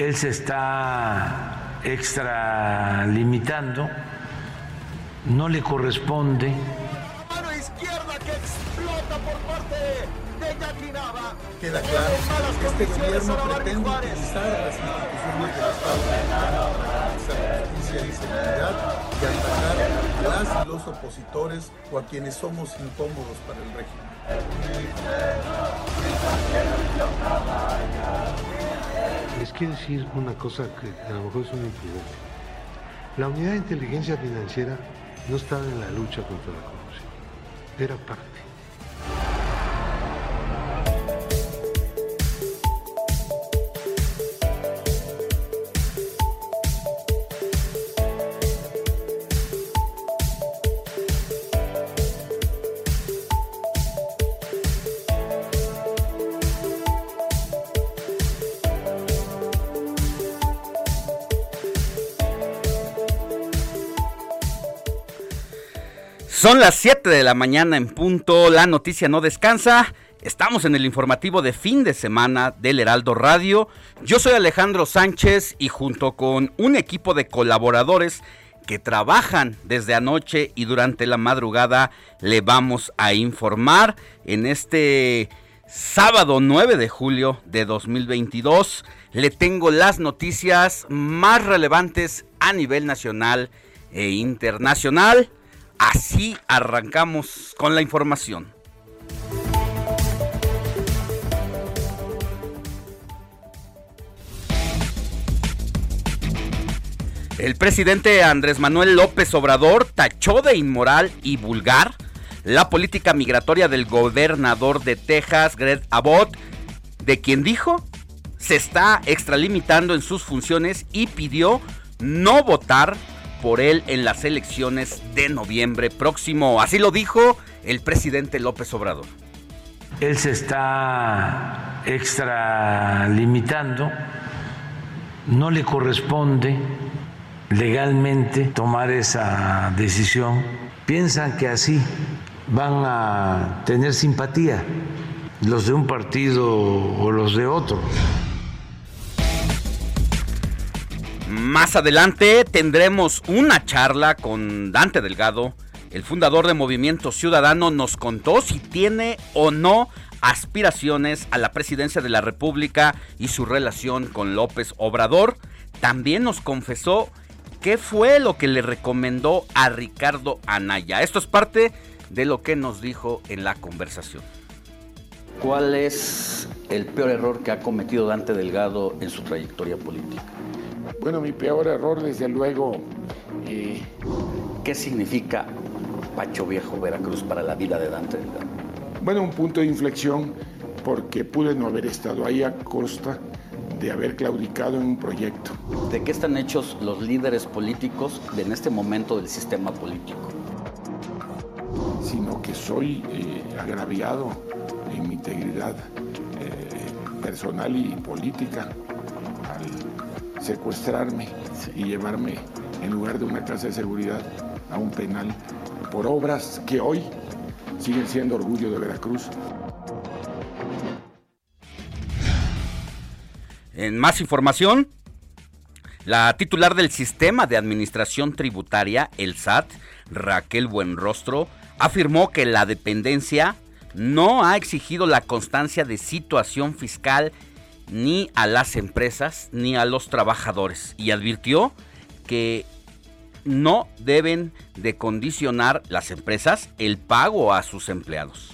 Él se está extralimitando, no le corresponde. Mano izquierda que explota por parte de Yaquinaba. Queda claro que este gobierno pretende utilizar las instituciones del Estado para justicia y seguridad y atacar a las y los opositores o a quienes somos incómodos para el régimen. Les quiero decir una cosa que a lo mejor es una imprudencia. La unidad de inteligencia financiera no estaba en la lucha contra la corrupción. Era parte. Son las 7 de la mañana en punto, la noticia no descansa. Estamos en el informativo de fin de semana del Heraldo Radio. Yo soy Alejandro Sánchez y junto con un equipo de colaboradores que trabajan desde anoche y durante la madrugada le vamos a informar en este sábado 9 de julio de 2022. Le tengo las noticias más relevantes a nivel nacional e internacional. Así arrancamos con la información. El presidente Andrés Manuel López Obrador tachó de inmoral y vulgar la política migratoria del gobernador de Texas, Greg Abbott, de quien dijo se está extralimitando en sus funciones y pidió no votar por él en las elecciones de noviembre próximo. Así lo dijo el presidente López Obrador. Él se está extralimitando, no le corresponde legalmente tomar esa decisión. Piensan que así van a tener simpatía los de un partido o los de otro. Más adelante tendremos una charla con Dante Delgado. El fundador de Movimiento Ciudadano nos contó si tiene o no aspiraciones a la presidencia de la República y su relación con López Obrador. También nos confesó qué fue lo que le recomendó a Ricardo Anaya. Esto es parte de lo que nos dijo en la conversación. ¿Cuál es el peor error que ha cometido Dante Delgado en su trayectoria política? Bueno, mi peor error, desde luego. Eh, ¿Qué significa Pacho Viejo Veracruz para la vida de Dante? Bueno, un punto de inflexión porque pude no haber estado ahí a costa de haber claudicado en un proyecto. ¿De qué están hechos los líderes políticos en este momento del sistema político? Sino que soy eh, agraviado en mi integridad eh, personal y política secuestrarme y llevarme en lugar de una casa de seguridad a un penal por obras que hoy siguen siendo orgullo de Veracruz. En más información, la titular del Sistema de Administración Tributaria, el SAT, Raquel Buenrostro, afirmó que la dependencia no ha exigido la constancia de situación fiscal ni a las empresas ni a los trabajadores y advirtió que no deben de condicionar las empresas el pago a sus empleados.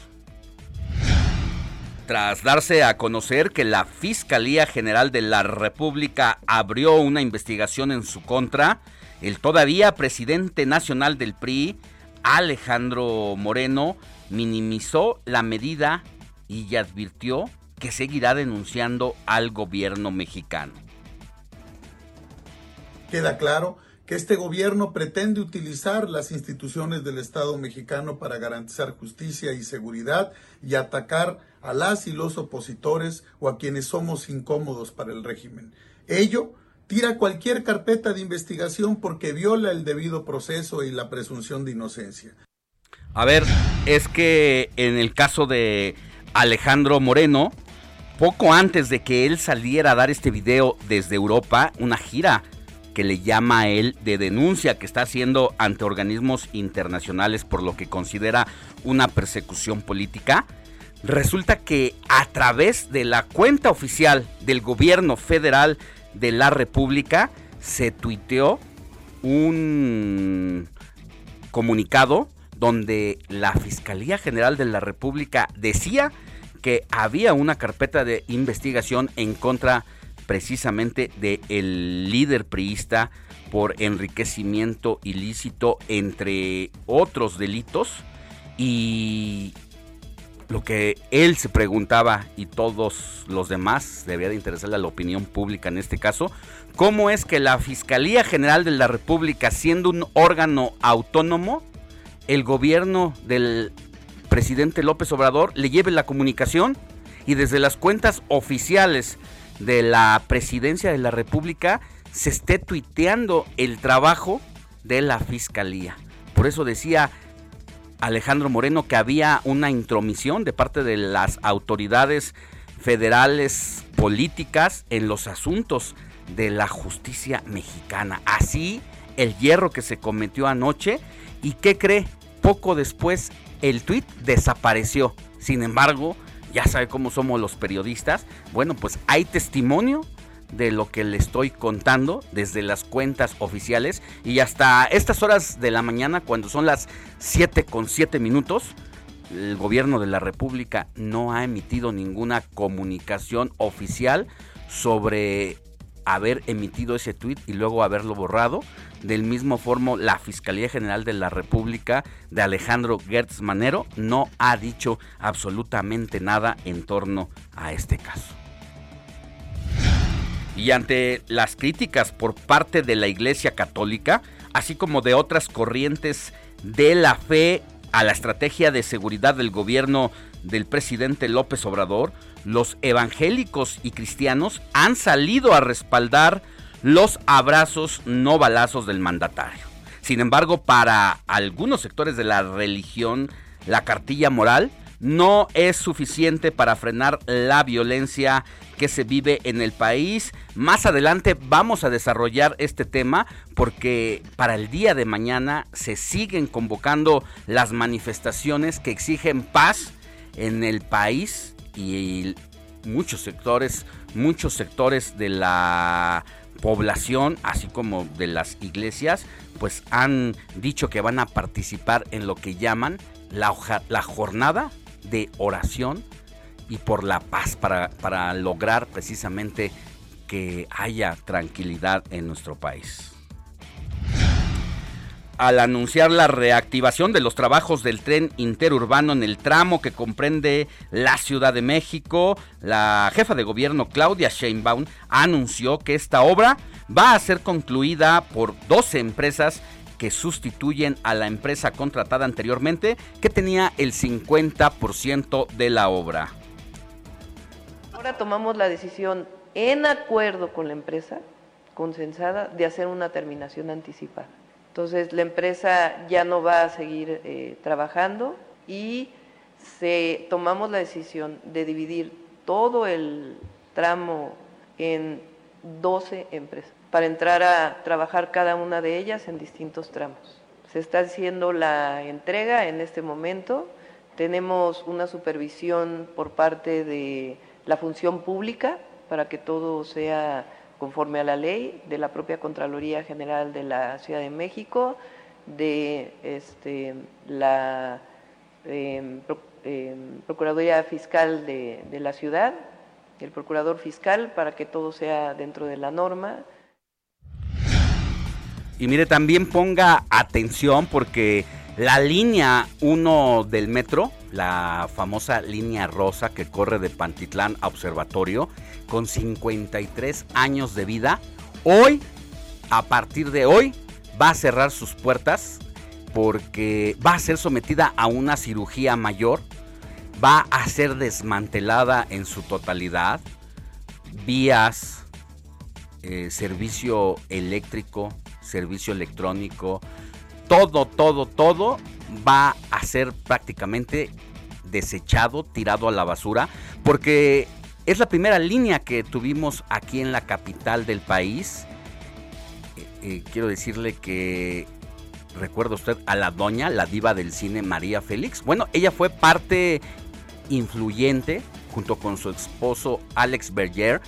Tras darse a conocer que la Fiscalía General de la República abrió una investigación en su contra, el todavía presidente nacional del PRI, Alejandro Moreno, minimizó la medida y advirtió que seguirá denunciando al gobierno mexicano. Queda claro que este gobierno pretende utilizar las instituciones del Estado mexicano para garantizar justicia y seguridad y atacar a las y los opositores o a quienes somos incómodos para el régimen. Ello tira cualquier carpeta de investigación porque viola el debido proceso y la presunción de inocencia. A ver, es que en el caso de Alejandro Moreno, poco antes de que él saliera a dar este video desde Europa, una gira que le llama a él de denuncia que está haciendo ante organismos internacionales por lo que considera una persecución política, resulta que a través de la cuenta oficial del gobierno federal de la República se tuiteó un comunicado donde la Fiscalía General de la República decía que había una carpeta de investigación en contra de precisamente del líder priista por enriquecimiento ilícito, entre otros delitos. Y lo que él se preguntaba y todos los demás, debía de interesarle a la opinión pública en este caso, ¿cómo es que la Fiscalía General de la República, siendo un órgano autónomo, el gobierno del presidente López Obrador le lleve la comunicación y desde las cuentas oficiales de la presidencia de la República se esté tuiteando el trabajo de la fiscalía. Por eso decía Alejandro Moreno que había una intromisión de parte de las autoridades federales políticas en los asuntos de la justicia mexicana. Así el hierro que se cometió anoche y que cree poco después el tuit desapareció. Sin embargo, ya sabe cómo somos los periodistas. Bueno, pues hay testimonio de lo que le estoy contando desde las cuentas oficiales y hasta estas horas de la mañana cuando son las 7 con 7 minutos el gobierno de la república no ha emitido ninguna comunicación oficial sobre haber emitido ese tuit y luego haberlo borrado. Del mismo forma, la Fiscalía General de la República de Alejandro Gertz Manero no ha dicho absolutamente nada en torno a este caso. Y ante las críticas por parte de la Iglesia Católica, así como de otras corrientes de la fe a la estrategia de seguridad del gobierno del presidente López Obrador, los evangélicos y cristianos han salido a respaldar los abrazos no balazos del mandatario. Sin embargo, para algunos sectores de la religión, la cartilla moral no es suficiente para frenar la violencia que se vive en el país. Más adelante vamos a desarrollar este tema porque para el día de mañana se siguen convocando las manifestaciones que exigen paz en el país y muchos sectores, muchos sectores de la población, así como de las iglesias, pues han dicho que van a participar en lo que llaman la, la jornada de oración y por la paz para, para lograr precisamente que haya tranquilidad en nuestro país al anunciar la reactivación de los trabajos del tren interurbano en el tramo que comprende la Ciudad de México, la jefa de gobierno Claudia Sheinbaum anunció que esta obra va a ser concluida por 12 empresas que sustituyen a la empresa contratada anteriormente que tenía el 50% de la obra. Ahora tomamos la decisión en acuerdo con la empresa consensada de hacer una terminación anticipada. Entonces la empresa ya no va a seguir eh, trabajando y se, tomamos la decisión de dividir todo el tramo en 12 empresas para entrar a trabajar cada una de ellas en distintos tramos. Se está haciendo la entrega en este momento. Tenemos una supervisión por parte de la función pública para que todo sea conforme a la ley de la propia Contraloría General de la Ciudad de México, de este, la em, em, Procuraduría Fiscal de, de la ciudad, el Procurador Fiscal, para que todo sea dentro de la norma. Y mire, también ponga atención porque la línea 1 del metro, la famosa línea rosa que corre de Pantitlán a Observatorio, con 53 años de vida, hoy, a partir de hoy, va a cerrar sus puertas porque va a ser sometida a una cirugía mayor, va a ser desmantelada en su totalidad, vías, eh, servicio eléctrico, servicio electrónico, todo, todo, todo va a ser prácticamente desechado, tirado a la basura, porque es la primera línea que tuvimos aquí en la capital del país eh, quiero decirle que recuerda usted a la doña, la diva del cine María Félix. Bueno, ella fue parte influyente junto con su esposo Alex Berger,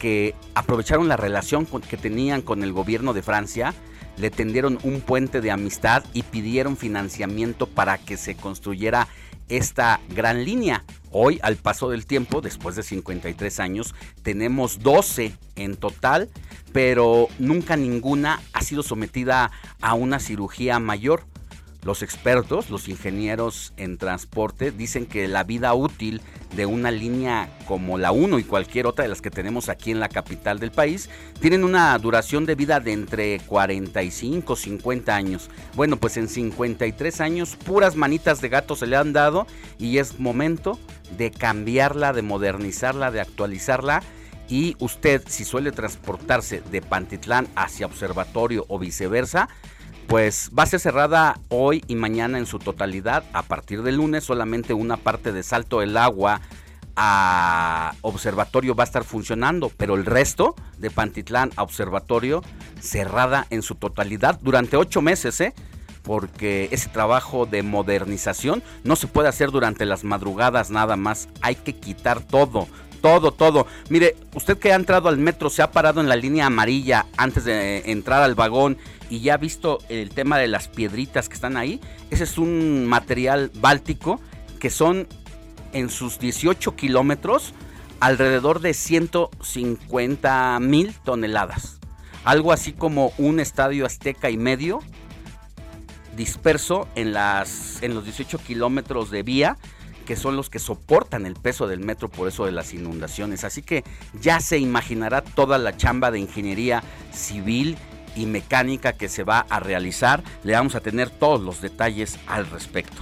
que aprovecharon la relación que tenían con el gobierno de Francia, le tendieron un puente de amistad y pidieron financiamiento para que se construyera esta gran línea. Hoy, al paso del tiempo, después de 53 años, tenemos 12 en total pero nunca ninguna ha sido sometida a una cirugía mayor. Los expertos, los ingenieros en transporte, dicen que la vida útil de una línea como la 1 y cualquier otra de las que tenemos aquí en la capital del país tienen una duración de vida de entre 45 y 50 años. Bueno, pues en 53 años puras manitas de gato se le han dado y es momento de cambiarla, de modernizarla, de actualizarla y usted si suele transportarse de Pantitlán hacia Observatorio o viceversa, pues va a ser cerrada hoy y mañana en su totalidad. A partir del lunes solamente una parte de Salto del Agua a Observatorio va a estar funcionando, pero el resto de Pantitlán a Observatorio cerrada en su totalidad durante ocho meses, ¿eh? porque ese trabajo de modernización no se puede hacer durante las madrugadas nada más, hay que quitar todo, todo, todo. Mire, usted que ha entrado al metro, se ha parado en la línea amarilla antes de entrar al vagón y ya ha visto el tema de las piedritas que están ahí. Ese es un material báltico que son en sus 18 kilómetros alrededor de 150 mil toneladas. Algo así como un estadio azteca y medio disperso en, las, en los 18 kilómetros de vía que son los que soportan el peso del metro por eso de las inundaciones. Así que ya se imaginará toda la chamba de ingeniería civil y mecánica que se va a realizar. Le vamos a tener todos los detalles al respecto.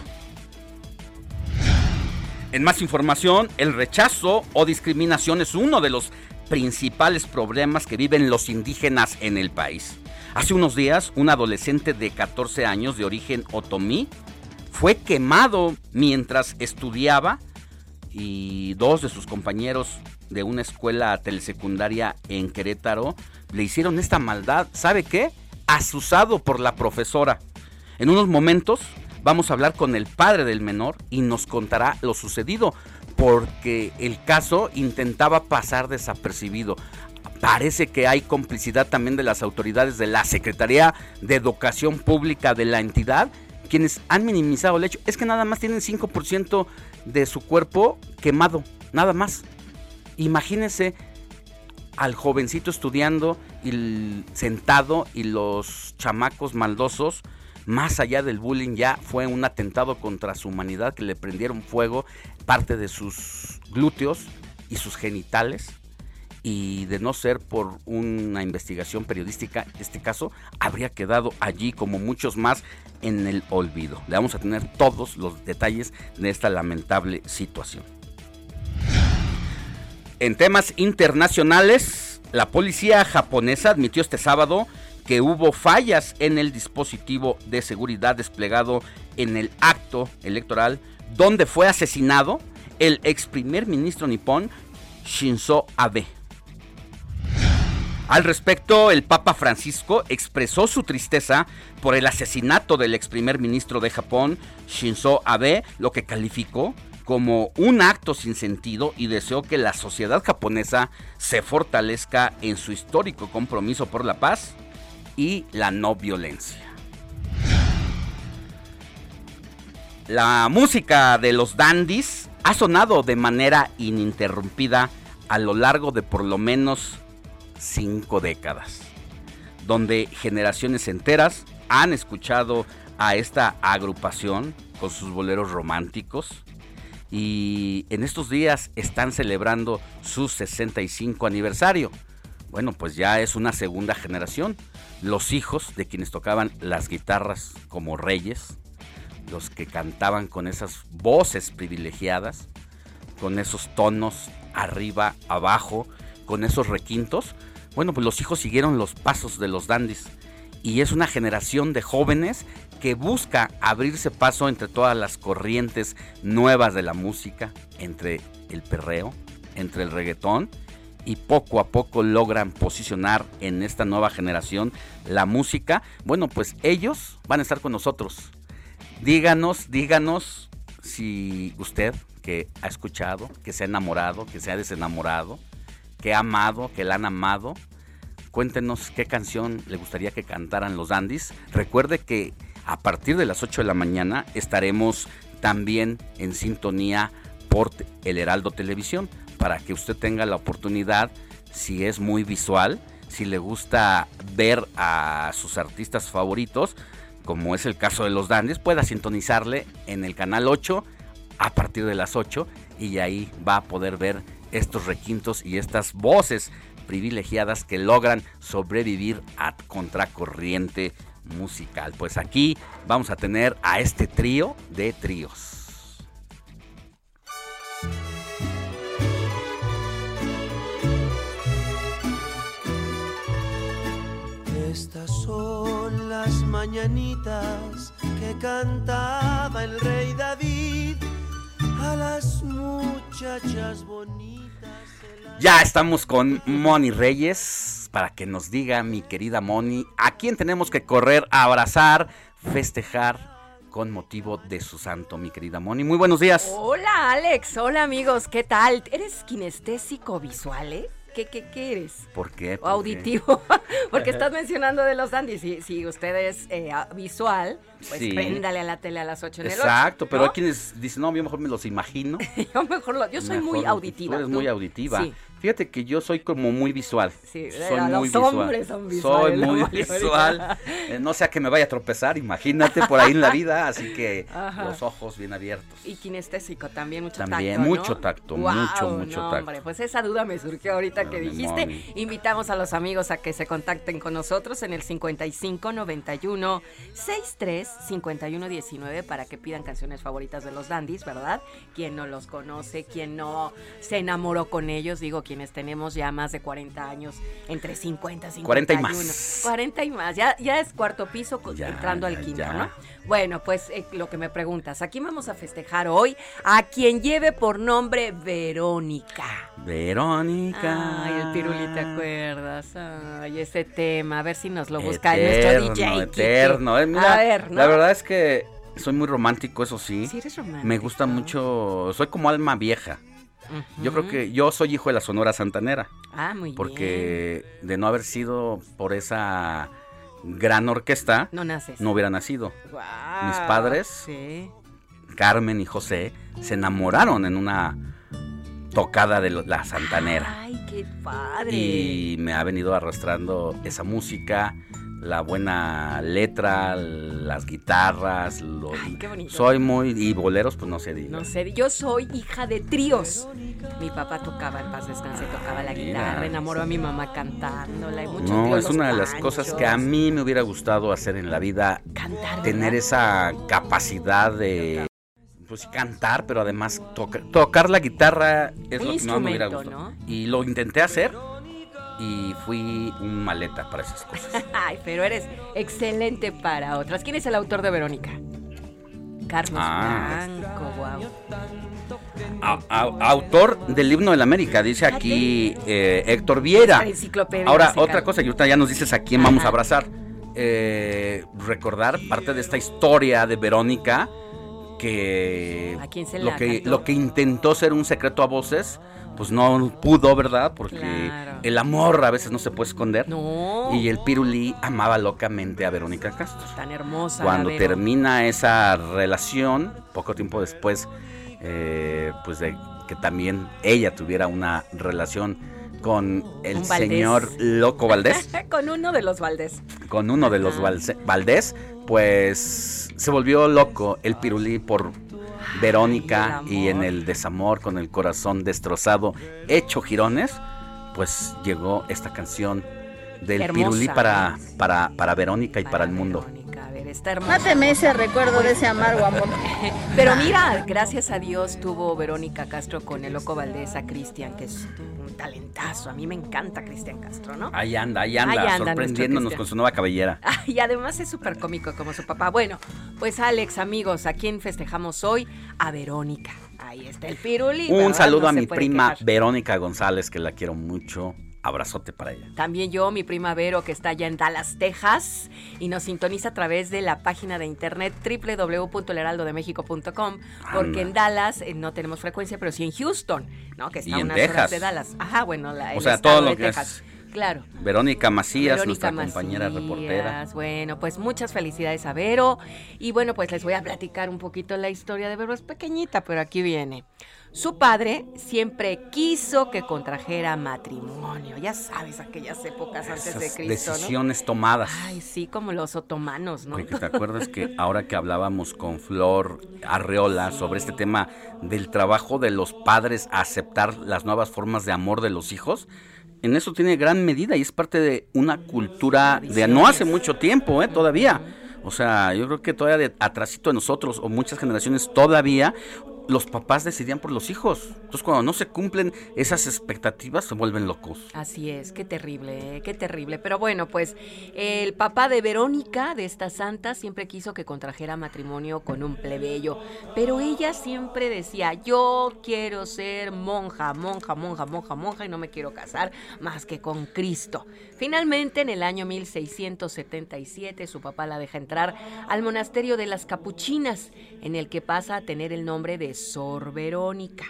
En más información, el rechazo o discriminación es uno de los principales problemas que viven los indígenas en el país. Hace unos días, un adolescente de 14 años de origen otomí fue quemado mientras estudiaba y dos de sus compañeros de una escuela telesecundaria en Querétaro le hicieron esta maldad. ¿Sabe qué? Asusado por la profesora. En unos momentos vamos a hablar con el padre del menor y nos contará lo sucedido porque el caso intentaba pasar desapercibido. Parece que hay complicidad también de las autoridades de la Secretaría de Educación Pública de la entidad quienes han minimizado el hecho es que nada más tienen 5% de su cuerpo quemado, nada más. Imagínense al jovencito estudiando y sentado y los chamacos maldosos, más allá del bullying, ya fue un atentado contra su humanidad que le prendieron fuego parte de sus glúteos y sus genitales y de no ser por una investigación periodística, este caso habría quedado allí como muchos más en el olvido. Le vamos a tener todos los detalles de esta lamentable situación. En temas internacionales, la policía japonesa admitió este sábado que hubo fallas en el dispositivo de seguridad desplegado en el acto electoral donde fue asesinado el ex primer ministro nipón Shinzo Abe. Al respecto, el Papa Francisco expresó su tristeza por el asesinato del ex primer ministro de Japón, Shinzo Abe, lo que calificó como un acto sin sentido y deseó que la sociedad japonesa se fortalezca en su histórico compromiso por la paz y la no violencia. La música de los dandies ha sonado de manera ininterrumpida a lo largo de por lo menos cinco décadas, donde generaciones enteras han escuchado a esta agrupación con sus boleros románticos y en estos días están celebrando su 65 aniversario. Bueno, pues ya es una segunda generación. Los hijos de quienes tocaban las guitarras como reyes, los que cantaban con esas voces privilegiadas, con esos tonos arriba, abajo, con esos requintos, bueno, pues los hijos siguieron los pasos de los dandis. Y es una generación de jóvenes que busca abrirse paso entre todas las corrientes nuevas de la música, entre el perreo, entre el reggaetón, y poco a poco logran posicionar en esta nueva generación la música. Bueno, pues ellos van a estar con nosotros. Díganos, díganos si usted que ha escuchado, que se ha enamorado, que se ha desenamorado, que ha amado, que la han amado. Cuéntenos qué canción le gustaría que cantaran los Dandys. Recuerde que a partir de las 8 de la mañana estaremos también en sintonía por el Heraldo Televisión para que usted tenga la oportunidad, si es muy visual, si le gusta ver a sus artistas favoritos, como es el caso de los Dandys, pueda sintonizarle en el canal 8 a partir de las 8 y ahí va a poder ver estos requintos y estas voces privilegiadas que logran sobrevivir a contracorriente musical. Pues aquí vamos a tener a este trío de tríos. Estas son las mañanitas que cantaba el rey David a las muchachas bonitas. Ya estamos con Moni Reyes para que nos diga, mi querida Moni, a quién tenemos que correr abrazar, festejar con motivo de su santo, mi querida Moni. Muy buenos días. Hola Alex, hola amigos, ¿qué tal? ¿Eres kinestésico visual, eh? ¿Qué, qué, qué eres? ¿Por qué? ¿O auditivo? Porque estás mencionando de los dandies. Si, si usted es eh, visual, pues Sí. préndale a la tele a las 8 en el Exacto, pero hay quienes dicen, no, yo mejor me los imagino. yo mejor lo, yo soy muy auditiva. Tú eres ¿tú? muy auditiva. Sí. Fíjate que yo soy como muy visual. Sí, soy los muy visual. son Soy visuales, la muy visual. Eh, no sea que me vaya a tropezar, imagínate por ahí en la vida, así que Ajá. los ojos bien abiertos. Y kinestésico también, mucho También, tacto, ¿no? mucho tacto, mucho, mucho no, tacto. Hombre, pues esa duda me surgió ahorita que mi dijiste. Invitamos a los amigos a que se contacten con nosotros en el 55 91 63 51 19 para que pidan canciones favoritas de los Dandys, ¿verdad? Quien no los conoce, quien no se enamoró con ellos, digo, quienes tenemos ya más de 40 años, entre 50 y 51. 40 y más. 40 y más, ya, ya es cuarto piso Ya, entrando al quinto, ya. ¿no? Bueno, pues eh, lo que me preguntas, aquí vamos a festejar hoy a quien lleve por nombre Verónica. Verónica. Ay, el piruli, ¿te acuerdas? Ay, ese tema, a ver si nos lo busca nuestro Eterno, DJ. Kike. eterno. Eh, mira, a ver, ¿no? La verdad es que soy muy romántico, eso sí. Sí, eres romántico. Me gusta mucho, soy como alma vieja. Yo creo que yo soy hijo de la Sonora Santanera. Ah, muy Porque de no haber sido por esa gran orquesta, No naces. no hubiera nacido. Mis padres, Sí. Carmen y José, se enamoraron en una tocada de la Santanera. Ay, qué padre. Y me ha venido arrastrando esa música, la buena letra, las guitarras, lo- qué bonito. soy muy y boleros pues no diga. No sé, yo soy hija de tríos. Mi papá tocaba, en paz descanse, tocaba la Mira. guitarra, enamoró a mi mamá cantándola y muchos No, es los una de las cosas que a mí me hubiera gustado hacer en la vida, Cantar, tener esa capacidad de pues cantar, pero además toca- tocar la guitarra es Un lo que más me hubiera gustado. Y lo intenté hacer y fui un maleta para esas cosas. Ay, pero eres excelente para otras. ¿Quién es el autor de Verónica? Carlos Ah. Blanco, wow. A- a- autor del himno de la América, dice aquí eh, Héctor Viera. Ahora, otra cosa que ahorita ya nos dices a quién vamos a abrazar. Eh, recordar parte de esta historia de Verónica que ¿A quién se lo la que cantó? lo que intentó ser un secreto a voces, pues no pudo, ¿verdad? Porque Claro. el amor a veces no se puede esconder. No. Y el Pirulí amaba locamente a Verónica Castro. Tan hermosa. Cuando termina esa relación, poco tiempo después, eh, pues de que también ella tuviera una relación con el señor Loco Valdés, Con uno de los Valdés. con uno de los Valdés, pues se volvió loco el pirulí por Verónica y en el desamor con el corazón destrozado, hecho girones, pues llegó esta canción del Hermosa. pirulí para, para, para Verónica y para, el mundo. Ver, está. Máteme ese recuerdo de ese amargo amor. Pero mira, gracias a Dios tuvo Verónica Castro con el loco Valdés a Cristian, que es un talentazo. A mí me encanta Cristian Castro, ¿no? Ahí anda, ahí anda, Ahí anda sorprendiéndonos con su nueva cabellera. Y además es súper cómico como su papá. Bueno, pues Alex, amigos, ¿a quién festejamos hoy? A Verónica. Ahí está el piruli. Un ¿verdad? saludo No a mi prima quejar. Verónica González, que la quiero mucho. Abrazote para ella. También yo, mi prima Vero, que está allá en Dallas, Texas, y nos sintoniza a través de la página de internet www.elheraldodemexico.com, porque en Dallas eh, no tenemos frecuencia, pero sí en Houston, ¿no? Que está a en unas Texas. horas de Dallas. Ajá, bueno, la, O el sea, estado todo lo de que Texas. es Claro. Verónica Macías, Verónica nuestra compañera reportera. Bueno, pues muchas felicidades a Vero. Y bueno, pues les voy a platicar un poquito la historia de Vero. Es pequeñita, pero aquí viene. Su padre siempre quiso que contrajera matrimonio. Ya sabes, aquellas épocas antes de Cristo, ¿no? decisiones tomadas. Ay, sí, como los otomanos, ¿no? Oye, ¿Te acuerdas que ahora que hablábamos con Flor Arreola sobre este tema del trabajo de los padres a aceptar las nuevas formas de amor de los hijos? En eso tiene gran medida y es parte de una cultura de no hace mucho tiempo, ¿eh? Todavía. O sea, yo creo que todavía de atrasito de nosotros o muchas generaciones todavía los papás decidían por los hijos. Entonces cuando no se cumplen esas expectativas se vuelven locos. Así es, qué terrible, ¿eh? qué terrible. Pero bueno, pues el papá de Verónica, de esta santa, siempre quiso que contrajera matrimonio con un plebeyo. Pero ella siempre decía, yo quiero ser monja, monja, monja, monja, monja y no me quiero casar más que con Cristo. Finalmente, en el año 1677, su papá la deja entrar al monasterio de las Capuchinas, en el que pasa a tener el nombre de Sor Verónica.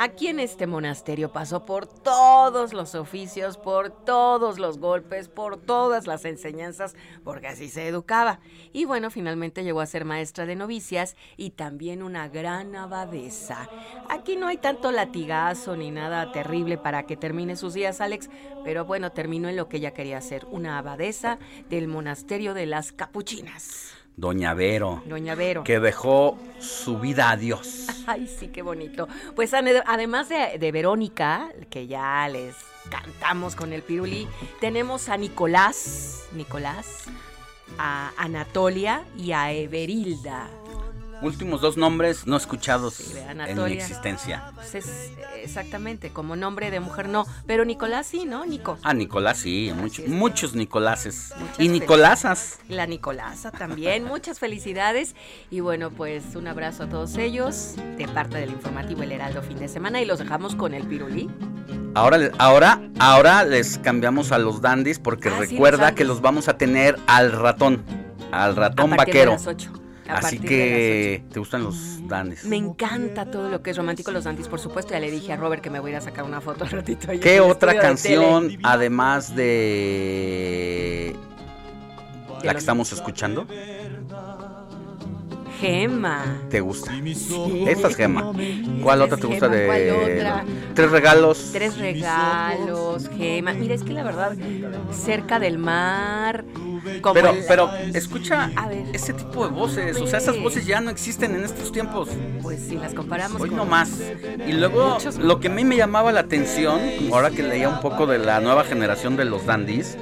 Aquí en este monasterio pasó por todos los oficios, por todos los golpes, por todas las enseñanzas, porque así se educaba. Y bueno, finalmente llegó a ser maestra de novicias y también una gran abadesa. Aquí no hay tanto latigazo ni nada terrible para que termine sus días, Alex, pero bueno, terminó en lo que ella quería hacer, una abadesa del monasterio de las Capuchinas. Doña Vero. Doña Vero. Que dejó su vida a Dios. Ay, sí, qué bonito. Pues además de, de Verónica, que ya les cantamos con el pirulí, tenemos a Nicolás, Nicolás, a Anatolia y a Everilda. Últimos dos nombres no escuchados en mi existencia. Pues es, exactamente, como nombre de mujer no, pero Nicolás sí, ¿no? Nico. Ah, Nicolás, sí, muchos, muchos Nicoláses. Muchas y Nicolásas. La Nicolasa también, muchas felicidades. Y bueno, pues un abrazo a todos ellos de parte del informativo El Heraldo fin de semana y los dejamos con el pirulí. Ahora, ahora, ahora les cambiamos a los dandies porque Ah, sí, recuerda que los vamos a tener al ratón, al ratón A partir de vaquero. las ocho. A Así que, ¿te gustan los dandies? Me encanta todo lo que es romántico, los dandies, por supuesto. Ya le dije a Robert que me voy a ir a sacar una foto al ratito. ahí ¿Qué otra de canción, además de la que estamos escuchando, Gema. te gusta? Esta es Gema. ¿Cuál otra te gusta Gema, de ¿cuál otra? Tres regalos? Tres regalos, Gema. Mira, es que la verdad, cerca del mar. Como Pero, el- pero escucha A ver. ese tipo de voces, o sea, esas voces ya no existen en estos tiempos. Pues si las comparamos Hoy con- no más. Y luego, Muchos- lo que a mí me llamaba la atención, ahora que leía un poco de la nueva generación de los dandies,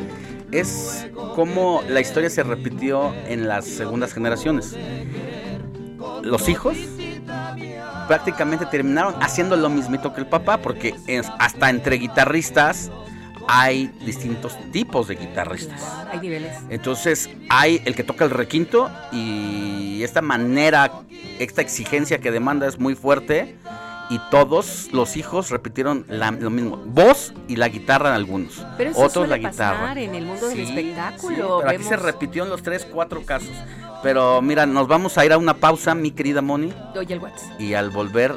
es cómo la historia se repitió en las segundas generaciones. Los hijos prácticamente terminaron haciendo lo mismito que el papá, porque es- hasta entre guitarristas hay distintos tipos de guitarristas. Hay niveles. Entonces hay el que toca el requinto y esta manera, esta exigencia que demanda es muy fuerte y todos los hijos repitieron la- lo mismo, voz y la guitarra en algunos, Pero eso otros la guitarra. pasar en el mundo del Sí, espectáculo. sí, pero aquí se repitió en los tres, cuatro casos. Pero mira, nos vamos a ir a una pausa, mi querida Moni, Doy el WhatsApp. y al volver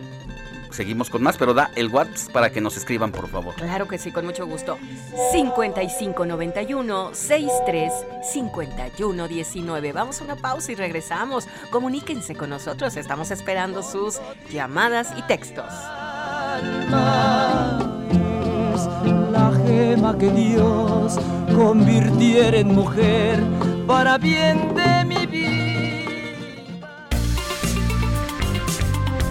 seguimos con más, pero da el WhatsApp para que nos escriban, por favor. Claro que sí, con mucho gusto. 5591 63 51 19. Vamos a una pausa y regresamos. Comuníquense con nosotros, estamos esperando sus llamadas y textos. la gema que Dios convirtiera en mujer para bien de mi vida.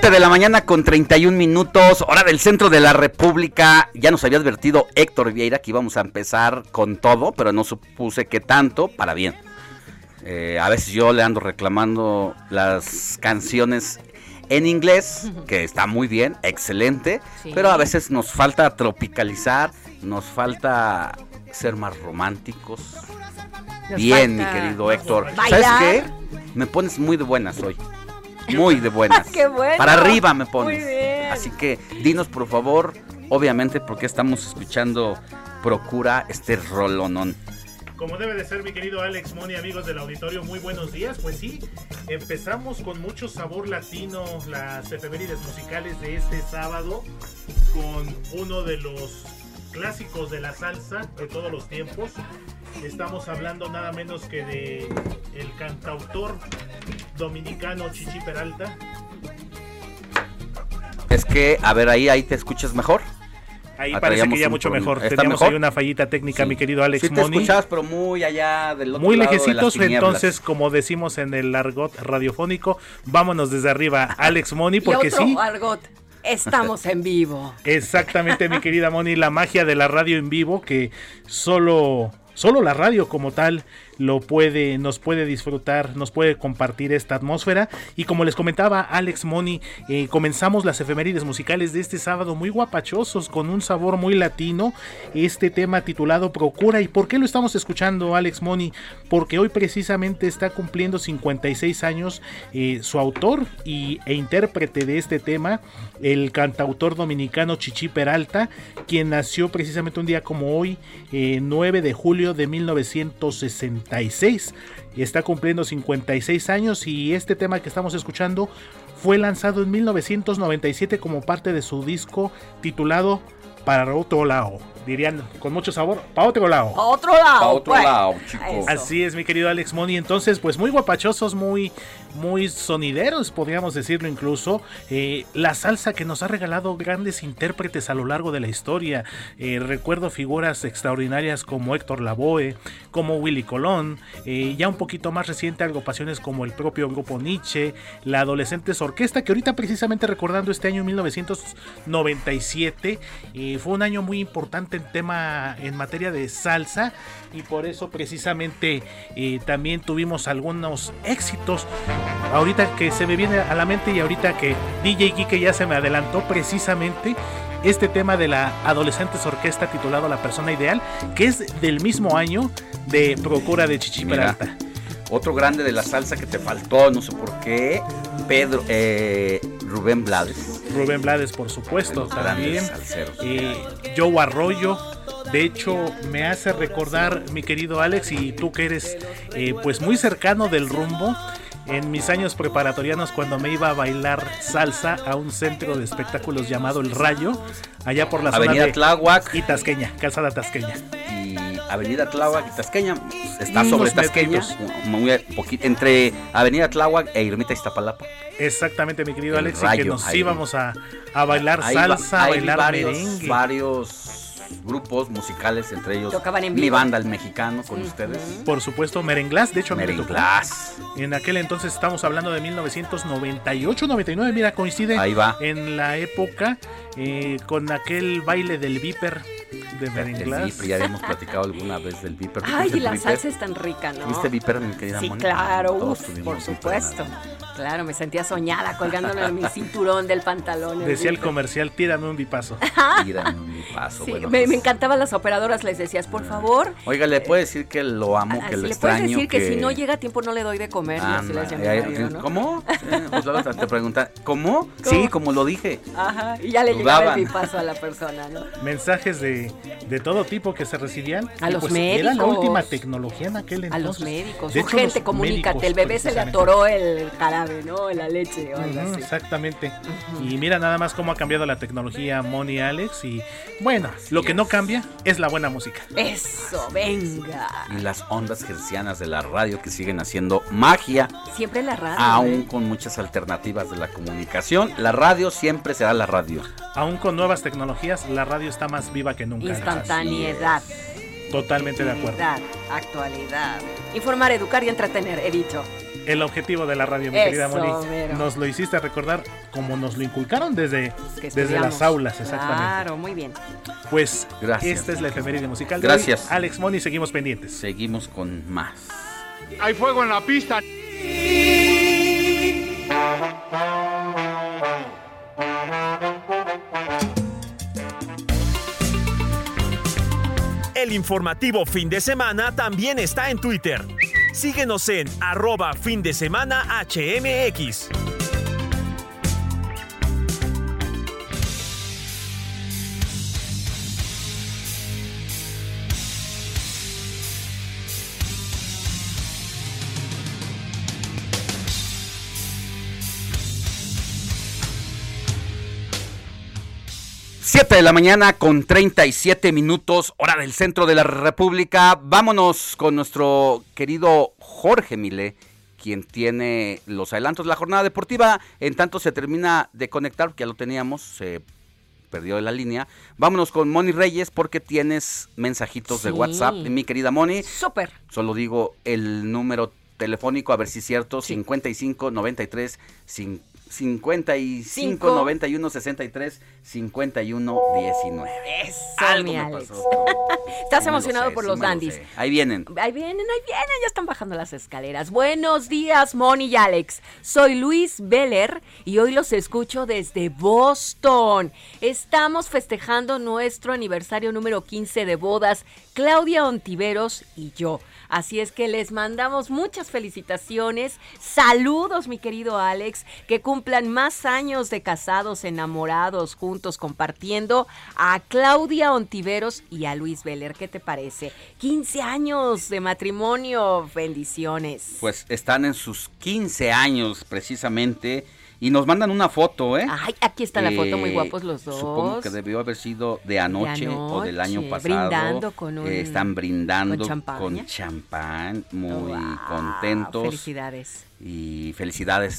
7 de la mañana con 31 minutos, hora del centro de la República. Ya nos había advertido Héctor Vieira que íbamos a empezar con todo, pero no supuse que tanto para bien. Eh, a veces yo le ando reclamando las canciones en inglés, que está muy bien, excelente, Sí. pero a veces nos falta tropicalizar, nos falta ser más románticos. Nos bien, mi querido Héctor. bailar. ¿Sabes qué? Me pones muy de buenas hoy. Muy de buenas. ¡Qué bueno! Para arriba me pones. Muy bien. Así que dinos por favor, obviamente, porque estamos escuchando Procura este rolonón. Como debe de ser, mi querido Alex Moni, amigos del auditorio, muy buenos días. Pues sí, empezamos con mucho sabor latino las efemérides musicales de este sábado con uno de los clásicos de la salsa de todos los tiempos. Estamos hablando nada menos que de el cantautor dominicano Chichi Peralta. Es que, a ver, ahí, ahí te escuchas mejor. Ahí Ah, parece que ya mucho problema. mejor. ¿Está Teníamos mejor? ahí una fallita técnica, Sí. mi querido Alex Sí te Moni. escuchabas, pero muy allá del otro Muy lado de lejecitos, las tinieblas. entonces, como decimos en el argot radiofónico, vámonos desde arriba, Alex Moni, Y porque otro sí, argot. Estamos en vivo. exactamente, mi querida Moni, la magia de la radio en vivo, que solo, solo la radio como tal lo puede, nos puede disfrutar, nos puede compartir esta atmósfera. Y como les comentaba Alex Moni, eh, comenzamos las efemérides musicales de este sábado muy guapachosos, con un sabor muy latino. Este tema titulado Procura. ¿Y por qué lo estamos escuchando, Alex Moni? Porque hoy precisamente está cumpliendo 56 años eh, su autor y, e intérprete de este tema, el cantautor dominicano Chichi Peralta, quien nació precisamente un día como hoy, eh, 9 de julio de 1966. Y está cumpliendo 56 años y este tema que estamos escuchando fue lanzado en 1997 como parte de su disco titulado Para otro lado. Dirían con mucho sabor, pa' otro lado. Pa' otro lado. Pa' otro pues. lado, chicos. Así es, mi querido Alex Moni. Entonces, pues muy guapachosos, muy, muy sonideros, podríamos decirlo incluso. Eh, la salsa que nos ha regalado grandes intérpretes a lo largo de la historia. Eh, recuerdo figuras extraordinarias como Héctor Lavoe, como Willy Colón. eh, ya un poquito más reciente, agrupaciones como el propio grupo Nietzsche, la Adolescentes Orquesta, que ahorita precisamente recordando este año 1997, eh, fue un año muy importante en tema, en materia de salsa y por eso precisamente eh, también tuvimos algunos éxitos. Ahorita que se me viene a la mente y ahorita que DJ Kike ya se me adelantó precisamente este tema de la Adolescentes Orquesta titulado La Persona Ideal, que es del mismo año de Procura de Chichi Peralta. Otro grande de la salsa que te faltó, no sé por qué, Pedro, eh, Rubén Blades. Rubén Blades, por supuesto, también. Eh, Joe Arroyo. De hecho, me hace recordar, mi querido Alex, y tú que eres eh, pues muy cercano del rumbo, en mis años preparatorianos cuando me iba a bailar salsa a un centro de espectáculos llamado El Rayo, allá por la Avenida zona de Tláhuac. y Tasqueña, Calzada Tasqueña. y Avenida Tláhuac y Tasqueña. pues, Está Unos sobre Tasqueña, muy poquito, entre Avenida Tláhuac e Ermita Iztapalapa. Exactamente, mi querido El Alex, y que nos ahí. íbamos a, a bailar salsa, a bailar varios, merengue. varios grupos musicales, entre ellos Tocaban en mi banda, el mexicano, con ustedes. Por supuesto, Merenglás, de hecho a mí me tocó. Merenglás. En aquel entonces estamos hablando de 1998-99, mira, coincide Ahí va. en la época eh, con aquel baile del Viper de. Viper, ya habíamos platicado alguna vez del Viper. ¿Tú Ay, y la Viper? salsa es tan rica, ¿no? ¿Viste Viper, mi querida Sí, claro, uf, por supuesto. Claro, me sentía soñada colgándole en mi cinturón del pantalón. Decía el comercial, tírame un bipazo. Tírame un paso. Sí, bueno, me, pues, me encantaban las operadoras, les decías, por favor. Oiga, le puedo decir que lo amo, ah, que si lo le puedes extraño. decir que... si no llega a tiempo no le doy de comer. y así Anda, les llamé eh, a Mario, ¿no? ¿Cómo? Eh, pues luego te preguntan, ¿cómo? Sí, como lo dije. Ajá, y ya le llegaba el pipazo a la persona, ¿no? Mensajes de, de todo tipo que se recibían. A y los pues Era la médicos. última tecnología en aquel A entonces. los médicos. De hecho, Urgente, los comunícate. médicos, El bebé se le atoró el jarabe, ¿no? La leche o algo así. Exactamente. Y mira nada más cómo ha cambiado la tecnología, Moni Alex. Y bueno, lo que no cambia es la buena música. Eso, venga. Y las ondas gercianas de la radio que siguen haciendo magia, Siempre la radio. aún ¿eh? con muchas alternativas de la comunicación. La radio siempre será la radio. Aún con nuevas tecnologías, la radio está más viva que nunca. Instantaneidad. Totalmente de acuerdo. Actualidad, Actualidad. Informar, educar y entretener, he dicho. El objetivo de la radio, mi Eso, querida Moni. mero. Nos lo hiciste recordar como nos lo inculcaron desde, Que desde las aulas, exactamente. Claro, muy bien. Pues Gracias, esta es la efeméride musical. de Gracias. hoy. Alex Moni, seguimos pendientes. Seguimos con más. Hay fuego en la pista. El informativo fin de semana también está en Twitter. Síguenos en arroba fin de semana HMX. Siete de la mañana con 37 minutos, hora del centro de la República. Vámonos con nuestro querido Jorge Mile, quien tiene los adelantos de la jornada deportiva. En tanto se termina de conectar, ya lo teníamos, se perdió de la línea. Vámonos con Moni Reyes porque tienes mensajitos de Sí. WhatsApp, mi querida Moni. Súper. Solo digo el número telefónico, a ver si es cierto, 55 93 cin- 55 Cinco. 91 63 51 19. Eso, Algo mi me Alex. pasó. Estás Sí me lo emocionado sé, por sí los lo dandies. Ahí vienen. Ahí vienen, ahí vienen, ya están bajando las escaleras. Buenos días, Moni y Alex. Soy Luis Beller y hoy los escucho desde Boston. Estamos festejando nuestro aniversario número 15 de bodas, Claudia Ontiveros y yo. Así es que les mandamos muchas felicitaciones. Saludos, mi querido Alex. Que cumplan más años de casados, enamorados, juntos, compartiendo a Claudia Ontiveros y a Luis Beller. ¿Qué te parece? 15 años de matrimonio. Bendiciones. Pues están en sus 15 años precisamente Y nos mandan una foto, ¿eh? Ay, aquí está la foto, muy guapos los dos. Supongo que debió haber sido de anoche, o del año pasado. Brindando con un... están brindando con champán. muy contentos. Felicidades. Y felicidades.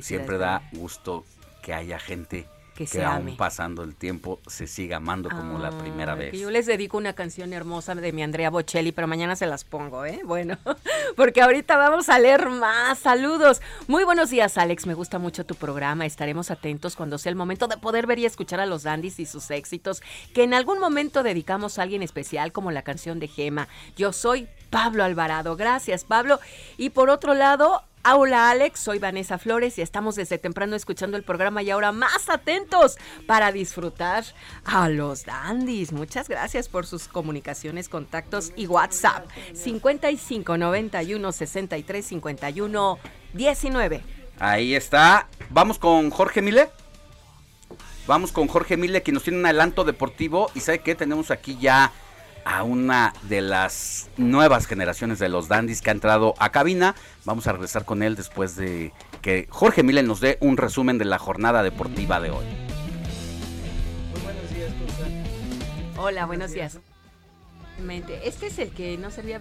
Siempre da gusto que haya gente que, aún pasando el tiempo se siga amando como la primera vez. Yo les dedico una canción hermosa de mi Andrea Bocelli, pero mañana se las pongo, ¿eh? Bueno, porque ahorita vamos a leer más saludos. Muy buenos días, Alex. Me gusta mucho tu programa. Estaremos atentos cuando sea el momento de poder ver y escuchar a los dandies y sus éxitos, que en algún momento dedicamos a alguien especial, como la canción de Gema. Yo soy Pablo Alvarado. Gracias, Pablo. Y por otro lado, Hola Alex, soy Vanessa Flores y estamos desde temprano escuchando el programa y ahora más atentos para disfrutar a los dandies. Muchas gracias por sus comunicaciones, contactos y WhatsApp 55 91 63 51 19. Ahí está. Vamos con Jorge Mile. Vamos con Jorge Mile que nos tiene un adelanto deportivo y sabe que tenemos aquí ya a una de las nuevas generaciones de los dandies que ha entrado a cabina. Vamos a regresar con él después de que Jorge Milen nos dé un resumen de la jornada deportiva de hoy. Hola, buenos días. Este es el que no servía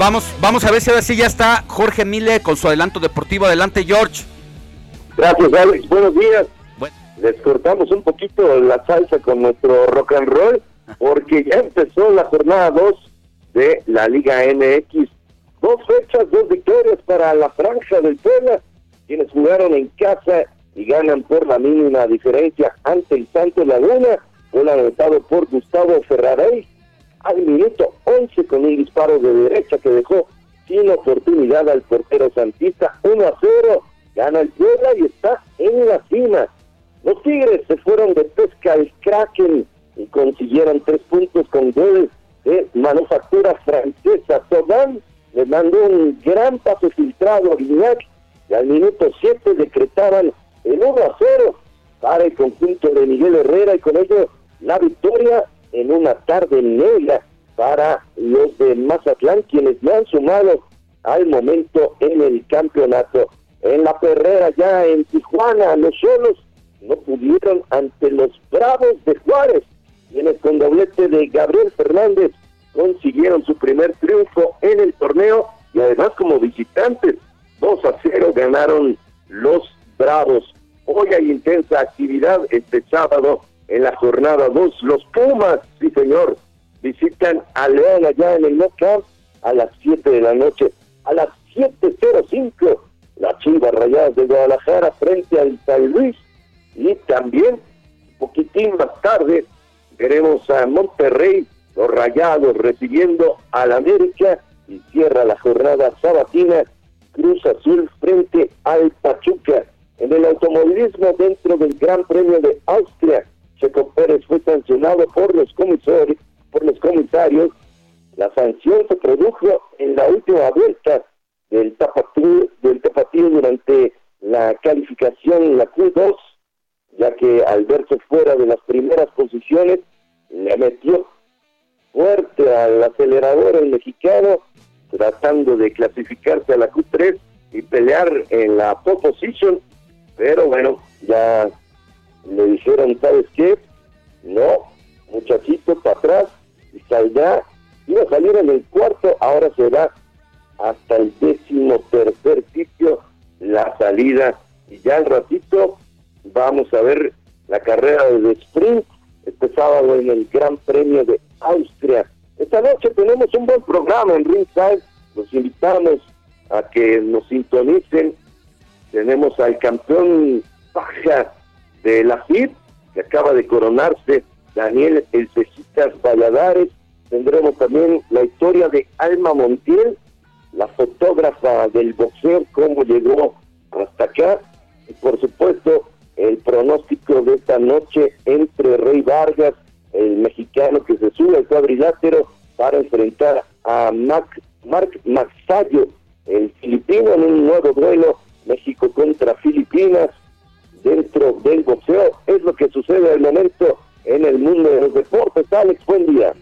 Vamos, vamos a ver si ahora sí ya está Jorge Mile con su adelanto deportivo. Adelante, George. Gracias, Alex. Buenos días. Les cortamos un poquito la salsa con nuestro rock and roll porque ya empezó la jornada 2 de la Liga MX. Dos fechas, dos victorias para la franja del Puebla, quienes jugaron en casa y ganan por la mínima diferencia ante el Santo Laguna, un anotado por Gustavo Ferrarey al minuto 11 con un disparo de derecha que dejó sin oportunidad al portero Santista 1 a 0. Gana el Puebla y está en la cima. Los Tigres se fueron de pesca al Kraken y consiguieron tres puntos con gol de manufactura francesa. Sodan le mandó un gran pase filtrado a Guignac y al minuto 7 decretaban el 1 a 0 para el conjunto de Miguel Herrera y con ello la victoria en una tarde negra para los de Mazatlán, quienes ya han sumado al momento en el campeonato. En la perrera ya en Tijuana, los solos no pudieron ante los Bravos de Juárez, quienes con doblete de Gabriel Fernández consiguieron su primer triunfo en el torneo y además como visitantes 2 a 0 ganaron los Bravos. Hoy hay intensa actividad este sábado en la jornada 2. Los Pumas, sí señor, visitan a León allá en el Knockout a las 7 de la noche. A las 7.05, la Chivas Rayadas de Guadalajara frente al San Luis. Y también, un poquitín más tarde, veremos a Monterrey, los Rayados recibiendo al América y cierra la jornada sabatina Cruz Azul frente al Pachuca. En el automovilismo dentro del Gran Premio de Austria, Checo Pérez fue sancionado por los comisarios, por los comisarios. La sanción se produjo en la última vuelta del tapatío, del tapatío durante la calificación la Q2, ya que al verse fuera de las primeras posiciones, le metió fuerte al acelerador el mexicano, tratando de clasificarse a la Q3 y pelear en la pole position, pero bueno, ya le dijeron, ¿sabes qué? No, muchachito, para atrás, y saldrá, iba a salir en el cuarto, ahora se va hasta el décimo tercer sitio la salida, y ya al ratito vamos a ver la carrera de sprint este sábado en el Gran Premio de Austria. Esta noche tenemos un buen programa en Ringside, los invitamos a que nos sintonicen. Tenemos al campeón Baja de la FIP, que acaba de coronarse, Daniel El Valladares. Tendremos también la historia de Alma Montiel, la fotógrafa del boxeo, cómo llegó hasta acá. por supuesto el pronóstico de esta noche entre Rey Vargas, el mexicano que se sube al cuadrilátero para enfrentar a Mac, Mark Maxayo, el filipino, en un nuevo duelo México contra Filipinas dentro del boxeo. Es lo que sucede al momento en el mundo de los deportes. Alex, buen día.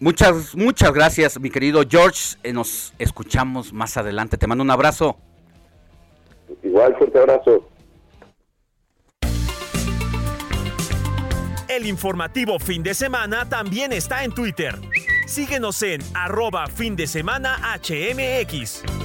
Muchas, muchas gracias, mi querido George. Eh, nos escuchamos más adelante. Te mando un abrazo. Igual, fuerte abrazo. El informativo fin de semana también está en Twitter. Síguenos en arroba fin de semana HMX.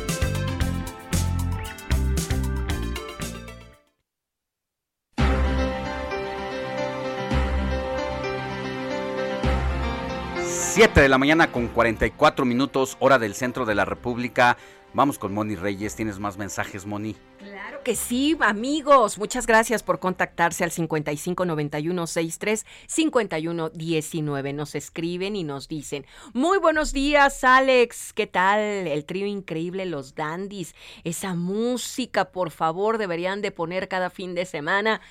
Siete de la mañana con 44 minutos, hora del centro de la República. Vamos con Moni Reyes. ¿Tienes más mensajes, Moni? Claro que sí, amigos. Muchas gracias por contactarse al 5591635119. Nos escriben y nos dicen, muy buenos días, Alex. ¿Qué tal? El trío increíble, los dandies. Esa música, por favor, deberían de poner cada fin de semana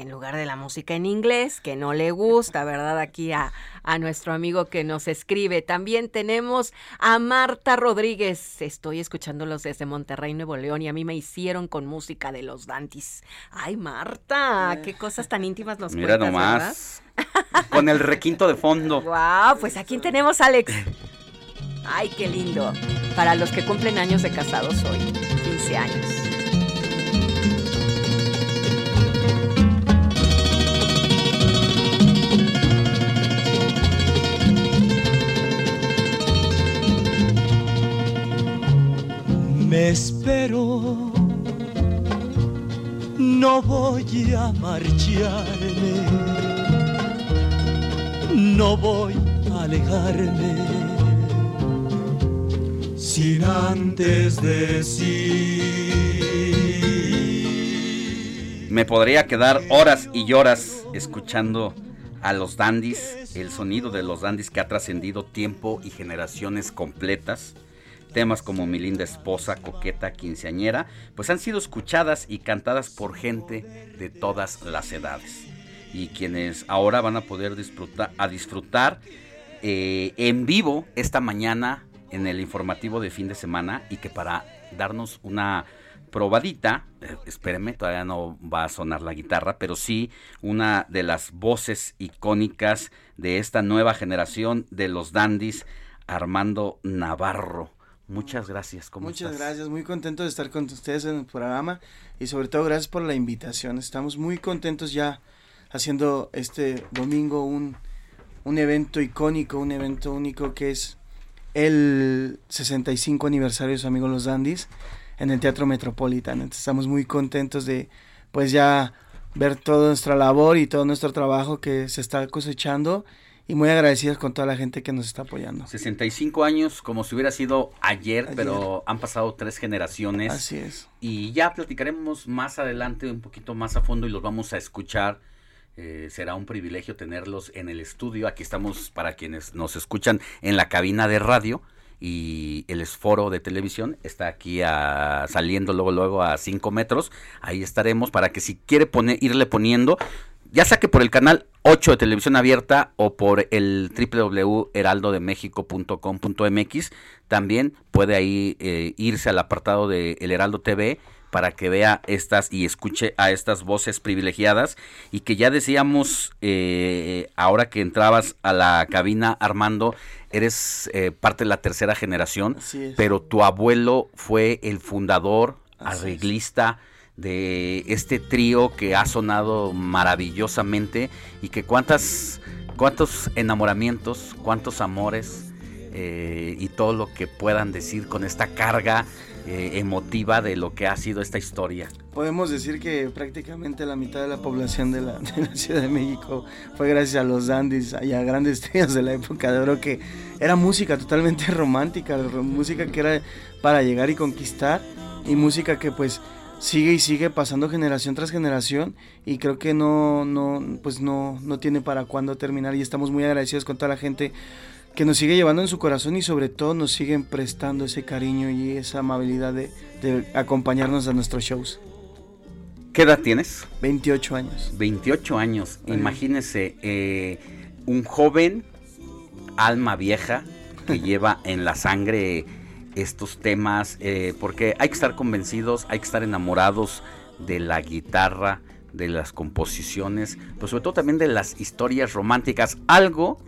en lugar de la música en inglés, que no le gusta, ¿verdad? Aquí a, a, nuestro amigo que nos escribe. También tenemos a Marta Rodríguez. Estoy escuchándolos desde Monterrey, Nuevo León, y a mí me hicieron con música de los Dantis. Ay, Marta, qué cosas tan íntimas nos Mira cuentas, nomás. con el requinto de fondo. Wow, pues aquí tenemos Alex. Ay, qué lindo. Para los que cumplen años de casados hoy, 15 años. Me espero, no voy a marcharme, no voy a alejarme, sin antes decir. Me podría quedar horas y horas escuchando a los dandies, el sonido de los dandies que ha trascendido tiempo y generaciones completas temas como Mi linda esposa, Coqueta, Quinceañera, pues han sido escuchadas y cantadas por gente de todas las edades. Y quienes ahora van a poder disfrutar, a disfrutar eh, en vivo esta mañana en el informativo de fin de semana y que para darnos una probadita, eh, todavía no va a sonar la guitarra, pero sí una de las voces icónicas de esta nueva generación de los dandies, Armando Navarro. Muchas gracias. ¿Cómo Muchas estás? gracias, muy contento de estar con ustedes en el programa y sobre todo gracias por la invitación. Estamos muy contentos ya haciendo este domingo un, un evento icónico, un evento único que es el 65 aniversario de su amigo Los Dandies en el Teatro Metropolitan. Entonces, estamos muy contentos de pues ya ver toda nuestra labor y todo nuestro trabajo que se está cosechando y muy agradecidos con toda la gente que nos está apoyando. 65 años, como si hubiera sido ayer, ayer, pero han pasado tres generaciones. Así es. Y ya platicaremos más adelante, un poquito más a fondo, y los vamos a escuchar. Eh, será un privilegio tenerlos en el estudio. Aquí estamos para quienes nos escuchan en la cabina de radio y el esforo de televisión está aquí a, saliendo luego luego a 5 metros. Ahí estaremos para que si quiere poner, irle poniendo ya sea que por el canal 8 de televisión abierta o por el www.heraldodemexico.com.mx, también puede ahí eh, irse al apartado de El Heraldo TV para que vea estas y escuche a estas voces privilegiadas. Y que ya decíamos eh, ahora que entrabas a la cabina Armando eres eh, parte de la tercera generación pero tu abuelo fue el fundador Así arreglista de este trío que ha sonado maravillosamente y que cuántas cuántos enamoramientos, cuántos amores eh, y todo lo que puedan decir con esta carga eh, emotiva de lo que ha sido esta historia. Podemos decir que prácticamente la mitad de la población de la, de la Ciudad de México fue gracias a los dandies y a grandes estrellas de la época de oro que era música totalmente romántica, música que era para llegar y conquistar y música que pues sigue y sigue pasando generación tras generación y creo que no no pues no no tiene para cuándo terminar y estamos muy agradecidos con toda la gente que nos sigue llevando en su corazón y sobre todo nos siguen prestando ese cariño y esa amabilidad de, de acompañarnos a nuestros shows. ¿Qué edad tienes? 28 años. 28 años. Imagínese eh, un joven, alma vieja, que lleva en la sangre estos temas, eh, porque hay que estar convencidos, hay que estar enamorados de la guitarra, de las composiciones, pero sobre todo también de las historias románticas. Algo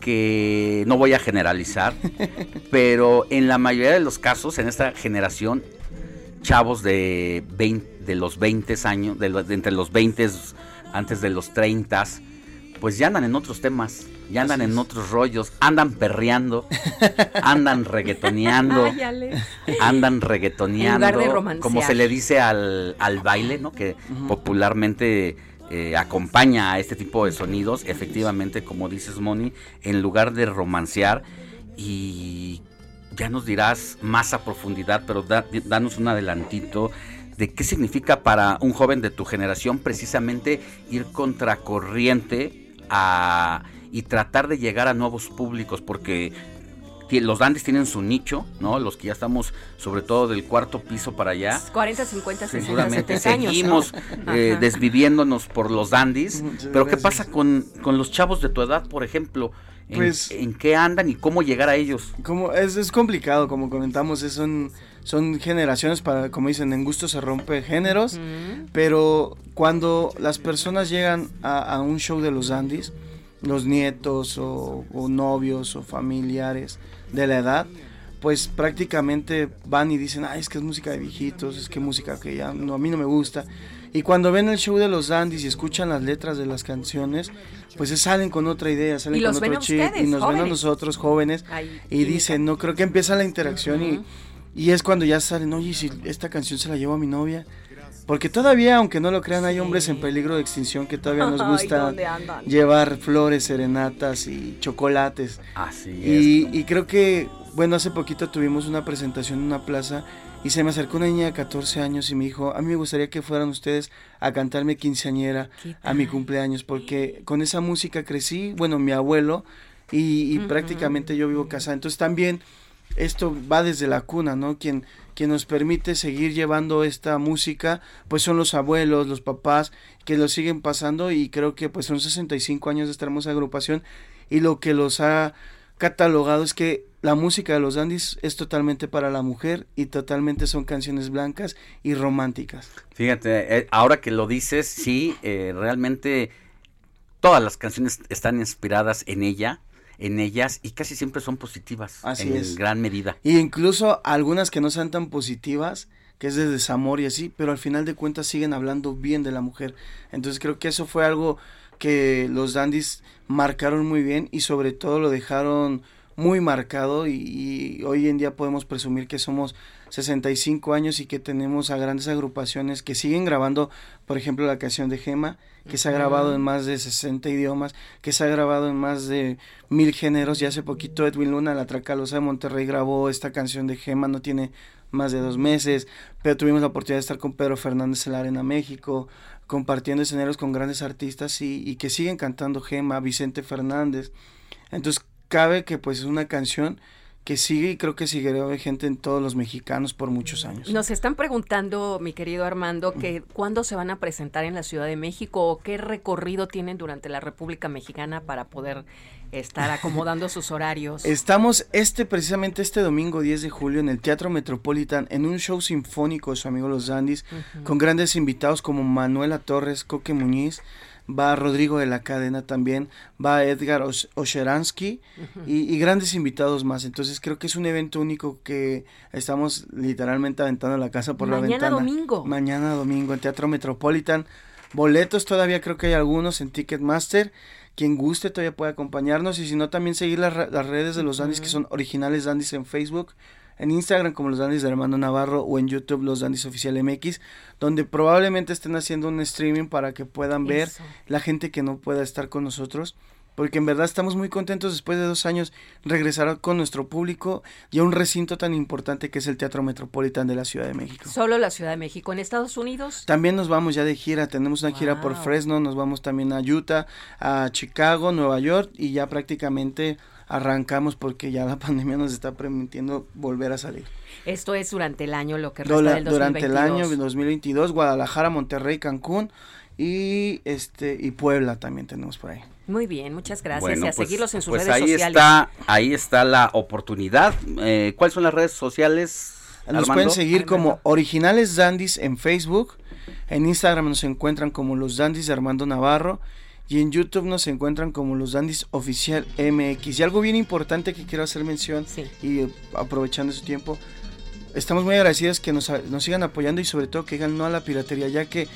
que no voy a generalizar, pero en la mayoría de los casos, en esta generación, chavos de, 20, de los 20 años, de, de entre los 20 antes de los 30, pues ya andan en otros temas, ya andan en otros rollos, andan perreando, andan reggaetoneando, andan reggaetoneando, como se le dice al, al baile, ¿no? Que popularmente eh, acompaña a este tipo de sonidos, efectivamente, como dices, Moni, en lugar de romancear y ya nos dirás más a profundidad, pero danos un adelantito de qué significa para un joven de tu generación precisamente ir contracorriente a, y tratar de llegar a nuevos públicos, porque los dandies tienen su nicho, ¿no? Los que ya estamos, sobre todo del cuarto piso para allá. 40, 50, 60, Seguramente seguimos eh, desviviéndonos por los dandies. pero ¿qué pasa con, con los chavos de tu edad, por ejemplo? ¿En, pues, ¿En qué andan y cómo llegar a ellos? Como es, es complicado, como comentamos, es son, son generaciones para, como dicen, en gusto se rompe géneros, pero cuando las personas llegan a, un show de los dandies, los nietos o, novios o familiares de la edad, pues prácticamente van y dicen, ay, es que es música de viejitos, es que música que ya no, a mí no me gusta. Y cuando ven el show de los dandies y escuchan las letras de las canciones, pues se salen con otra idea, salen con otro chip y nos ven a nosotros jóvenes y dicen, no, creo que empieza la interacción y, y es cuando ya salen, oye, si esta canción se la llevo a mi novia, porque todavía, aunque no lo crean, hay hombres en peligro de extinción que todavía nos gusta llevar flores, serenatas y chocolates. Así y, y creo que, bueno, hace poquito tuvimos una presentación en una plaza y se me acercó una niña de 14 años y me dijo, a mí me gustaría que fueran ustedes a cantarme quinceañera a mi cumpleaños, porque con esa música crecí, bueno, mi abuelo, y, prácticamente yo vivo casada. Entonces también esto va desde la cuna, ¿no? Quien, quien nos permite seguir llevando esta música, pues son los abuelos, los papás, que lo siguen pasando y creo que pues son 65 años de esta hermosa agrupación y lo que los ha catalogado es que la música de los dandies es totalmente para la mujer y totalmente son canciones blancas y románticas. Fíjate, eh, ahora que lo dices, sí, eh, realmente todas las canciones están inspiradas en ella en ellas y casi siempre son positivas así en gran medida. Y incluso algunas que no sean tan positivas, que es de desamor y así, pero al final de cuentas siguen hablando bien de la mujer. Entonces creo que eso fue algo que los dandies marcaron muy bien y sobre todo lo dejaron muy marcado y, hoy en día podemos presumir que somos 65 años y que tenemos a grandes agrupaciones que siguen grabando, por ejemplo, la canción de Gema, que se ha grabado en más de 60 idiomas, que se ha grabado en más de mil géneros y hace poquito Edwin Luna, la Tracalosa de Monterrey, grabó esta canción de Gema, no tiene más de dos meses, pero tuvimos la oportunidad de estar con Pedro Fernández en la Arena México, compartiendo escenarios con grandes artistas y, y que siguen cantando Gema, Vicente Fernández. Entonces cabe que pues es una canción que sigue y creo que seguirá gente en todos los mexicanos por muchos años. Nos están preguntando, mi querido Armando, que cuándo se van a presentar en la Ciudad de México o qué recorrido tienen durante la República Mexicana para poder estar acomodando sus horarios. Estamos este precisamente este domingo 10 de julio en el Teatro Metropolitan en un show sinfónico de su amigo Los Dandis con grandes invitados como Manuela Torres, Coque Muñiz, va Rodrigo de la Cadena también, va Edgar Osheransky y, grandes invitados más. Entonces creo que es un evento único que estamos literalmente aventando la casa por la ventana. Mañana domingo. Mañana domingo en Teatro Metropolitan. Boletos todavía creo que hay algunos en Ticketmaster. Quien guste todavía puede acompañarnos y si no también seguir las, redes de los Dandis que son originales Dandis en Facebook en Instagram como los Dandis de Armando Navarro o en YouTube los Dandis Oficial MX, donde probablemente estén haciendo un streaming para que puedan ver la gente que no pueda estar con nosotros. Porque en verdad estamos muy contentos después de dos años regresar con nuestro público y a un recinto tan importante que es el Teatro Metropolitan de la Ciudad de México. Solo la Ciudad de México. ¿En Estados Unidos? También nos vamos ya de gira. Tenemos una gira por Fresno, nos vamos también a Utah, a Chicago, Nueva York y ya prácticamente arrancamos porque ya la pandemia nos está permitiendo volver a salir. Esto es durante el año, lo que resta del 2022. Durante el año 2022, Guadalajara, Monterrey, Cancún y este y Puebla también tenemos por ahí. Muy bien, muchas gracias. y a pues, seguirlos en sus pues redes ahí sociales. Está, ahí está la oportunidad. Eh, ¿Cuáles son las redes sociales? Nos Armando? pueden seguir como Originales Dandis en Facebook. En Instagram nos encuentran como Los Dandis de Armando Navarro. Y en YouTube nos encuentran como Los Dandis Oficial MX. Y algo bien importante que quiero hacer mención, y eh, aprovechando su tiempo, estamos muy agradecidos que nos, nos sigan apoyando y sobre todo que digan no a la piratería, ya que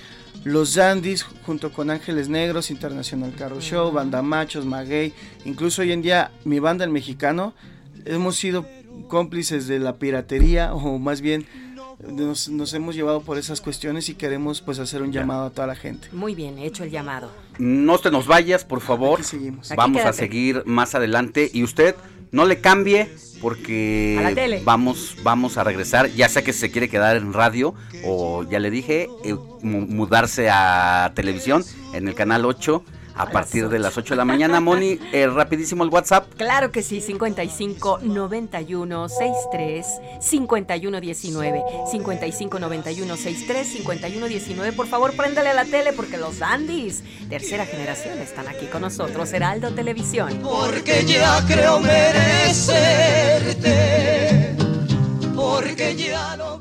los Dandis, junto con Ángeles Negros, Internacional Carro Show, Banda Machos, Maguey, incluso hoy en día mi banda El Mexicano, hemos sido cómplices de la piratería o más bien nos, nos hemos llevado por esas cuestiones y queremos pues hacer un llamado a toda la gente. Muy bien, hecho el llamado. No te nos vayas, por favor. seguimos. Vamos a seguir más adelante y usted no le cambie porque A la tele. vamos vamos a regresar, ya sea que se quiere quedar en radio o ya le dije eh, mu- mudarse a televisión en el canal 8 a partir de las 8 de la mañana. Moni, eh, rapidísimo el WhatsApp. Claro que sí, 55 91 63 51 19. 55 91 63 51 19. Por favor, préndale a la tele porque los Andis, tercera generación, están aquí con nosotros. Heraldo Televisión. Porque ya creo merecerte. Porque ya lo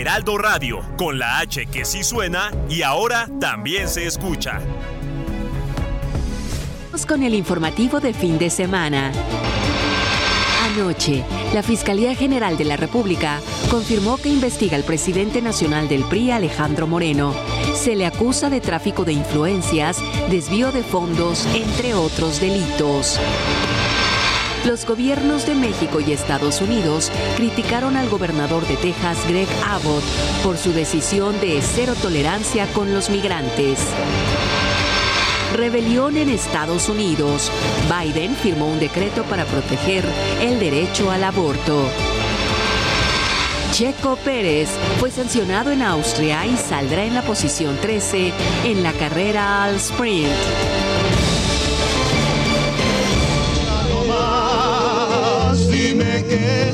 Heraldo Radio, con la H que sí suena y ahora también se escucha. Vamos con el informativo de fin de semana. Anoche, la Fiscalía General de la República confirmó que investiga al presidente nacional del PRI, Alejandro Moreno. Se le acusa de tráfico de influencias, desvío de fondos, entre otros delitos. Los gobiernos de México y Estados Unidos criticaron al gobernador de Texas, Greg Abbott, por su decisión de cero tolerancia con los migrantes. Rebelión en Estados Unidos. Biden firmó un decreto para proteger el derecho al aborto. Checo Pérez fue sancionado en Austria y saldrá en la posición 13 en la carrera al sprint.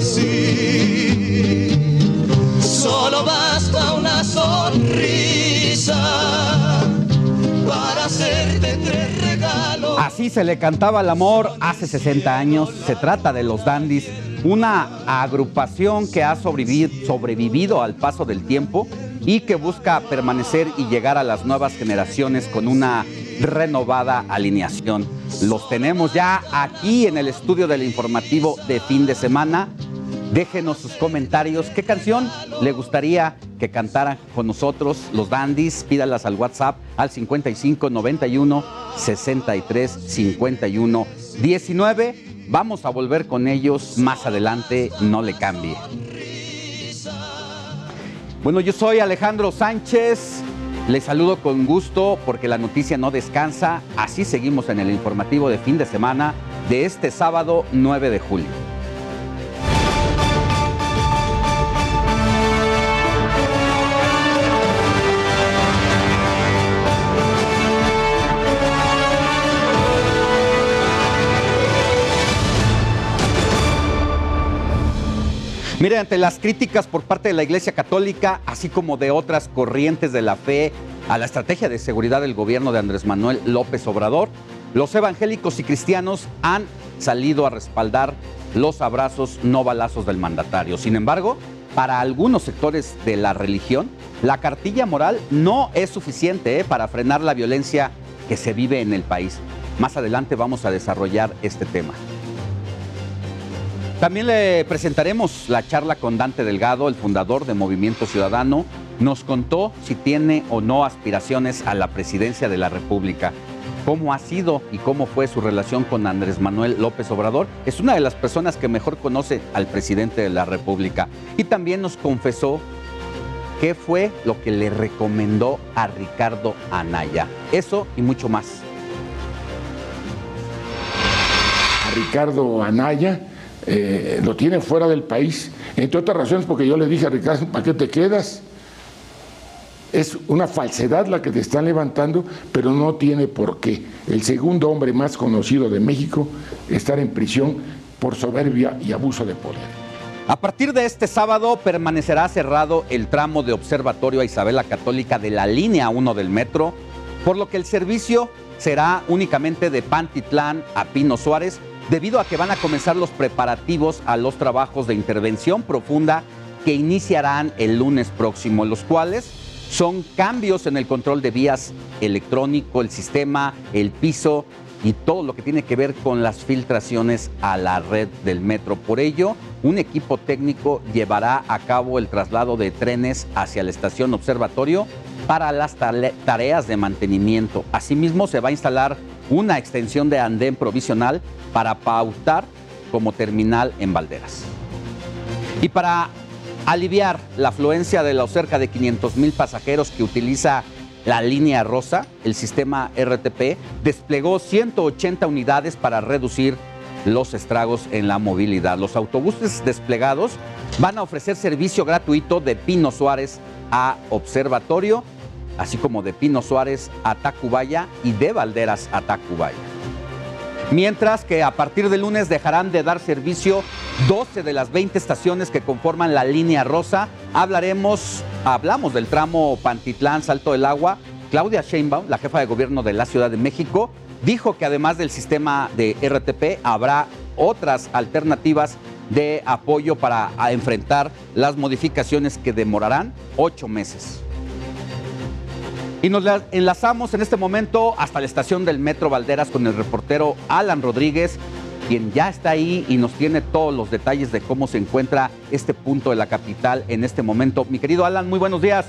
Sí. Solo basta una sonrisa para hacerte tres regalos. Así se le cantaba el amor hace 60 años. Se trata de los Dandis, una agrupación que ha sobrevivido al paso del tiempo y que busca permanecer y llegar a las nuevas generaciones con una renovada alineación. Los tenemos ya aquí en el estudio del informativo de fin de semana. Déjenos sus comentarios. ¿Qué canción le gustaría que cantaran con nosotros los Dandis? Pídalas al WhatsApp al 55 91 63 51 19. Vamos a volver con ellos más adelante. No le cambie. Bueno, yo soy Alejandro Sánchez. Les saludo con gusto porque la noticia no descansa. Así seguimos en el informativo de fin de semana de este sábado 9 de julio. Mire, ante las críticas por parte de la Iglesia Católica, así como de otras corrientes de la fe, a la estrategia de seguridad del gobierno de Andrés Manuel López Obrador, los evangélicos y cristianos han salido a respaldar los abrazos no balazos del mandatario. Sin embargo, para algunos sectores de la religión, la cartilla moral no es suficiente ¿eh? para frenar la violencia que se vive en el país. Más adelante vamos a desarrollar este tema. También le presentaremos la charla con Dante Delgado, el fundador de Movimiento Ciudadano. Nos contó si tiene o no aspiraciones a la presidencia de la República. cómo ha sido y cómo fue su relación con Andrés Manuel López Obrador. Es una de las personas que mejor conoce al presidente de la República. Y también nos confesó qué fue lo que le recomendó a Ricardo Anaya. Eso y mucho más. A Ricardo Anaya eh, lo tiene fuera del país, entre otras razones porque yo le dije a Ricardo, ¿para qué te quedas? Es una falsedad la que te están levantando, pero no tiene por qué. El segundo hombre más conocido de México estar en prisión por soberbia y abuso de poder. A partir de este sábado permanecerá cerrado el tramo de observatorio a Isabela Católica de la línea 1 del metro, por lo que el servicio será únicamente de Pantitlán a Pino Suárez, debido a que van a comenzar los preparativos a los trabajos de intervención profunda que iniciarán el lunes próximo, los cuales son cambios en el control de vías electrónico, el sistema, el piso y todo lo que tiene que ver con las filtraciones a la red del metro. Por ello, un equipo técnico llevará a cabo el traslado de trenes hacia la estación observatorio para las tareas de mantenimiento. Asimismo, se va a instalar una extensión de andén provisional para pautar como terminal en Valderas. Y para aliviar la afluencia de los cerca de 500 mil pasajeros que utiliza la línea rosa, el sistema RTP desplegó 180 unidades para reducir los estragos en la movilidad. Los autobuses desplegados van a ofrecer servicio gratuito de Pino Suárez a Observatorio, así como de Pino Suárez a Tacubaya y de Valderas a Tacubaya. Mientras que a partir de lunes dejarán de dar servicio 12 de las 20 estaciones que conforman la línea rosa. Hablaremos, hablamos del tramo Pantitlán, Salto del Agua. Claudia Sheinbaum, la jefa de gobierno de la Ciudad de México, dijo que además del sistema de RTP habrá otras alternativas de apoyo para enfrentar las modificaciones que demorarán ocho meses. Y nos enlazamos en este momento hasta la estación del Metro Valderas con el reportero Alan Rodríguez, quien ya está ahí y nos tiene todos los detalles de cómo se encuentra este punto de la capital en este momento. Mi querido Alan, muy buenos días.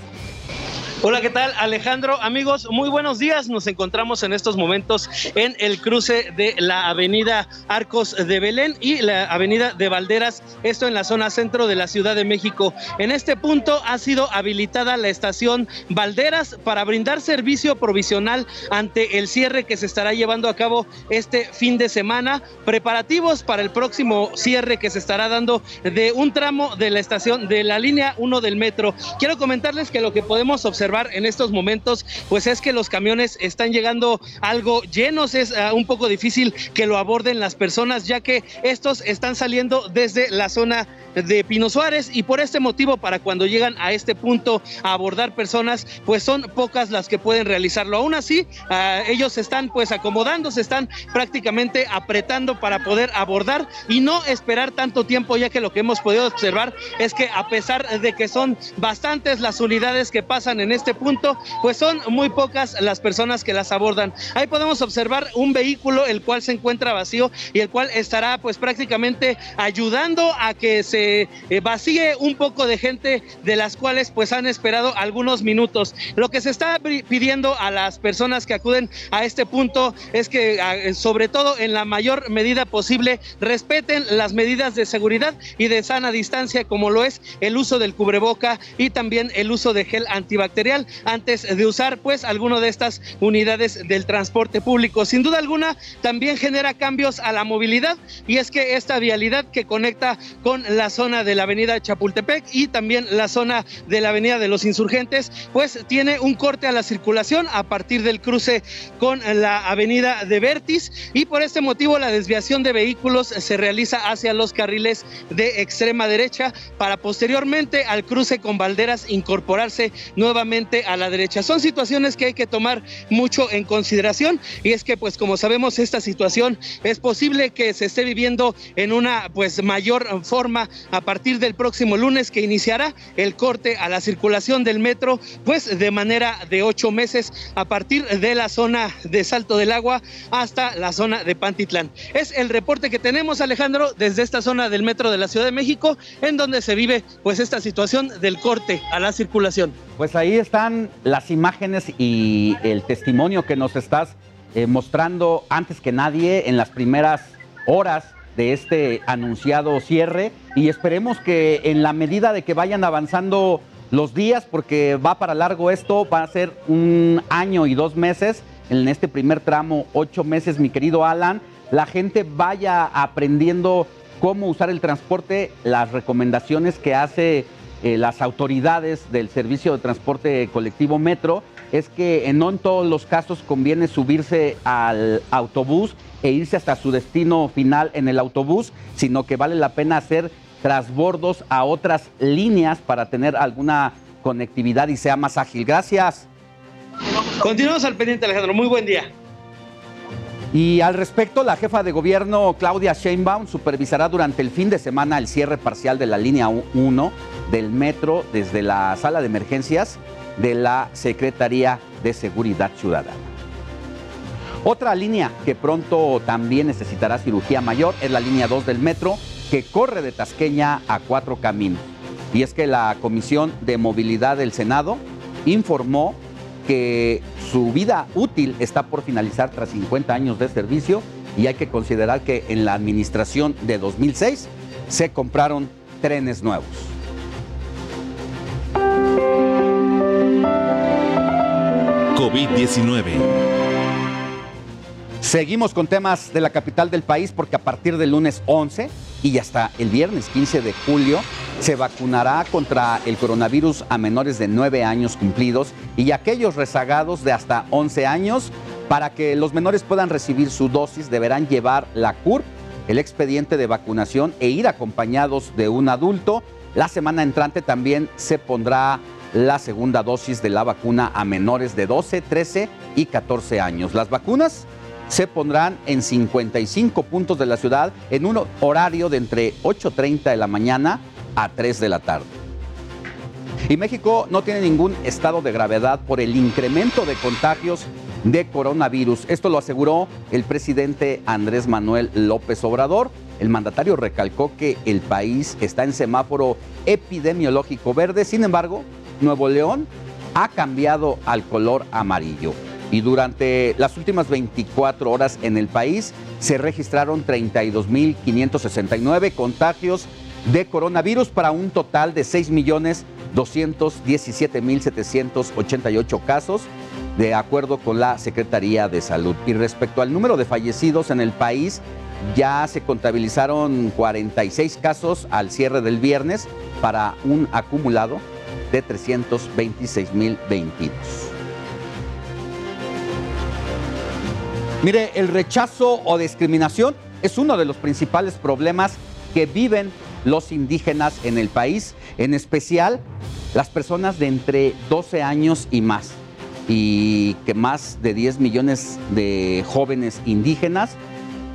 Hola, ¿qué tal Alejandro? Amigos, muy buenos días. Nos encontramos en estos momentos en el cruce de la avenida Arcos de Belén y la avenida de Valderas, esto en la zona centro de la Ciudad de México. En este punto ha sido habilitada la estación Valderas para brindar servicio provisional ante el cierre que se estará llevando a cabo este fin de semana. Preparativos para el próximo cierre que se estará dando de un tramo de la estación de la línea 1 del metro. Quiero comentarles que lo que podemos observar en estos momentos, pues es que los camiones están llegando algo llenos, es uh, un poco difícil que lo aborden las personas, ya que estos están saliendo desde la zona de Pino Suárez y por este motivo para cuando llegan a este punto a abordar personas pues son pocas las que pueden realizarlo. Aún así uh, ellos están pues acomodando, se están prácticamente apretando para poder abordar y no esperar tanto tiempo ya que lo que hemos podido observar es que a pesar de que son bastantes las unidades que pasan en este punto pues son muy pocas las personas que las abordan. Ahí podemos observar un vehículo el cual se encuentra vacío y el cual estará pues prácticamente ayudando a que se eh, vacíe un poco de gente de las cuales pues han esperado algunos minutos. Lo que se está pidiendo a las personas que acuden a este punto es que sobre todo en la mayor medida posible respeten las medidas de seguridad y de sana distancia como lo es el uso del cubreboca y también el uso de gel antibacterial antes de usar pues alguno de estas unidades del transporte público. Sin duda alguna también genera cambios a la movilidad y es que esta vialidad que conecta con las zona de la avenida Chapultepec y también la zona de la avenida de los insurgentes, pues tiene un corte a la circulación a partir del cruce con la avenida de Vertis y por este motivo la desviación de vehículos se realiza hacia los carriles de extrema derecha para posteriormente al cruce con Valderas incorporarse nuevamente a la derecha. Son situaciones que hay que tomar mucho en consideración y es que pues como sabemos esta situación es posible que se esté viviendo en una pues mayor forma a partir del próximo lunes que iniciará el corte a la circulación del metro, pues de manera de ocho meses a partir de la zona de Salto del Agua hasta la zona de Pantitlán. Es el reporte que tenemos, Alejandro, desde esta zona del metro de la Ciudad de México, en donde se vive pues esta situación del corte a la circulación. Pues ahí están las imágenes y el testimonio que nos estás eh, mostrando antes que nadie en las primeras horas de este anunciado cierre y esperemos que en la medida de que vayan avanzando los días, porque va para largo esto, va a ser un año y dos meses, en este primer tramo ocho meses, mi querido Alan, la gente vaya aprendiendo cómo usar el transporte, las recomendaciones que hace eh, las autoridades del servicio de transporte colectivo Metro es que no en todos los casos conviene subirse al autobús e irse hasta su destino final en el autobús, sino que vale la pena hacer trasbordos a otras líneas para tener alguna conectividad y sea más ágil. Gracias. Continuamos al pendiente, Alejandro. Muy buen día. Y al respecto, la jefa de gobierno Claudia Sheinbaum supervisará durante el fin de semana el cierre parcial de la línea 1 del metro desde la sala de emergencias de la Secretaría de Seguridad Ciudadana. Otra línea que pronto también necesitará cirugía mayor es la línea 2 del metro que corre de Tasqueña a Cuatro Caminos. Y es que la Comisión de Movilidad del Senado informó que su vida útil está por finalizar tras 50 años de servicio y hay que considerar que en la administración de 2006 se compraron trenes nuevos. COVID-19. Seguimos con temas de la capital del país porque a partir del lunes 11 y hasta el viernes 15 de julio se vacunará contra el coronavirus a menores de 9 años cumplidos y aquellos rezagados de hasta 11 años. Para que los menores puedan recibir su dosis deberán llevar la CURP, el expediente de vacunación e ir acompañados de un adulto. La semana entrante también se pondrá la segunda dosis de la vacuna a menores de 12, 13 y 14 años. Las vacunas se pondrán en 55 puntos de la ciudad en un horario de entre 8.30 de la mañana a 3 de la tarde. Y México no tiene ningún estado de gravedad por el incremento de contagios de coronavirus. Esto lo aseguró el presidente Andrés Manuel López Obrador. El mandatario recalcó que el país está en semáforo epidemiológico verde. Sin embargo, Nuevo León ha cambiado al color amarillo y durante las últimas 24 horas en el país se registraron 32.569 contagios de coronavirus para un total de 6.217.788 casos, de acuerdo con la Secretaría de Salud. Y respecto al número de fallecidos en el país, ya se contabilizaron 46 casos al cierre del viernes para un acumulado de 326.022. Mire, el rechazo o discriminación es uno de los principales problemas que viven los indígenas en el país, en especial las personas de entre 12 años y más, y que más de 10 millones de jóvenes indígenas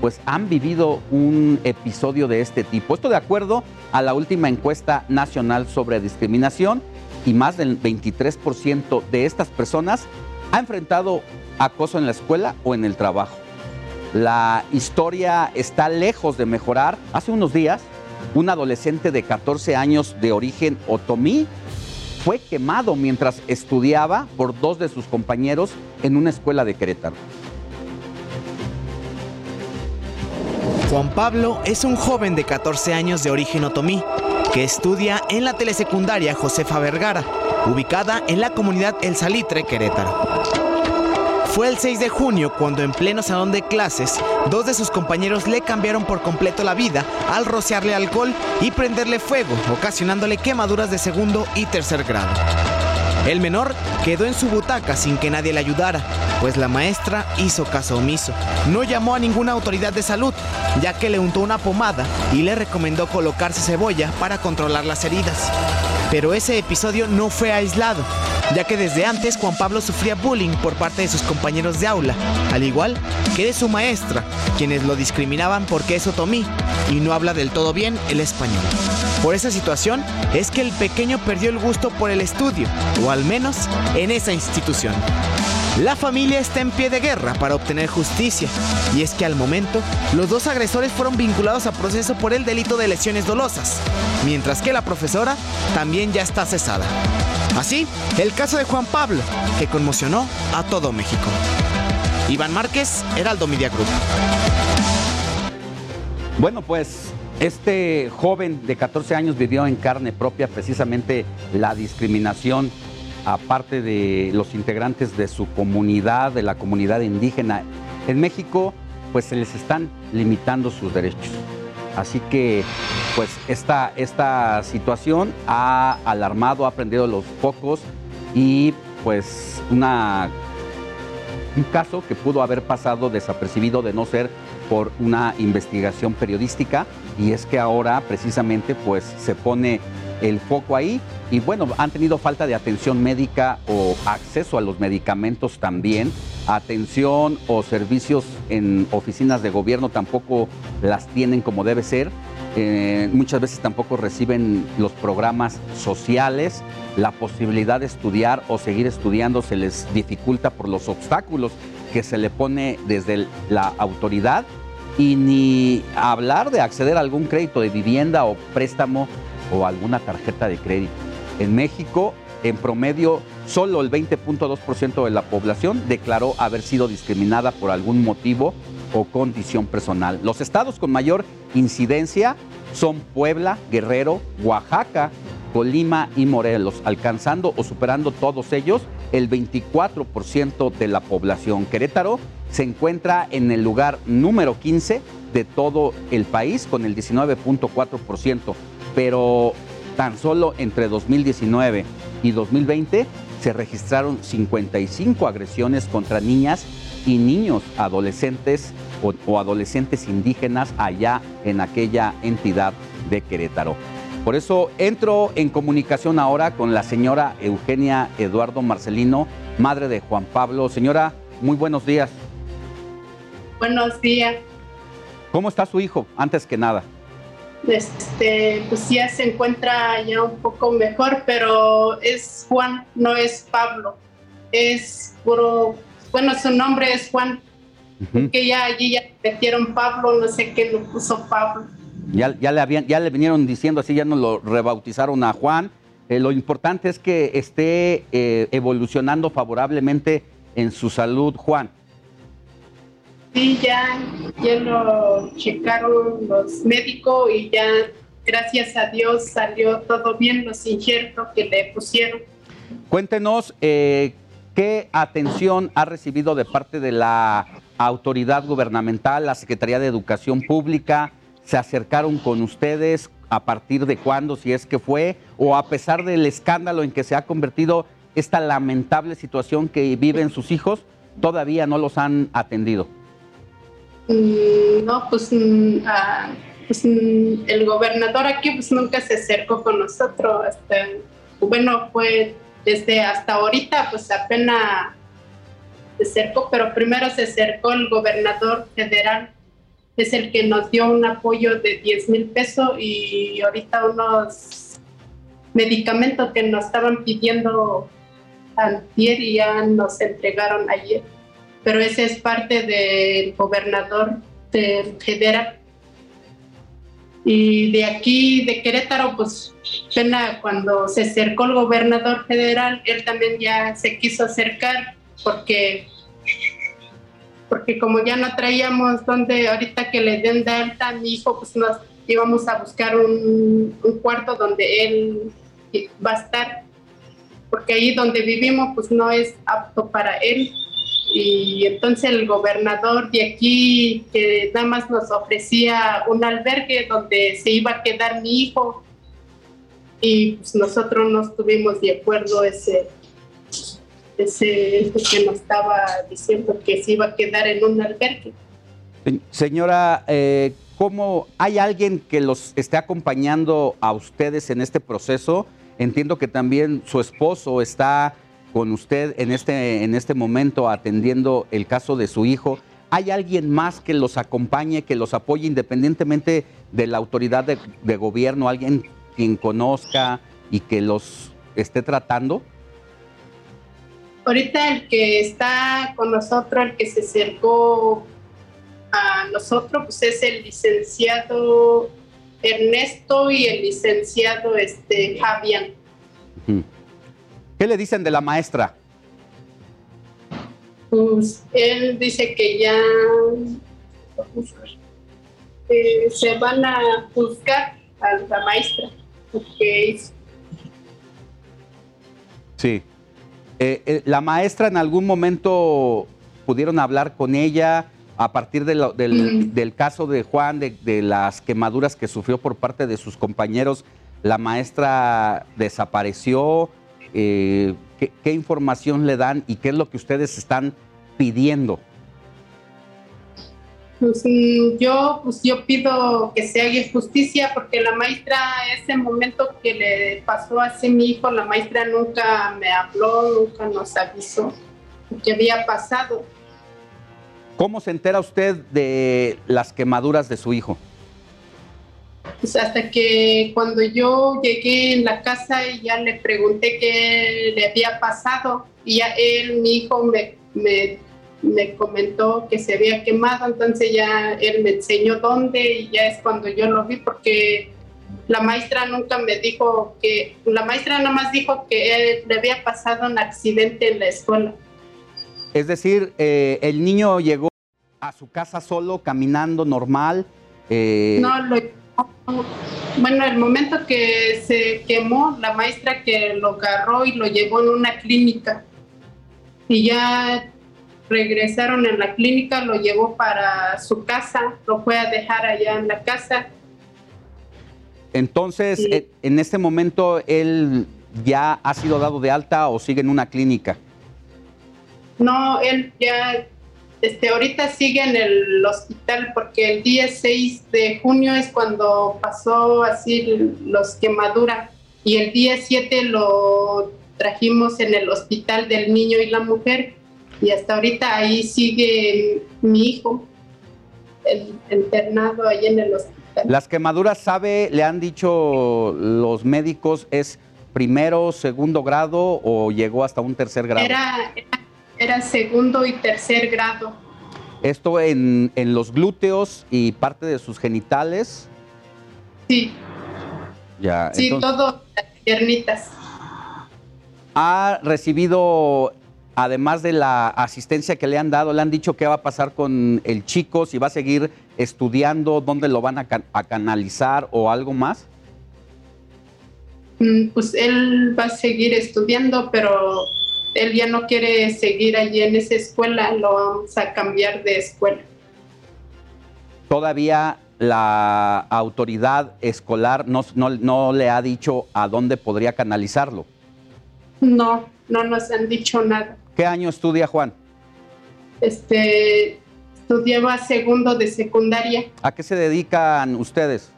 pues han vivido un episodio de este tipo. Esto de acuerdo a la última encuesta nacional sobre discriminación y más del 23% de estas personas ha enfrentado acoso en la escuela o en el trabajo. La historia está lejos de mejorar. Hace unos días, un adolescente de 14 años de origen otomí fue quemado mientras estudiaba por dos de sus compañeros en una escuela de Querétaro. Juan Pablo es un joven de 14 años de origen otomí que estudia en la telesecundaria Josefa Vergara, ubicada en la comunidad El Salitre, Querétaro. Fue el 6 de junio cuando en pleno salón de clases, dos de sus compañeros le cambiaron por completo la vida al rociarle alcohol y prenderle fuego, ocasionándole quemaduras de segundo y tercer grado. El menor quedó en su butaca sin que nadie le ayudara, pues la maestra hizo caso omiso. No llamó a ninguna autoridad de salud, ya que le untó una pomada y le recomendó colocarse cebolla para controlar las heridas. Pero ese episodio no fue aislado, ya que desde antes Juan Pablo sufría bullying por parte de sus compañeros de aula, al igual que de su maestra, quienes lo discriminaban porque es otomí y no habla del todo bien el español. Por esa situación es que el pequeño perdió el gusto por el estudio, o al menos en esa institución. La familia está en pie de guerra para obtener justicia, y es que al momento los dos agresores fueron vinculados a proceso por el delito de lesiones dolosas, mientras que la profesora también ya está cesada. Así, el caso de Juan Pablo, que conmocionó a todo México. Iván Márquez, Heraldo Media Group. Bueno, pues este joven de 14 años vivió en carne propia precisamente la discriminación aparte de los integrantes de su comunidad, de la comunidad indígena. En México, pues se les están limitando sus derechos. Así que, pues esta, esta situación ha alarmado, ha prendido los focos y pues una, un caso que pudo haber pasado desapercibido de no ser por una investigación periodística y es que ahora precisamente pues se pone el foco ahí y bueno, han tenido falta de atención médica o acceso a los medicamentos también, atención o servicios en oficinas de gobierno tampoco las tienen como debe ser. Eh, muchas veces tampoco reciben los programas sociales, la posibilidad de estudiar o seguir estudiando se les dificulta por los obstáculos que se le pone desde la autoridad y ni hablar de acceder a algún crédito de vivienda o préstamo o alguna tarjeta de crédito. En México, en promedio, solo el 20.2% de la población declaró haber sido discriminada por algún motivo o condición personal. Los estados con mayor incidencia son Puebla, Guerrero, Oaxaca, Colima y Morelos, alcanzando o superando todos ellos el 24% de la población. Querétaro se encuentra en el lugar número 15 de todo el país con el 19.4%, pero tan solo entre 2019 y 2020 se registraron 55 agresiones contra niñas y niños adolescentes o, o, adolescentes indígenas allá en aquella entidad de Querétaro. Por eso entro en comunicación ahora con la señora Eugenia Eduardo Marcelino, madre de Juan Pablo. Señora, muy buenos días. Buenos días. ¿Cómo está su hijo, antes que nada? Este, pues ya se encuentra ya un poco mejor, pero es Juan, no es Pablo. Es puro, bueno, su nombre es Juan. Que ya allí ya metieron Pablo, no sé qué lo puso Pablo. Ya, ya, le habían, ya le vinieron diciendo así, ya no lo rebautizaron a Juan. Eh, lo importante es que esté eh, evolucionando favorablemente en su salud, Juan. Sí, ya, ya lo checaron los médicos y ya, gracias a Dios, salió todo bien los injertos que le pusieron. Cuéntenos eh, qué atención ha recibido de parte de la autoridad gubernamental, la Secretaría de Educación Pública. ¿Se acercaron con ustedes? ¿A partir de cuándo, si es que fue? ¿O a pesar del escándalo en que se ha convertido esta lamentable situación que viven sus hijos, todavía no los han atendido? Mm, no, pues, mm, ah, pues mm, el gobernador aquí pues nunca se acercó con nosotros. Hasta, bueno, fue desde hasta ahorita, pues apenas se acercó, pero primero se acercó el gobernador federal, es el que nos dio un apoyo de 10 mil pesos y ahorita unos medicamentos que nos estaban pidiendo antier y ya nos entregaron ayer pero ese es parte del gobernador de federal. Y de aquí, de Querétaro, pues pena cuando se acercó el gobernador federal, él también ya se quiso acercar porque porque como ya no traíamos donde ahorita que le den de a mi hijo, pues nos íbamos a buscar un, un cuarto donde él va a estar, porque ahí donde vivimos pues no es apto para él. Y entonces el gobernador de aquí que nada más nos ofrecía un albergue donde se iba a quedar mi hijo y pues nosotros no estuvimos de acuerdo ese ese que nos estaba diciendo que se iba a quedar en un albergue. Señora, eh, ¿cómo hay alguien que los esté acompañando a ustedes en este proceso? Entiendo que también su esposo está con usted en este, en este momento atendiendo el caso de su hijo. ¿Hay alguien más que los acompañe, que los apoye independientemente de la autoridad de, de gobierno, alguien quien conozca y que los esté tratando? Ahorita el que está con nosotros, el que se acercó a nosotros, pues es el licenciado Ernesto y el licenciado este, Javier. ¿Qué le dicen de la maestra? pues él dice que ya eh, se van a buscar a la maestra porque. Sí. Eh, eh, ¿La maestra en algún momento pudieron hablar con ella a partir de lo- del, del caso de Juan, de, de las quemaduras que sufrió por parte de sus compañeros? ¿La maestra desapareció? Eh, ¿qué, qué información le dan y qué es lo que ustedes están pidiendo? Pues yo, pues yo pido que se haga justicia porque la maestra, ese momento que le pasó a mi hijo, la maestra nunca me habló, nunca nos avisó que había pasado. ¿Cómo se entera usted de las quemaduras de su hijo? Pues hasta que cuando yo llegué en la casa y ya le pregunté qué le había pasado y ya él, mi hijo, me, me, me comentó que se había quemado, entonces ya él me enseñó dónde y ya es cuando yo lo vi porque la maestra nunca me dijo que, la maestra nada más dijo que él, le había pasado un accidente en la escuela. Es decir, eh, el niño llegó a su casa solo, caminando normal. eh, No, lo, bueno, el momento que se quemó, la maestra que lo agarró y lo llevó en una clínica. Y ya regresaron en la clínica, lo llevó para su casa, lo fue a dejar allá en la casa. Entonces, eh, en este momento, ¿él ya ha sido dado de alta o sigue en una clínica? No, él ya, este, ahorita sigue en el hospital porque el día 6 de junio es cuando pasó así los quemaduras y el día 7 lo trajimos en el hospital del niño y la mujer y hasta ahorita ahí sigue mi hijo el, internado ahí en el hospital. Las quemaduras, ¿sabe? Le han dicho los médicos, ¿es primero, segundo grado o llegó hasta un tercer grado? Era, era, era segundo y tercer grado. Esto en, en los glúteos y parte de sus genitales. Sí, Ya, sí, entonces, todo las piernitas. ¿Ha recibido, además de la asistencia que le han dado, le han dicho qué va a pasar con el chico, si va a seguir estudiando, dónde lo van a, ca- a canalizar o algo más? Mm, Pues él va a seguir estudiando, pero él ya no quiere seguir allí en esa escuela, lo vamos a cambiar de escuela. Todavía la autoridad escolar no, no- no le ha dicho a dónde podría canalizarlo. No, no nos han dicho nada. ¿Qué año estudia Juan? Este, estudiaba segundo de secundaria. ¿A qué se dedican ustedes?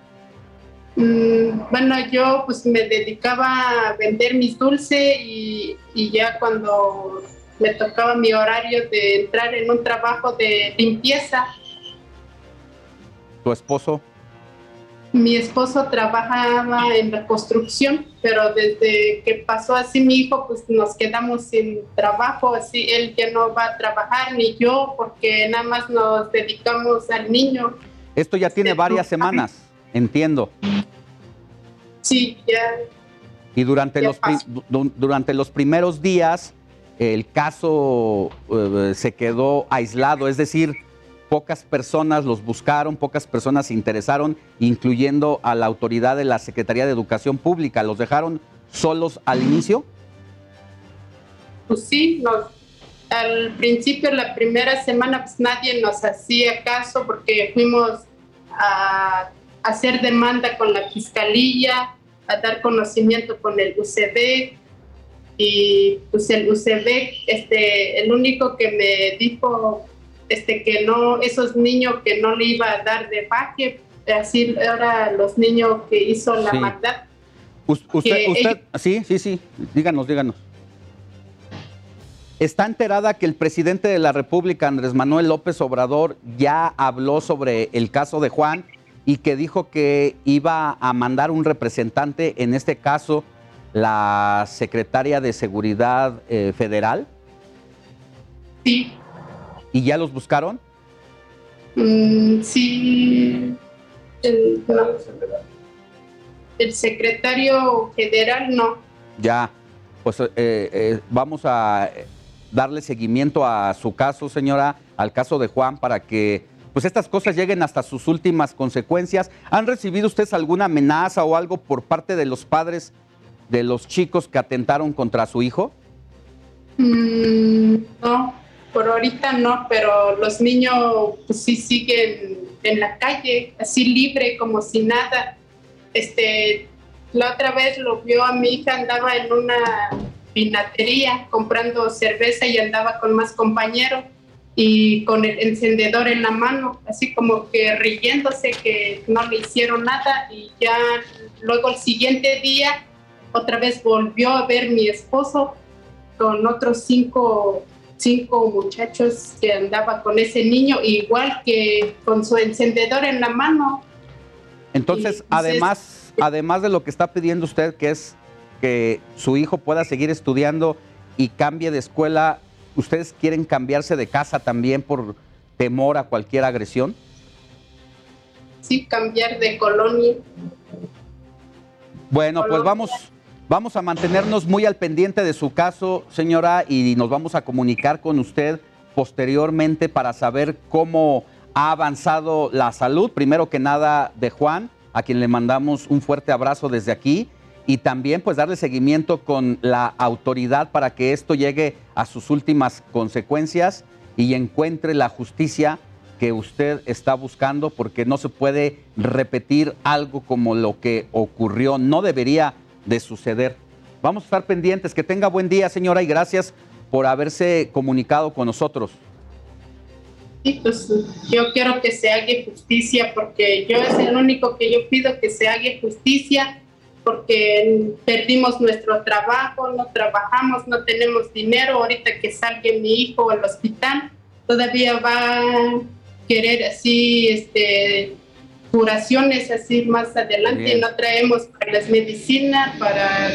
Mm, Bueno, yo pues me dedicaba a vender mis dulces y, y ya cuando me tocaba mi horario de entrar en un trabajo de limpieza, ¿Tu esposo? Mi esposo trabajaba en la construcción, pero desde que pasó así mi hijo, pues nos quedamos sin trabajo, así él ya no va a trabajar ni yo, porque nada más nos dedicamos al niño. Esto ya tiene varias semanas, entiendo. Sí, ya. Y durante, Ya los, durante los primeros días, el caso eh, se quedó aislado, es decir, pocas personas los buscaron, pocas personas se interesaron, incluyendo a la autoridad de la Secretaría de Educación Pública. ¿Los dejaron solos al inicio? Pues sí, nos, al principio, la primera semana, pues nadie nos hacía caso porque fuimos a hacer demanda con la fiscalía, a dar conocimiento con el UCB y pues el UCB, este, el único que me dijo este, que no, esos niños que no le iba a dar de baje, así ahora los niños que hizo la Sí. maldad. Us- Usted, usted, sí, sí, sí, díganos, díganos. ¿Está enterada que el presidente de la República, Andrés Manuel López Obrador, ya habló sobre el caso de Juan y que dijo que iba a mandar un representante, en este caso, la secretaria de Seguridad eh, Federal? Sí. ¿Y ya los buscaron? Mm, sí, el, no. El secretario federal no. Ya, pues eh, eh, vamos a... darle seguimiento a su caso, señora, al caso de Juan, para que pues estas cosas lleguen hasta sus últimas consecuencias. ¿Han recibido ustedes alguna amenaza o algo por parte de los padres de los chicos que atentaron contra su hijo? Mm, no, por ahorita no, pero los niños pues sí siguen en la calle, así libre, como si nada. Este, la otra vez lo vio a mi hija, andaba en una pinatería comprando cerveza y andaba con más compañeros y con el encendedor en la mano, así como que riéndose que no le hicieron nada y ya luego el siguiente día otra vez volvió a ver mi esposo con otros cinco, cinco muchachos que andaba con ese niño, igual que con su encendedor en la mano. Entonces, además, además de lo que está pidiendo usted, que es que su hijo pueda seguir estudiando y cambie de escuela, ¿ustedes quieren cambiarse de casa también por temor a cualquier agresión? Sí, cambiar de colonia. Bueno, pues vamos, vamos a mantenernos muy al pendiente de su caso, señora, y nos vamos a comunicar con usted posteriormente para saber cómo ha avanzado la salud, primero que nada de Juan, a quien le mandamos un fuerte abrazo desde aquí, y también pues darle seguimiento con la autoridad para que esto llegue a sus últimas consecuencias y encuentre la justicia que usted está buscando porque no se puede repetir algo como lo que ocurrió, no debería de suceder. Vamos a estar pendientes, que tenga buen día señora y gracias por haberse comunicado con nosotros. Sí, pues yo quiero que se haga justicia porque yo es el único que yo pido que se haga justicia porque perdimos nuestro trabajo, no trabajamos, no tenemos dinero. Ahorita que salga mi hijo al hospital, todavía va a querer así, este, curaciones así más adelante. No traemos para las medicinas, para...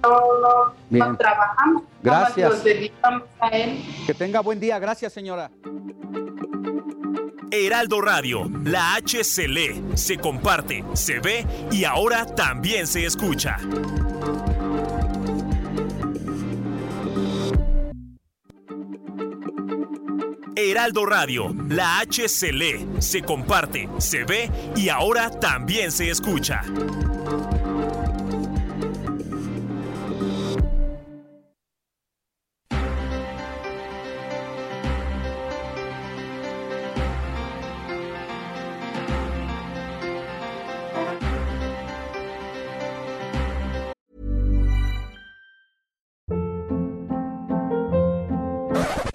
No, no, trabajamos. Gracias. Nos dedicamos a él. Que tenga buen día. Gracias, señora. Heraldo Radio, la H se lee, se comparte, se ve y ahora también se escucha. Heraldo Radio, la H se se comparte, se ve y ahora también se escucha.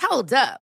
Hold up.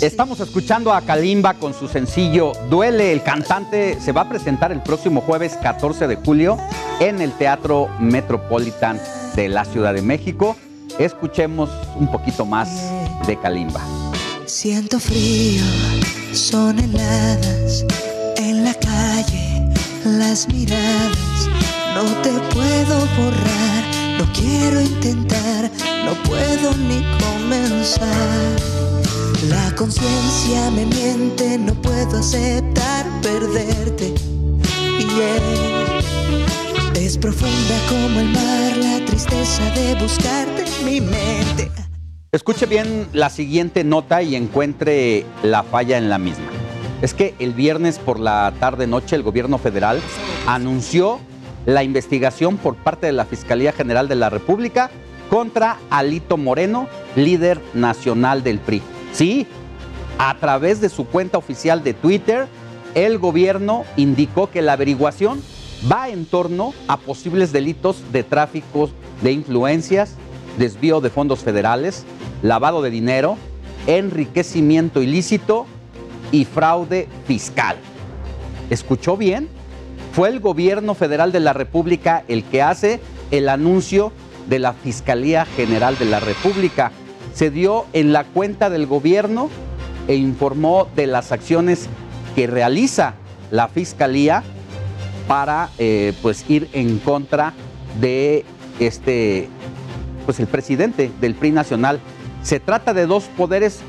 Estamos escuchando a Kalimba con su sencillo Duele. El cantante se va a presentar el próximo jueves 14 de julio en el Teatro Metropolitan de la Ciudad de México. Escuchemos un poquito más de Kalimba. Siento frío, son heladas en la calle, las miradas. No te puedo borrar, no quiero intentar, no puedo ni comenzar. La conciencia me miente, no puedo aceptar perderte. Yeah. Es profunda como el mar, la tristeza de buscarte mi mente. Escuche bien la siguiente nota y encuentre la falla en la misma. es que el viernes por la tarde-noche el gobierno federal anunció la investigación por parte de la Fiscalía General de la República contra Alito Moreno, líder nacional del PRI. Sí, a través de su cuenta oficial de Twitter, el gobierno indicó que la averiguación va en torno a posibles delitos de tráfico de influencias, desvío de fondos federales, lavado de dinero, enriquecimiento ilícito y fraude fiscal. ¿Escuchó bien? Fue el gobierno federal de la República el que hace el anuncio de la Fiscalía General de la República. Se dio en la cuenta del gobierno e informó de las acciones que realiza la Fiscalía para eh, pues ir en contra de este pues el presidente del PRI nacional. Se trata de dos poderes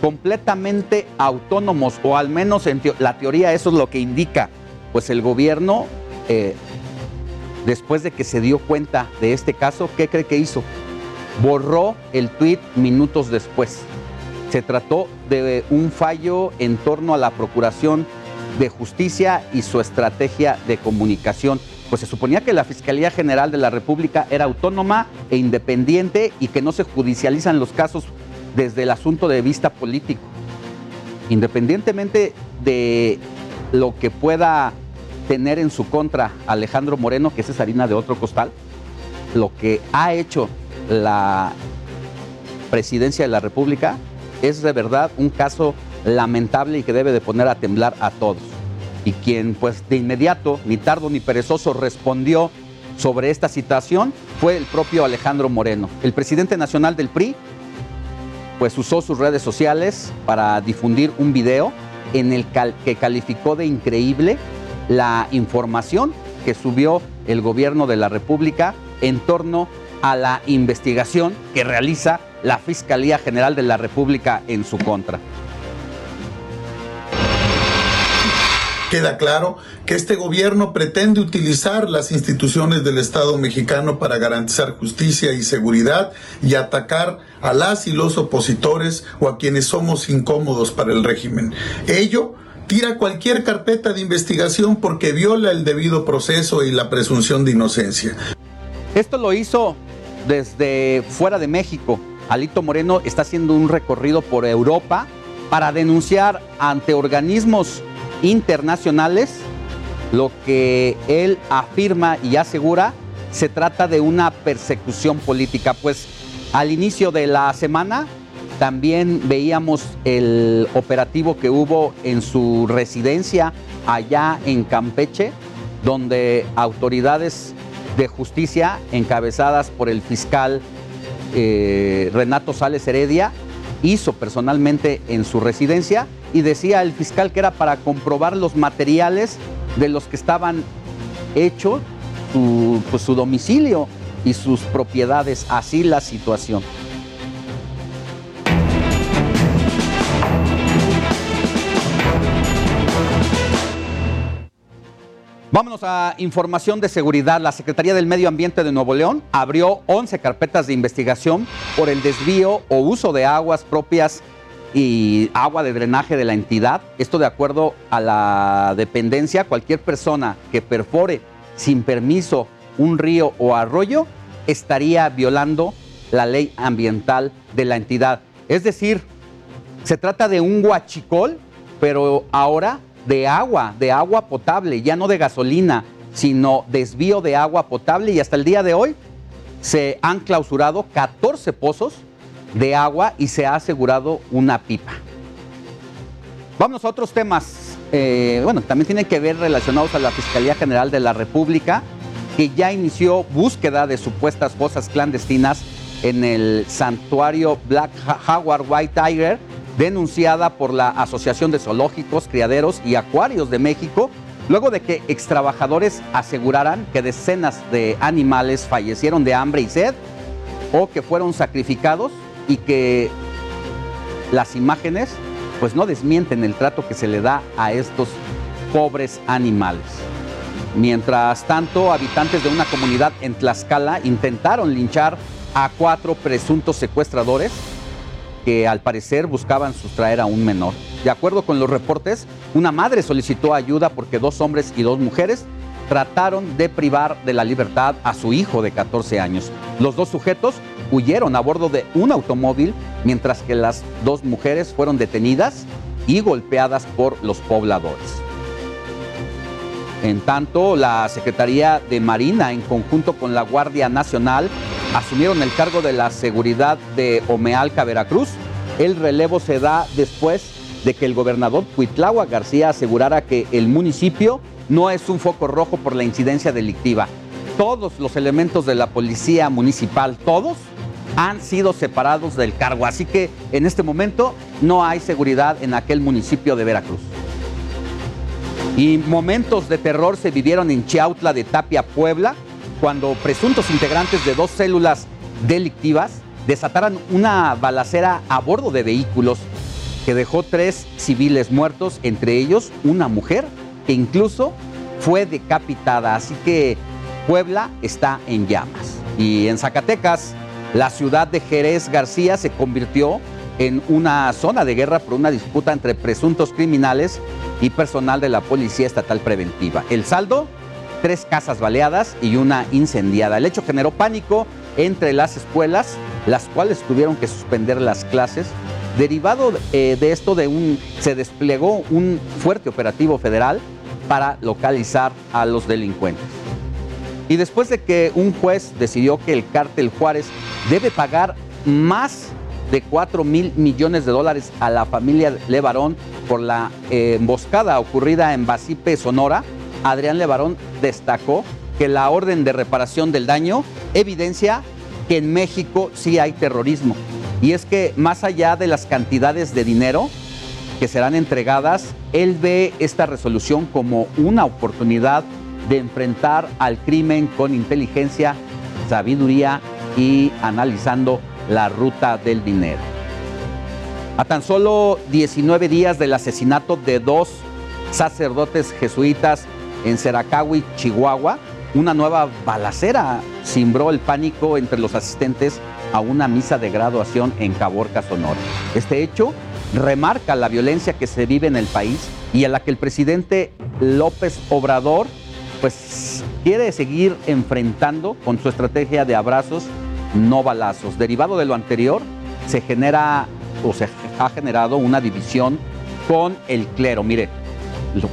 completamente autónomos, o al menos en la teoría eso es lo que indica, pues el gobierno, eh, después de que se dio cuenta de este caso, ¿qué cree que hizo? Borró el tuit minutos después. Se trató de un fallo en torno a la Procuración de Justicia y su estrategia de comunicación. Pues se suponía que la Fiscalía General de la República era autónoma e independiente y que no se judicializan los casos desde el asunto de vista político. Independientemente de lo que pueda tener en su contra Alejandro Moreno, que es harina de otro costal, lo que ha hecho la presidencia de la República es de verdad un caso lamentable y que debe de poner a temblar a todos. Y quien pues de inmediato, ni tardo ni perezoso, respondió sobre esta situación fue el propio Alejandro Moreno. El presidente nacional del PRI pues usó sus redes sociales para difundir un video en el que calificó de increíble la información que subió el gobierno de la República en torno a la investigación que realiza la Fiscalía General de la República en su contra. Queda claro que este gobierno pretende utilizar las instituciones del Estado mexicano para garantizar justicia y seguridad y atacar a las y los opositores o a quienes somos incómodos para el régimen. Ello tira cualquier carpeta de investigación porque viola el debido proceso y la presunción de inocencia. Esto lo hizo desde fuera de México. Alito Moreno está haciendo un recorrido por Europa para denunciar ante organismos internacionales, lo que él afirma y asegura se trata de una persecución política, pues al inicio de la semana también veíamos el operativo que hubo en su residencia allá en Campeche, donde autoridades de justicia encabezadas por el fiscal eh, Renato Sales Heredia hizo personalmente en su residencia y decía el fiscal que era para comprobar los materiales de los que estaban hechos pues, su domicilio y sus propiedades. Así la situación. Vámonos a información de seguridad. La Secretaría del Medio Ambiente de Nuevo León abrió 11 carpetas de investigación por el desvío o uso de aguas propias y agua de drenaje de la entidad. Esto de acuerdo a la dependencia, cualquier persona que perfore sin permiso un río o arroyo estaría violando la ley ambiental de la entidad. Es decir, se trata de un guachicol, pero ahora de agua, de agua potable, ya no de gasolina, sino desvío de agua potable y hasta el día de hoy se han clausurado 14 pozos de agua y se ha asegurado una pipa. Vamos a otros temas, eh, bueno, también tienen que ver relacionados a la Fiscalía General de la República, que ya inició búsqueda de supuestas fosas clandestinas en el santuario Black Jaguar White Tiger, denunciada por la Asociación de Zoológicos, Criaderos y Acuarios de México, luego de que extrabajadores aseguraran que decenas de animales fallecieron de hambre y sed o que fueron sacrificados y que las imágenes pues no desmienten el trato que se le da a estos pobres animales. Mientras tanto, habitantes de una comunidad en Tlaxcala intentaron linchar a cuatro presuntos secuestradores que al parecer buscaban sustraer a un menor. De acuerdo con los reportes, una madre solicitó ayuda porque dos hombres y dos mujeres trataron de privar de la libertad a su hijo de 14 años. Los dos sujetos huyeron a bordo de un automóvil, mientras que las dos mujeres fueron detenidas y golpeadas por los pobladores. En tanto, la Secretaría de Marina, en conjunto con la Guardia Nacional, asumieron el cargo de la seguridad de Omealca, Veracruz. El relevo se da después de que el gobernador Cuitlagua García asegurara que el municipio no es un foco rojo por la incidencia delictiva. Todos los elementos de la policía municipal, todos, han sido separados del cargo. Así que en este momento no hay seguridad en aquel municipio de Veracruz. Y momentos de terror se vivieron en Chiautla de Tapia, Puebla, cuando presuntos integrantes de dos células delictivas desataron una balacera a bordo de vehículos que dejó tres civiles muertos, entre ellos una mujer que incluso fue decapitada. Así que Puebla está en llamas. Y en Zacatecas, la ciudad de Jerez García se convirtió en una zona de guerra por una disputa entre presuntos criminales y personal de la Policía Estatal Preventiva. El saldo, tres casas baleadas y una incendiada. El hecho generó pánico entre las escuelas, las cuales tuvieron que suspender las clases. Derivado eh, de esto, de un, se desplegó un fuerte operativo federal para localizar a los delincuentes. Y después de que un juez decidió que el cártel Juárez debe pagar más de 4 mil millones de dólares a la familia Levarón por la eh, emboscada ocurrida en Basipe, Sonora, Adrián Levarón destacó que la orden de reparación del daño evidencia que en México sí hay terrorismo. Y es que más allá de las cantidades de dinero que serán entregadas, él ve esta resolución como una oportunidad de enfrentar al crimen con inteligencia, sabiduría y analizando la ruta del dinero. A tan solo 19 días del asesinato de dos sacerdotes jesuitas en Seracahui, Chihuahua, una nueva balacera cimbró el pánico entre los asistentes a una misa de graduación en Caborca, Sonora. Este hecho remarca la violencia que se vive en el país y a la que el presidente López Obrador pues quiere seguir enfrentando con su estrategia de abrazos, no balazos. Derivado de lo anterior, se genera o se ha generado una división con el clero. Mire,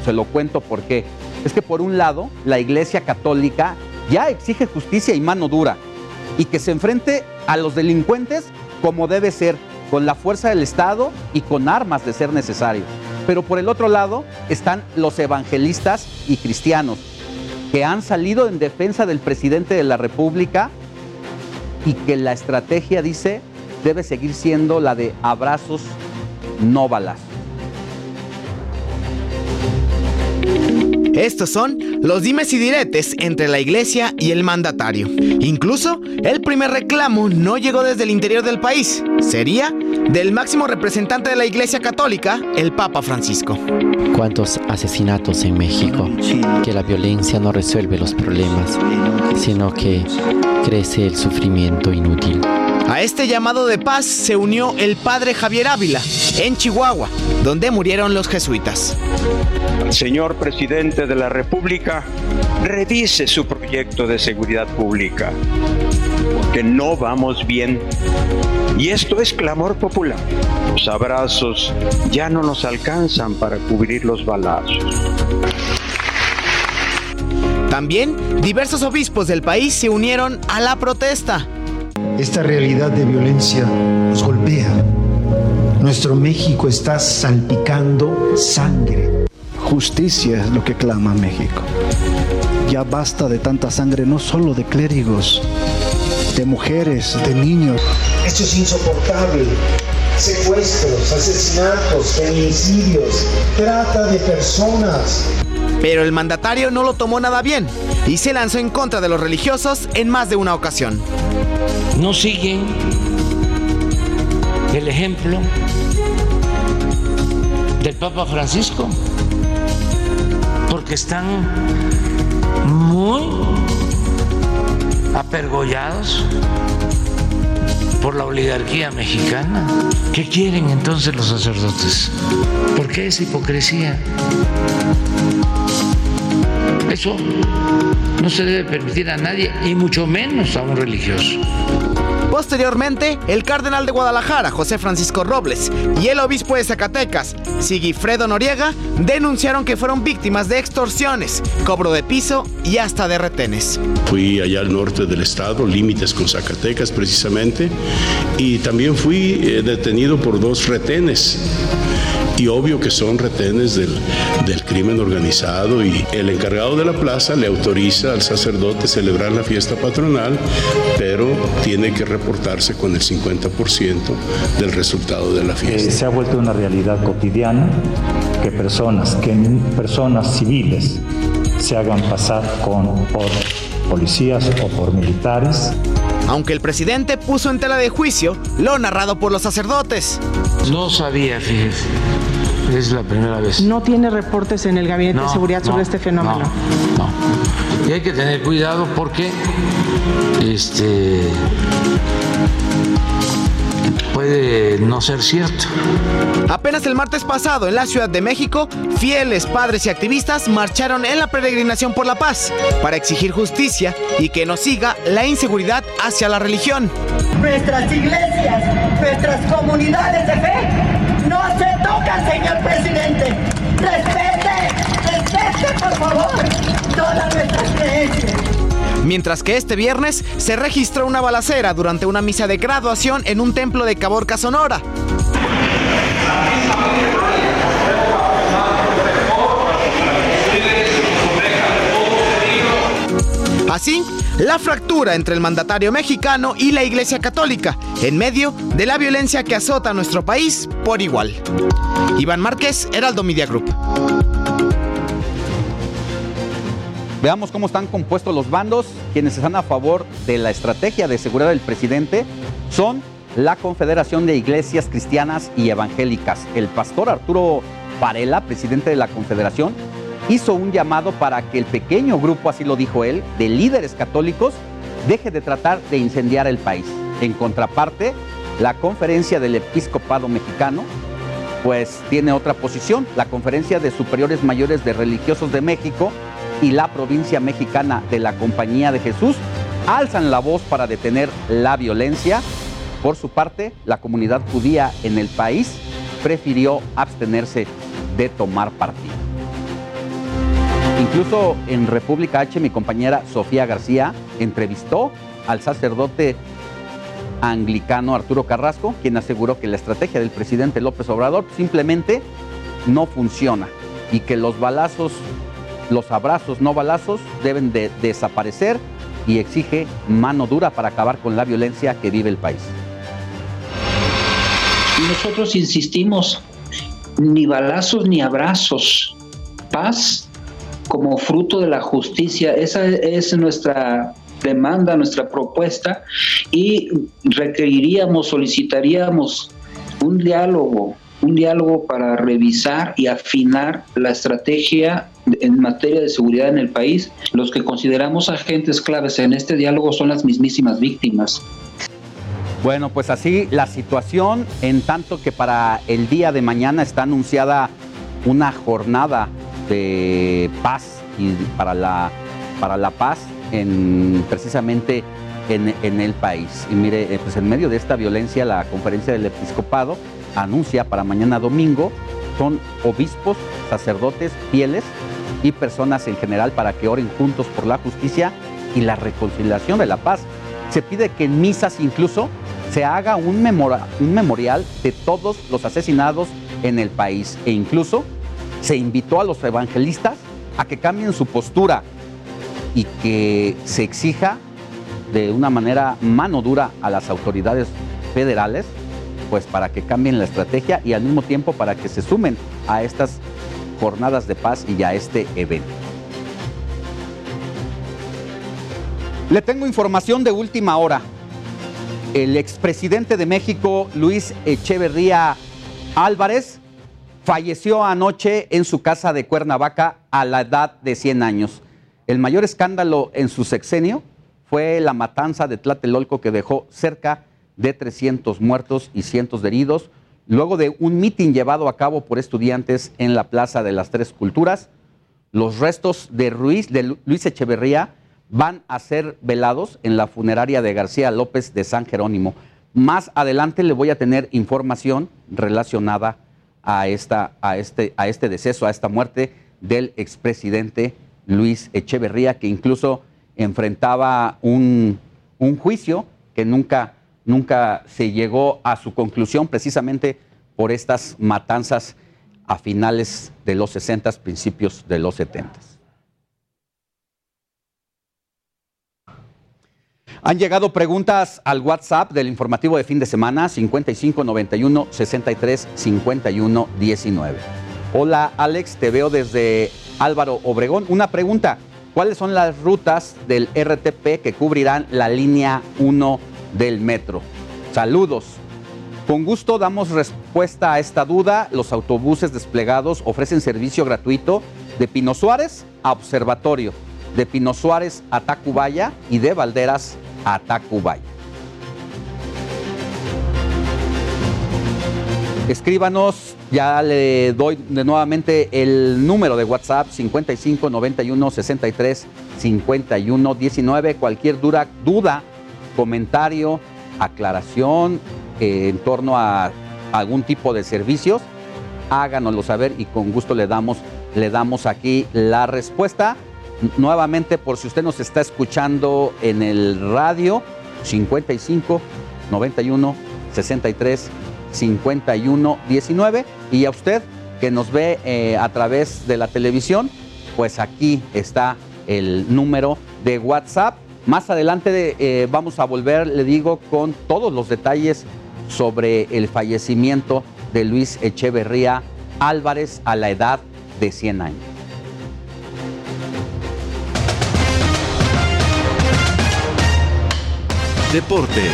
se lo cuento porque es que por un lado la Iglesia Católica ya exige justicia y mano dura y que se enfrente a los delincuentes como debe ser, con la fuerza del Estado y con armas de ser necesario. Pero por el otro lado están los evangelistas y cristianos que han salido en defensa del presidente de la República y que la estrategia, dice, debe seguir siendo la de abrazos, no balazos. Estos son los dimes y diretes entre la iglesia y el mandatario. Incluso, el primer reclamo no llegó desde el interior del país, sería del máximo representante de la iglesia católica, el Papa Francisco. ¿Cuántos asesinatos en México? Que la violencia no resuelve los problemas, sino que crece el sufrimiento inútil. A este llamado de paz se unió el padre Javier Ávila, en Chihuahua, donde murieron los jesuitas. Señor presidente de la República, revise su proyecto de seguridad pública, porque no vamos bien. Y esto es clamor popular. Los abrazos ya no nos alcanzan para cubrir los balazos. También diversos obispos del país se unieron a la protesta. Esta realidad de violencia nos golpea. Nuestro México está salpicando sangre. Justicia es lo que clama México. Ya basta de tanta sangre, no solo de clérigos, de mujeres, de niños. Esto es insoportable. Secuestros, asesinatos, feminicidios, trata de personas. Pero el mandatario no lo tomó nada bien y se lanzó en contra de los religiosos en más de una ocasión. No siguen el ejemplo del Papa Francisco, porque están muy apergollados por la oligarquía mexicana. ¿Qué quieren entonces los sacerdotes? ¿Por porque es hipocresía. Eso no se debe permitir a nadie y mucho menos a un religioso. Posteriormente, el cardenal de Guadalajara, José Francisco Robles, y el obispo de Zacatecas, Sigifredo Noriega, denunciaron que fueron víctimas de extorsiones, cobro de piso y hasta de retenes. Fui allá al norte del estado, límites con Zacatecas precisamente, y también fui eh, detenido por dos retenes y obvio que son retenes del, del, crimen organizado y el encargado de la plaza le autoriza al sacerdote celebrar la fiesta patronal, pero tiene que reportarse con el 50% del resultado de la fiesta. Eh, se ha vuelto una realidad cotidiana que personas, que personas civiles se hagan pasar con, por policías o por militares aunque el presidente puso en tela de juicio lo narrado por los sacerdotes. No sabía, fíjese. Es la primera vez. ¿No tiene reportes en el Gabinete no, de Seguridad sobre no, este fenómeno? No, no. Y hay que tener cuidado porque este puede no ser cierto. Apenas el martes pasado en la Ciudad de México, fieles, padres y activistas marcharon en la peregrinación por la paz para exigir justicia y que no siga la inseguridad hacia la religión. Nuestras iglesias, nuestras comunidades de fe tocan, señor presidente. Respete, respete, por favor, todas nuestras creencias. Mientras que este viernes se registró una balacera durante una misa de graduación en un templo de Caborca, Sonora. Así, la fractura entre el mandatario mexicano y la Iglesia Católica, en medio de la violencia que azota a nuestro país por igual. Iván Márquez, Heraldo Media Group. Veamos cómo están compuestos los bandos. Quienes están a favor de la estrategia de seguridad del presidente son la Confederación de Iglesias Cristianas y Evangélicas. El pastor Arturo Varela, presidente de la Confederación, hizo un llamado para que el pequeño grupo, así lo dijo él, de líderes católicos, deje de tratar de incendiar el país. En contraparte, la Conferencia del Episcopado Mexicano, pues tiene otra posición. La Conferencia de Superiores Mayores de Religiosos de México y la provincia mexicana de la Compañía de Jesús alzan la voz para detener la violencia. Por su parte, la comunidad judía en el país prefirió abstenerse de tomar partido. Incluso en República H, mi compañera Sofía García entrevistó al sacerdote anglicano Arturo Carrasco, quien aseguró que la estrategia del presidente López Obrador simplemente no funciona y que los balazos los abrazos no balazos deben de desaparecer y exige mano dura para acabar con la violencia que vive el país. Nosotros insistimos, ni balazos ni abrazos, paz como fruto de la justicia, esa es nuestra demanda, nuestra propuesta y requeriríamos, solicitaríamos un diálogo, un diálogo para revisar y afinar la estrategia en materia de seguridad en el país. Los que consideramos agentes claves en este diálogo son las mismísimas víctimas. Bueno, pues así la situación, en tanto que para el día de mañana está anunciada una jornada de paz y para la, para la paz en, precisamente en, en el país. Y mire, pues en medio de esta violencia, la conferencia del episcopado anuncia para mañana domingo son obispos, sacerdotes, fieles y personas en general para que oren juntos por la justicia y la reconciliación de la paz. Se pide que en misas incluso se haga un, memora, un memorial de todos los asesinados en el país e incluso se invitó a los evangelistas a que cambien su postura y que se exija de una manera mano dura a las autoridades federales, pues para que cambien la estrategia y al mismo tiempo para que se sumen a estas jornadas de paz y a este evento. Le tengo información de última hora. El expresidente de México, Luis Echeverría Álvarez, falleció anoche en su casa de Cuernavaca a la edad de 100 años. El mayor escándalo en su sexenio fue la matanza de Tlatelolco que dejó cerca de 300 muertos y cientos de heridos, luego de un mitin llevado a cabo por estudiantes en la Plaza de las Tres Culturas, los restos de, Luis Echeverría van a ser velados en la funeraria de García López de San Jerónimo. Más adelante le voy a tener información relacionada a, esta, a, este, a este deceso, a esta muerte del expresidente Luis Echeverría, que incluso enfrentaba un, un juicio que nunca, nunca se llegó a su conclusión precisamente por estas matanzas a finales de los 60, principios de los 70. Han llegado preguntas al WhatsApp del informativo de fin de semana 5591 63 51 19. Hola Alex, te veo desde Álvaro Obregón. Una pregunta, ¿cuáles son las rutas del RTP que cubrirán la línea 1 del metro? Saludos. Con gusto damos respuesta a esta duda. Los autobuses desplegados ofrecen servicio gratuito de Pino Suárez a Observatorio, de Pino Suárez a Tacubaya y de Valderas a Tacubaya. Escríbanos, ya le doy de nuevamente el número de WhatsApp 55 91 63 51 19. Cualquier duda, duda comentario, aclaración eh, en torno a algún tipo de servicios, háganoslo saber y con gusto le damos, le damos aquí la respuesta. Nuevamente, por si usted nos está escuchando en el radio, 55 91 63 51 19. Y a usted que nos ve eh, a través de la televisión, pues aquí está el número de WhatsApp. Más adelante eh, vamos a volver, le digo, con todos los detalles sobre el fallecimiento de Luis Echeverría Álvarez a la edad de 100 años. Deportes.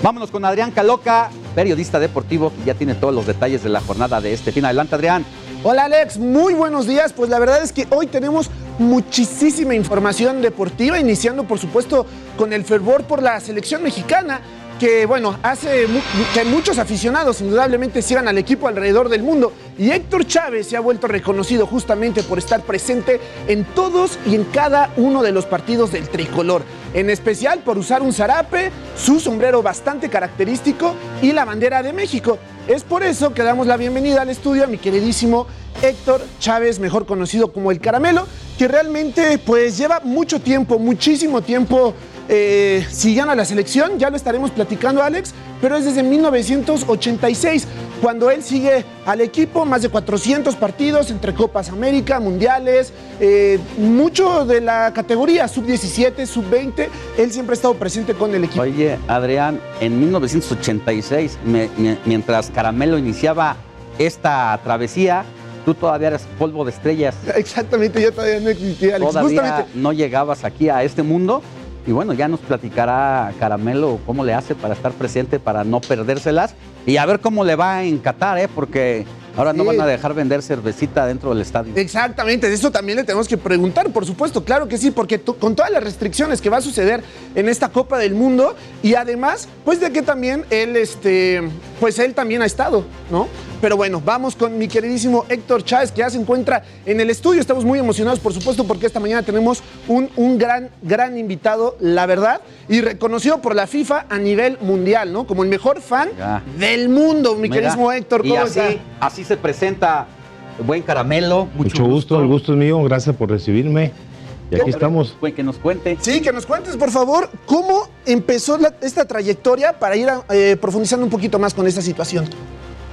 Vámonos con Adrián Caloca, periodista deportivo, que ya tiene todos los detalles de la jornada de este fin. Adelante, Adrián. Hola Alex, muy buenos días. Pues la verdad es que hoy tenemos muchísima información deportiva, iniciando por supuesto con el fervor por la selección mexicana que bueno, hace que muchos aficionados indudablemente sigan al equipo alrededor del mundo. Y Héctor Chávez se ha vuelto reconocido justamente por estar presente en todos y en cada uno de los partidos del tricolor. En especial por usar un zarape, su sombrero bastante característico y la bandera de México. Es por eso que damos la bienvenida al estudio a mi queridísimo Héctor Chávez, mejor conocido como el Caramelo, que realmente pues lleva mucho tiempo, muchísimo tiempo eh, a la selección, ya lo estaremos platicando Alex, pero es desde 1986 cuando él sigue al equipo, más de 400 partidos entre Copas América, Mundiales, eh, mucho de la categoría sub-17, sub-20, él siempre ha estado presente con el equipo. Oye, Adrián, en 1986, mientras Caramelo iniciaba esta travesía, tú todavía eres polvo de estrellas. Exactamente, yo todavía no existía. Alex. Todavía no llegabas aquí a este mundo y bueno, ya nos platicará Caramelo cómo le hace para estar presente, para no perdérselas. Y a ver cómo le va en Qatar, ¿eh? porque ahora no van a dejar vender cervecita dentro del estadio. Exactamente, de eso también le tenemos que preguntar, por supuesto, claro que sí, porque con todas las restricciones que va a suceder en esta Copa del Mundo y además, pues de que también él, este, pues él también ha estado, ¿no? Pero bueno, vamos con mi queridísimo Héctor Chávez, que ya se encuentra en el estudio. Estamos muy emocionados, por supuesto, porque esta mañana tenemos un, un gran, gran invitado, la verdad, y reconocido por la FIFA a nivel mundial, ¿no? Como el mejor fan del mundo, mi queridísimo Héctor. ¿cómo y así, así se presenta buen caramelo. Mucho, gusto. el gusto es mío. Gracias por recibirme. Y aquí estamos. Que nos cuente. Sí, que nos cuentes, por favor, cómo empezó esta trayectoria para ir eh, profundizando un poquito más con esta situación.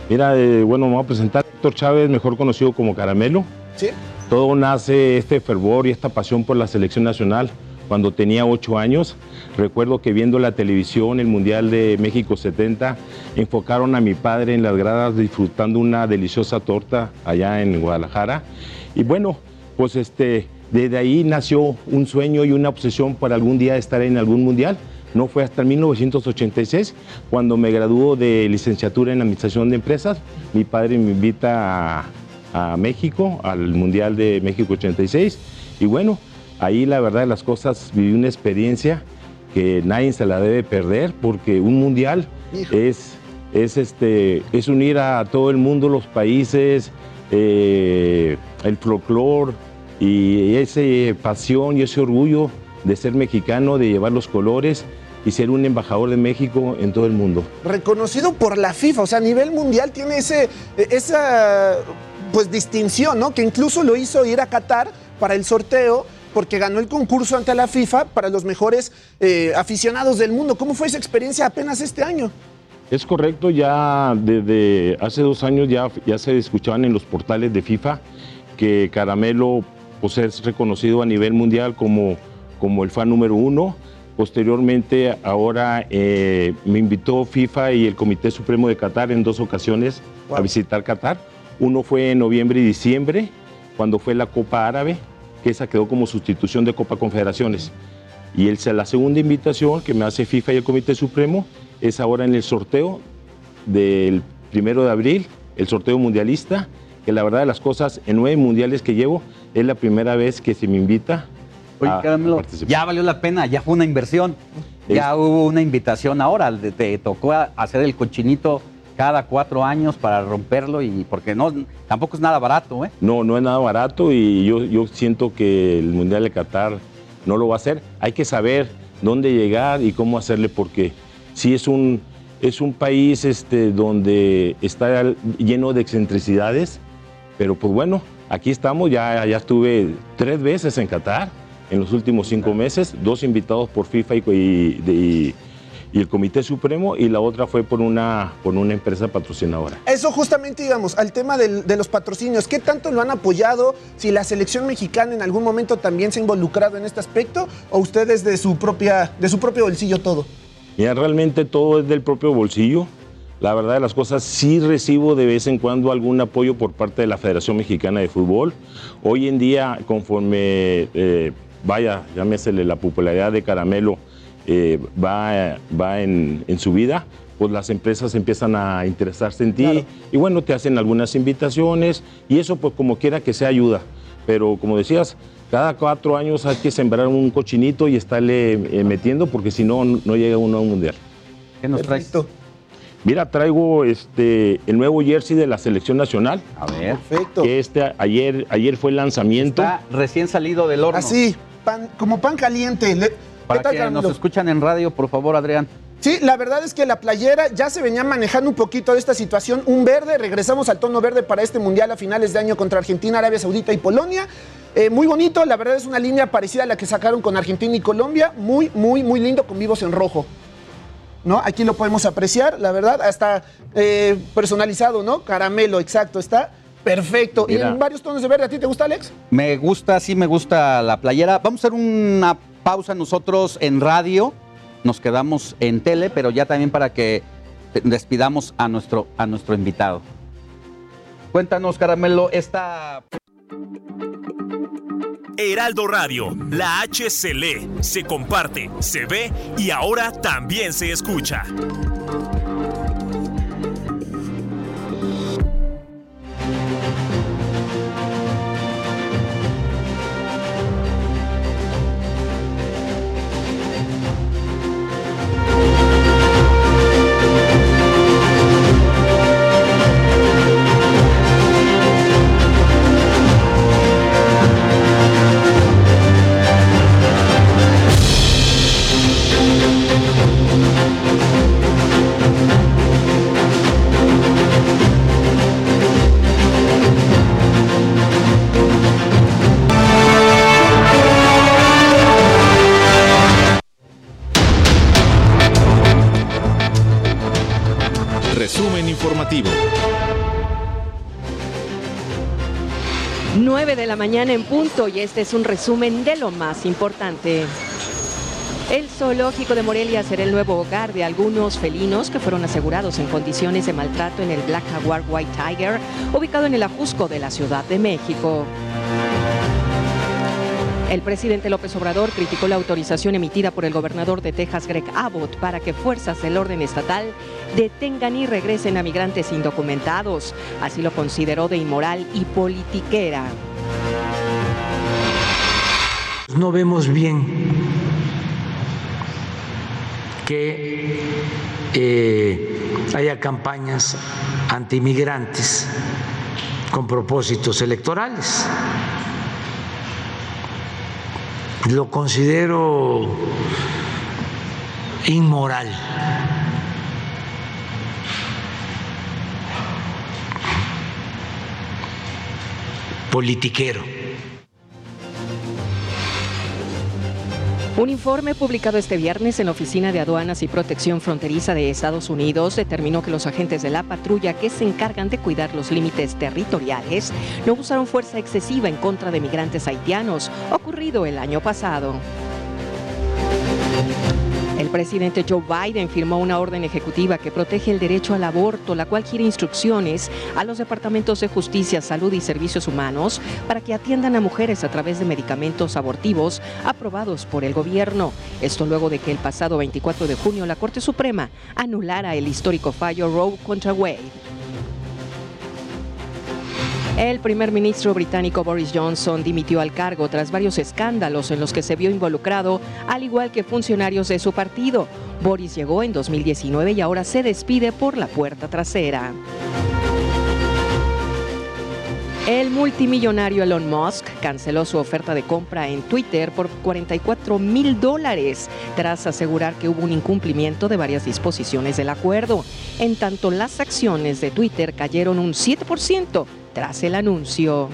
Mira, eh, bueno, me voy a presentar a Héctor Chávez, mejor conocido como Caramelo. Sí. Todo nace este fervor y esta pasión por la selección nacional. Cuando tenía ocho años, recuerdo que viendo la televisión, el Mundial de México 70, enfocaron a mi padre en las gradas disfrutando una deliciosa torta allá en Guadalajara. Y bueno, pues este, desde ahí nació un sueño y una obsesión para algún día estar en algún mundial. No fue hasta 1986 cuando me graduó de licenciatura en Administración de Empresas. Mi padre me invita a, México, al Mundial de México 86. Y bueno, ahí la verdad de las cosas viví una experiencia que nadie se la debe perder porque un mundial es, es, este, es unir a todo el mundo, los países, eh, el folclore y esa pasión y ese orgullo de ser mexicano, de llevar los colores y ser un embajador de México en todo el mundo. Reconocido por la FIFA, o sea, a nivel mundial tiene ese, esa pues distinción, ¿no? Que incluso lo hizo ir a Qatar para el sorteo porque ganó el concurso ante la FIFA para los mejores eh, aficionados del mundo. ¿Cómo fue esa experiencia apenas este año? Es correcto, ya desde hace dos años ya, ya se escuchaban en los portales de FIFA que Caramelo pues, es reconocido a nivel mundial como, como el fan número uno. Posteriormente, ahora eh, me invitó FIFA y el Comité Supremo de Qatar en dos ocasiones a visitar Qatar. Uno fue en noviembre y diciembre, cuando fue la Copa Árabe, que esa quedó como sustitución de Copa Confederaciones. Y el, la segunda invitación que me hace FIFA y el Comité Supremo es ahora en el sorteo del primero de abril, el sorteo mundialista, que la verdad de las cosas, en nueve mundiales que llevo, es la primera vez que se me invita Oye, a participar. ya valió la pena, ya fue una inversión, ya hubo una invitación ahora, te tocó hacer el cochinito cada cuatro años para romperlo y porque no tampoco es nada barato, ¿eh? No, no es nada barato y yo, yo siento que el Mundial de Qatar no lo va a hacer. Hay que saber dónde llegar y cómo hacerle porque sí es un, es un país este, donde está lleno de excentricidades, pero pues bueno, aquí estamos, ya, ya estuve tres veces en Qatar en los últimos cinco meses, dos invitados por FIFA y, y y el Comité Supremo y la otra fue por una, por una empresa patrocinadora. Eso justamente íbamos al tema de los patrocinios. ¿Qué tanto lo han apoyado? Si la selección mexicana en algún momento también se ha involucrado en este aspecto o ustedes de su, propia, de su propio bolsillo todo. Mira, realmente todo es del propio bolsillo. La verdad de las cosas, sí recibo de vez en cuando algún apoyo por parte de la Federación Mexicana de Fútbol. Hoy en día, conforme eh, vaya, llámesele la popularidad de Caramelo, eh, va, va en, su vida, pues las empresas empiezan a interesarse en ti y bueno, te hacen algunas invitaciones y eso pues como quiera que sea ayuda. Pero como decías, cada cuatro años hay que sembrar un cochinito y estarle eh, metiendo porque si no, no llega uno a un mundial. ¿Qué nos traes? Mira, traigo este el nuevo jersey de la selección nacional. A ver. Perfecto. Que este ayer, ayer fue el lanzamiento. Está recién salido del horno. Así, pan, como pan caliente. Para que nos escuchan en radio, por favor, Adrián. Sí, la verdad es que la playera ya se venía manejando un poquito de esta situación. Un verde, regresamos al tono verde para este mundial a finales de año contra Argentina, Arabia Saudita y Polonia. Eh, muy bonito, la verdad es una línea parecida a la que sacaron con Argentina y Colombia. Muy, muy, muy lindo con vivos en rojo. ¿No? Aquí lo podemos apreciar, la verdad, hasta eh, personalizado, ¿no? Caramelo, exacto, está perfecto. Y en varios tonos de verde, ¿a ti te gusta, Alex? Me gusta, sí me gusta la playera. Vamos a hacer una pausa nosotros en radio, nos quedamos en tele, pero ya también para que despidamos a nuestro, a nuestro invitado. Cuéntanos, Caramelo, esta... Heraldo Radio, la H se lee, se comparte, se ve y ahora también se escucha. 9 de la mañana en punto y este es un resumen de lo más importante. El zoológico de Morelia será el nuevo hogar de algunos felinos que fueron asegurados en condiciones de maltrato en el Black Jaguar White Tiger, ubicado en el Ajusco de la Ciudad de México. El presidente López Obrador criticó la autorización emitida por el gobernador de Texas, Greg Abbott, para que fuerzas del orden estatal detengan y regresen a migrantes indocumentados. Así lo consideró de inmoral y politiquera. No vemos bien que eh, haya campañas antimigrantes con propósitos electorales. Lo considero inmoral. Politiquero. Un informe publicado este viernes en la Oficina de Aduanas y Protección Fronteriza de Estados Unidos determinó que los agentes de la patrulla que se encargan de cuidar los límites territoriales no usaron fuerza excesiva en contra de migrantes haitianos, ocurrido el año pasado. El presidente Joe Biden firmó una orden ejecutiva que protege el derecho al aborto, la cual quiere instrucciones a los departamentos de justicia, salud y servicios humanos para que atiendan a mujeres a través de medicamentos abortivos aprobados por el gobierno. Esto luego de que el pasado 24 de junio la Corte Suprema anulara el histórico fallo Roe contra Wade. El primer ministro británico Boris Johnson dimitió al cargo tras varios escándalos en los que se vio involucrado, al igual que funcionarios de su partido. Boris llegó en 2019 y ahora se despide por la puerta trasera. El multimillonario Elon Musk canceló su oferta de compra en Twitter por 44 mil dólares tras asegurar que hubo un incumplimiento de varias disposiciones del acuerdo. En tanto, las acciones de Twitter cayeron un 7% tras el anuncio.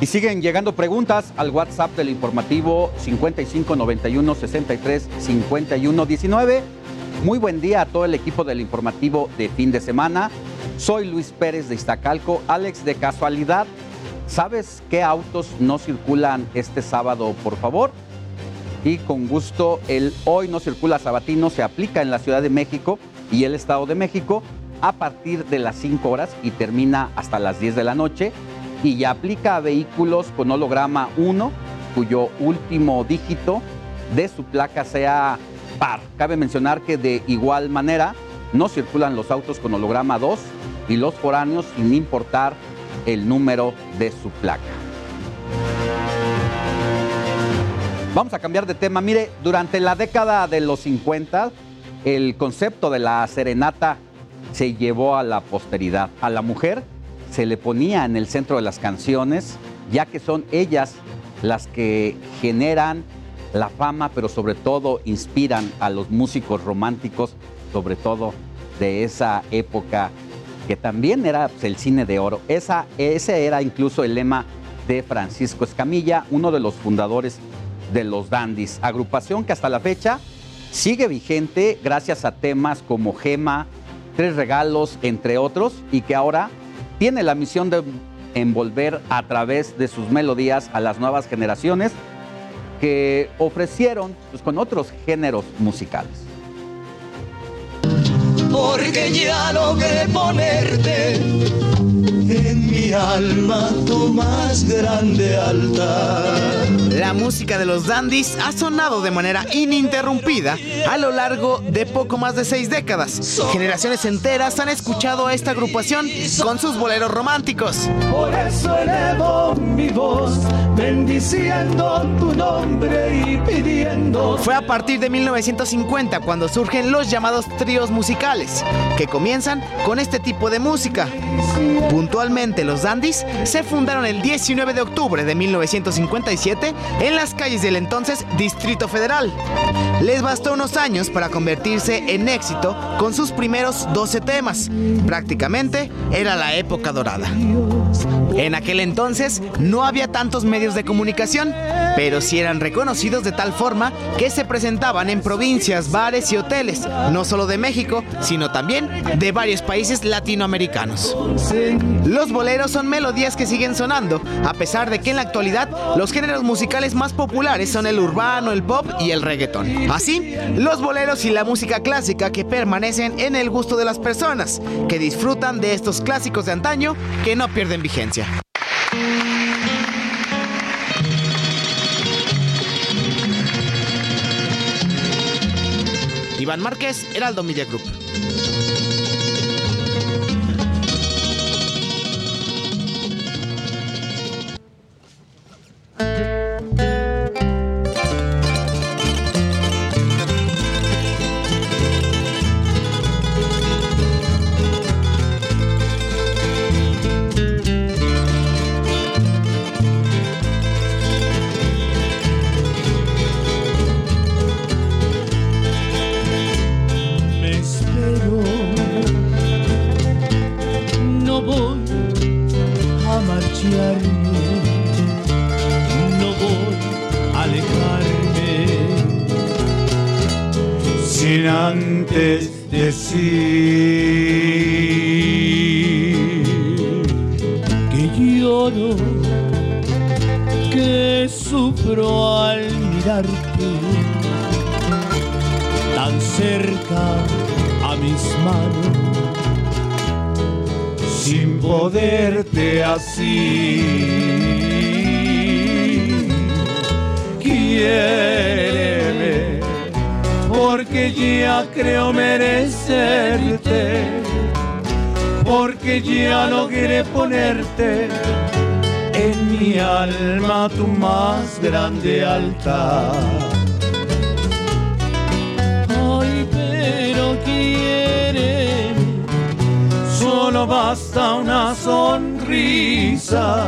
Y siguen llegando preguntas al WhatsApp del informativo 5591 63 51 19. Muy buen día a todo el equipo del informativo de fin de semana. Soy Luis Pérez de Iztacalco. Alex, de casualidad, ¿sabes qué autos no circulan este sábado, por favor? Y con gusto, el hoy no circula sabatino se aplica en la Ciudad de México y el Estado de México a partir de las 5 horas y termina hasta las 10 de la noche y ya aplica a vehículos con holograma 1 cuyo último dígito de su placa sea par. Cabe mencionar que de igual manera no circulan los autos con holograma 2 y los foráneos sin importar el número de su placa. Vamos a cambiar de tema. Mire, durante la década de los 50 el concepto de la serenata se llevó a la posteridad. A la mujer se le ponía en el centro de las canciones, ya que son ellas las que generan la fama, pero sobre todo inspiran a los músicos románticos, sobre todo de esa época que también era pues, el cine de oro. Esa, ese era incluso el lema de Francisco Escamilla, uno de los fundadores de los Dandis, agrupación que hasta la fecha sigue vigente gracias a temas como Gema, Tres Regalos, entre otros, y que ahora tiene la misión de envolver a través de sus melodías a las nuevas generaciones que ofrecieron pues, con otros géneros musicales. Porque ya logré ponerte en mi alma tu más grande altar. La música de los dandies ha sonado de manera ininterrumpida a lo largo de poco más de seis décadas. Generaciones enteras han escuchado a esta agrupación con sus boleros románticos. Por eso elevo mi voz, bendiciendo tu nombre y pidiendo. Fue a partir de 1950 cuando surgen los llamados tríos musicales, que comienzan con este tipo de música. Puntualmente, los Dandies se fundaron el 19 de octubre de 1957 en las calles del entonces Distrito Federal. Les bastó unos años para convertirse en éxito con sus primeros 12 temas. Prácticamente era la época dorada. En aquel entonces no había tantos medios de comunicación, pero sí eran reconocidos de tal forma que se presentaban en provincias, bares y hoteles, no solo de México, sino también de varios países latinoamericanos. Los boleros son melodías que siguen sonando, a pesar de que en la actualidad los géneros musicales más populares son el urbano, el pop y el reggaetón. Así, los boleros y la música clásica que permanecen en el gusto de las personas, que disfrutan de estos clásicos de antaño que no pierden vigencia. Iván Márquez, Heraldo Media Group. Antes decir que lloro, que sufro al mirarte tan cerca a mis manos, sin poderte así. Quiéreme, porque ya creo merecerte, porque ya logré ponerte en mi alma tu más grande altar. Ay, pero quiere, solo basta una sonrisa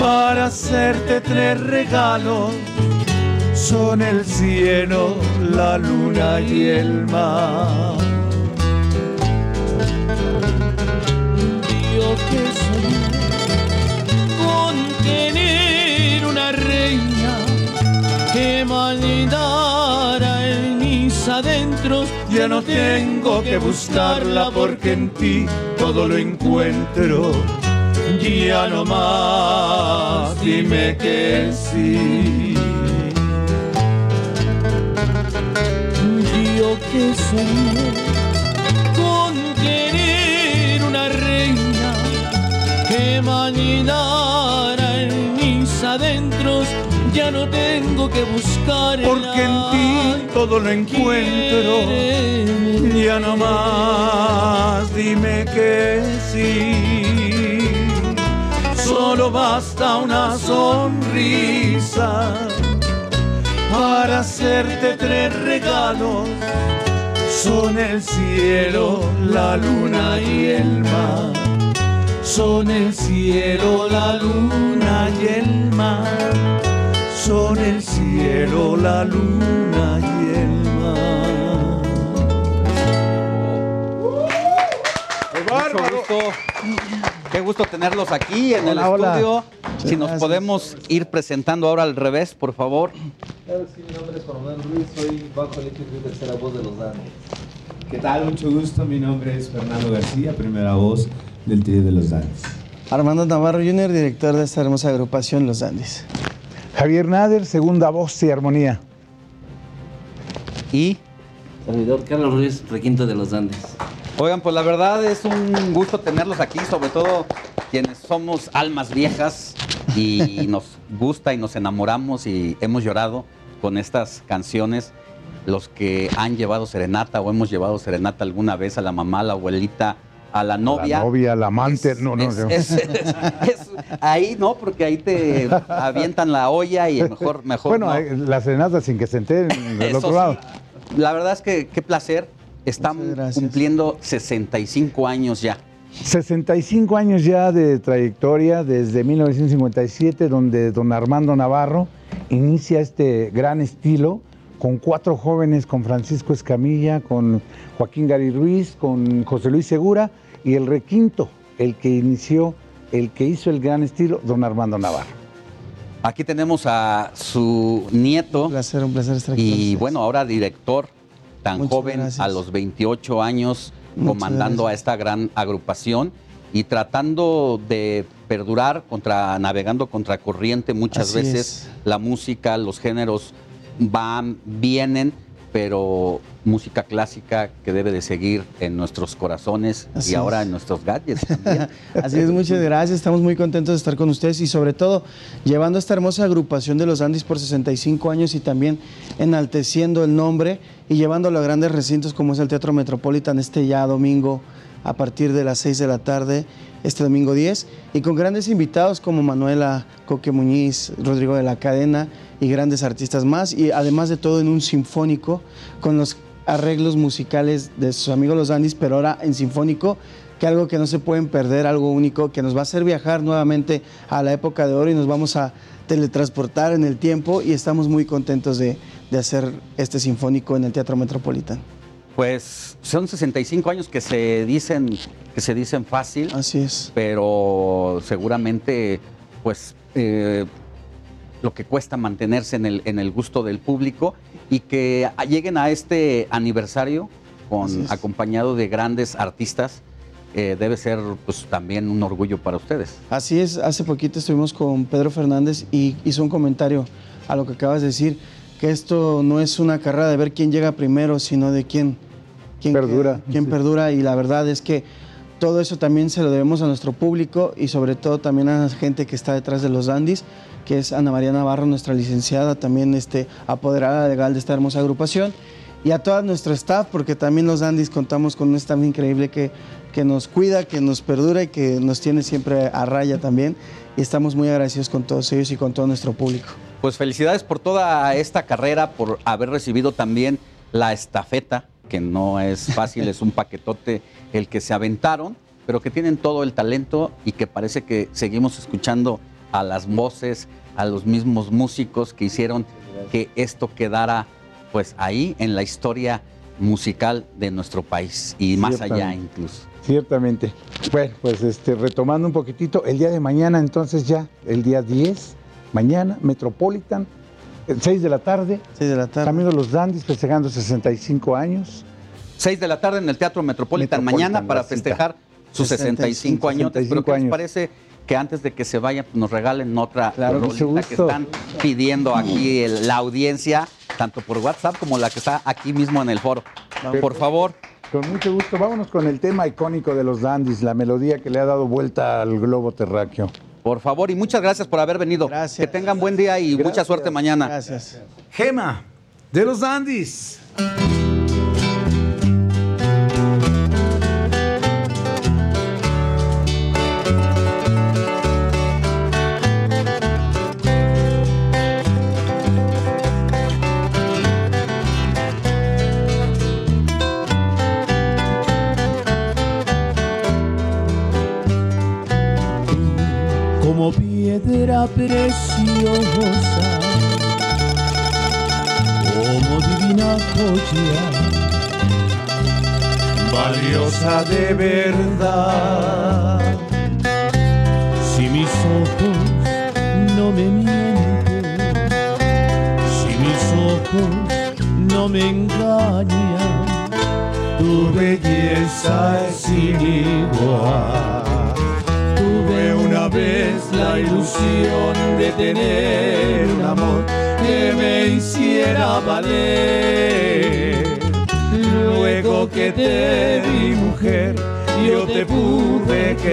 para hacerte tres regalos. Son el cielo, la luna y el mar. Yo que soñé con tener una reina que mandara en mis adentros. Ya no tengo que buscarla porque en ti todo lo encuentro. Ya no más, dime que sí. Que soñé con querer una reina que marinara en mis adentros. Ya no tengo que buscarla. Porque en ti todo lo encuentro. Ya no más, dime que sí. Solo basta una sonrisa para hacerte tres regalos. Son el cielo, la luna y el mar. Son el cielo, la luna y el mar. Son el cielo, la luna y el mar. Gusto. Qué gusto tenerlos aquí en el hola. Muchas si nos gracias. podemos ir presentando ahora al revés, por favor. Claro, sí, mi nombre es Juan Manuel Ruiz, soy bajo eléctrico y tercera voz de los Danes. ¿Qué tal? Mucho gusto, mi nombre es Fernando García, primera voz del trío de los Danes. Armando Navarro Jr., director de esta hermosa agrupación Los Andes. Javier Nader, segunda voz y armonía. Y Servidor Carlos Ruiz, requinto de los Andes. Oigan, pues la verdad es un gusto tenerlos aquí, sobre todo quienes somos almas viejas y nos gusta y nos enamoramos y hemos llorado con estas canciones. Los que han llevado serenata o hemos llevado serenata alguna vez a la mamá, a la abuelita, a la novia. La novia, la amante. no, no, es- no. es- es- es- ahí no, porque ahí te avientan la olla y mejor, mejor bueno, no. la serenata sin que se enteren del otro sí. lado. La verdad es que qué placer. Están cumpliendo 65 años ya. 65 años ya de trayectoria desde 1957, donde don Armando Navarro inicia este gran estilo con cuatro jóvenes, con Francisco Escamilla, con Joaquín Gary Ruiz, con José Luis Segura y el requinto, el que inició, el que hizo el gran estilo, don Armando Navarro. Aquí tenemos a su nieto. Un placer, un placer estar aquí. Y bueno, ahora director tan Muchas joven gracias. a los 28 años, comandando a esta gran agrupación y tratando de perdurar contra, navegando contra corriente. Muchas Así veces la música, los géneros van, vienen, pero música clásica que debe de seguir en nuestros corazones Así y ahora es. en nuestros gadgets también. Así es, muchas gracias. Estamos muy contentos de estar con ustedes y sobre todo llevando esta hermosa agrupación de los Andes por 65 años y también enalteciendo el nombre y llevándolo a grandes recintos como es el Teatro Metropolitan este ya domingo a partir de las 6 de la tarde, este domingo 10, y con grandes invitados como Manuela Coque Muñiz, Rodrigo de la Cadena y grandes artistas más, y además de todo en un sinfónico con los arreglos musicales de sus amigos los Andis, pero ahora en sinfónico, que algo que no se pueden perder, algo único, que nos va a hacer viajar nuevamente a la época de oro y nos vamos a teletransportar en el tiempo y estamos muy contentos de, de hacer este sinfónico en el Teatro Metropolitan. Pues son 65 años que se dicen que se dicen fácil. Así es. Pero seguramente, pues eh, lo que cuesta mantenerse en el, en el gusto del público y que lleguen a este aniversario con acompañado de grandes artistas. eh, debe ser pues también un orgullo para ustedes. Así es, hace poquito estuvimos con Pedro Fernández y hizo un comentario a lo que acabas de decir, que esto no es una carrera de ver quién llega primero, sino de quién, quién perdura. quién perdura y la verdad es que todo eso también se lo debemos a nuestro público y sobre todo también a la gente que está detrás de los dandis, que es Ana María Navarro, nuestra licenciada, también este, apoderada legal de esta hermosa agrupación y a toda nuestro staff, porque también los dandis contamos con un staff increíble que, que nos cuida, que nos perdura y que nos tiene siempre a raya también. Y estamos muy agradecidos con todos ellos y con todo nuestro público. Pues felicidades por toda esta carrera, por haber recibido también la estafeta, que no es fácil, es un paquetote el que se aventaron, pero que tienen todo el talento y que parece que seguimos escuchando a las voces, a los mismos músicos que hicieron que esto quedara pues ahí en la historia musical de nuestro país y más allá incluso. Ciertamente. Bueno, pues este, retomando un poquitito, el día de mañana, entonces ya, el día 10, mañana, Metropolitan, el 6 de la tarde. 6 de la tarde. Camino Los Dandis, festejando 65 años. 6 de la tarde en el Teatro Metropolitan, Metropolitan, mañana para festejar sus 65 años. Pero 65 ¿qué les parece que antes de que se vayan pues, nos regalen otra Claro, que están pidiendo aquí el- la audiencia, tanto por WhatsApp como la que está aquí mismo en el foro? Por favor. Con mucho gusto, vámonos con el tema icónico de los Dandis, la melodía que le ha dado vuelta al globo terráqueo. Por favor, y muchas gracias por haber venido. Que tengan buen día y mucha suerte mañana. Gracias. Gema, de los Dandis.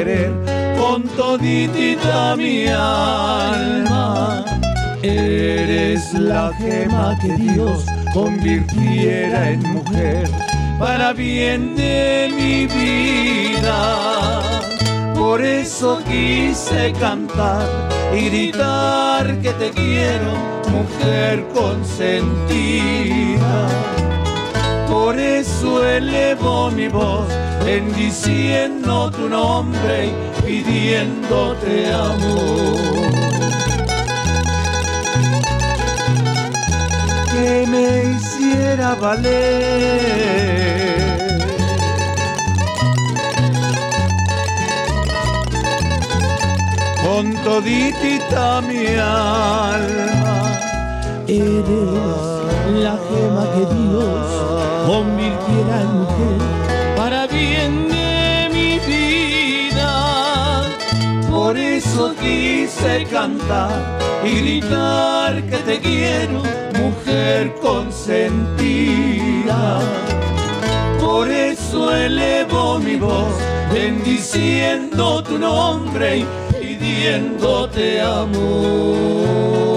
Querer con toditita mi alma. Eres la gema que Dios convirtiera en mujer para bien de mi vida. Por eso quise cantar y gritar que te quiero, mujer consentida. Por eso elevo mi voz bendiciendo tu nombre y pidiéndote amor. Que me hiciera valer. con toditita mi alma. Eres la gema que Dios convirtiera en mujer de mi vida. Por eso quise cantar y gritar que te quiero, mujer consentida. Por eso elevo mi voz, bendiciendo tu nombre y pidiéndote amor.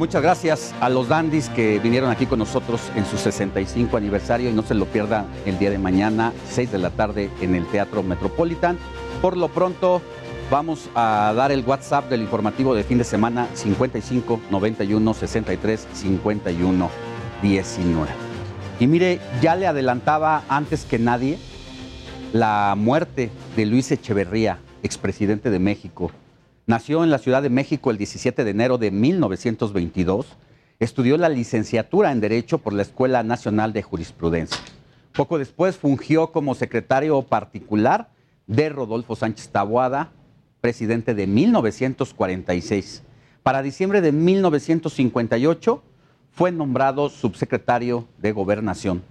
Muchas gracias a los dandis que vinieron aquí con nosotros en su 65 aniversario y no se lo pierdan el día de mañana, 6 de la tarde en el Teatro Metropolitan. Por lo pronto vamos a dar el WhatsApp del informativo de fin de semana 55 91 63 51 19. Y mire, ya le adelantaba antes que nadie la muerte de Luis Echeverría, expresidente de México. Nació en la Ciudad de México el 17 de enero de 1922. Estudió la licenciatura en Derecho por la Escuela Nacional de Jurisprudencia. Poco después fungió como secretario particular de Rodolfo Sánchez Taboada, presidente de 1946. Para diciembre de 1958 fue nombrado subsecretario de Gobernación.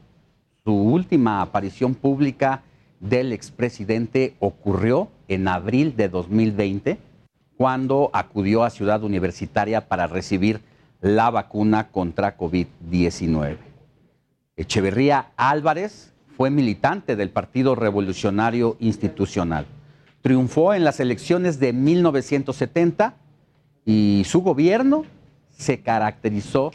Su última aparición pública del expresidente ocurrió en abril de 2020, cuando acudió a Ciudad Universitaria para recibir la vacuna contra COVID-19. Echeverría Álvarez fue militante del Partido Revolucionario Institucional. Triunfó en las elecciones de 1970 y su gobierno se caracterizó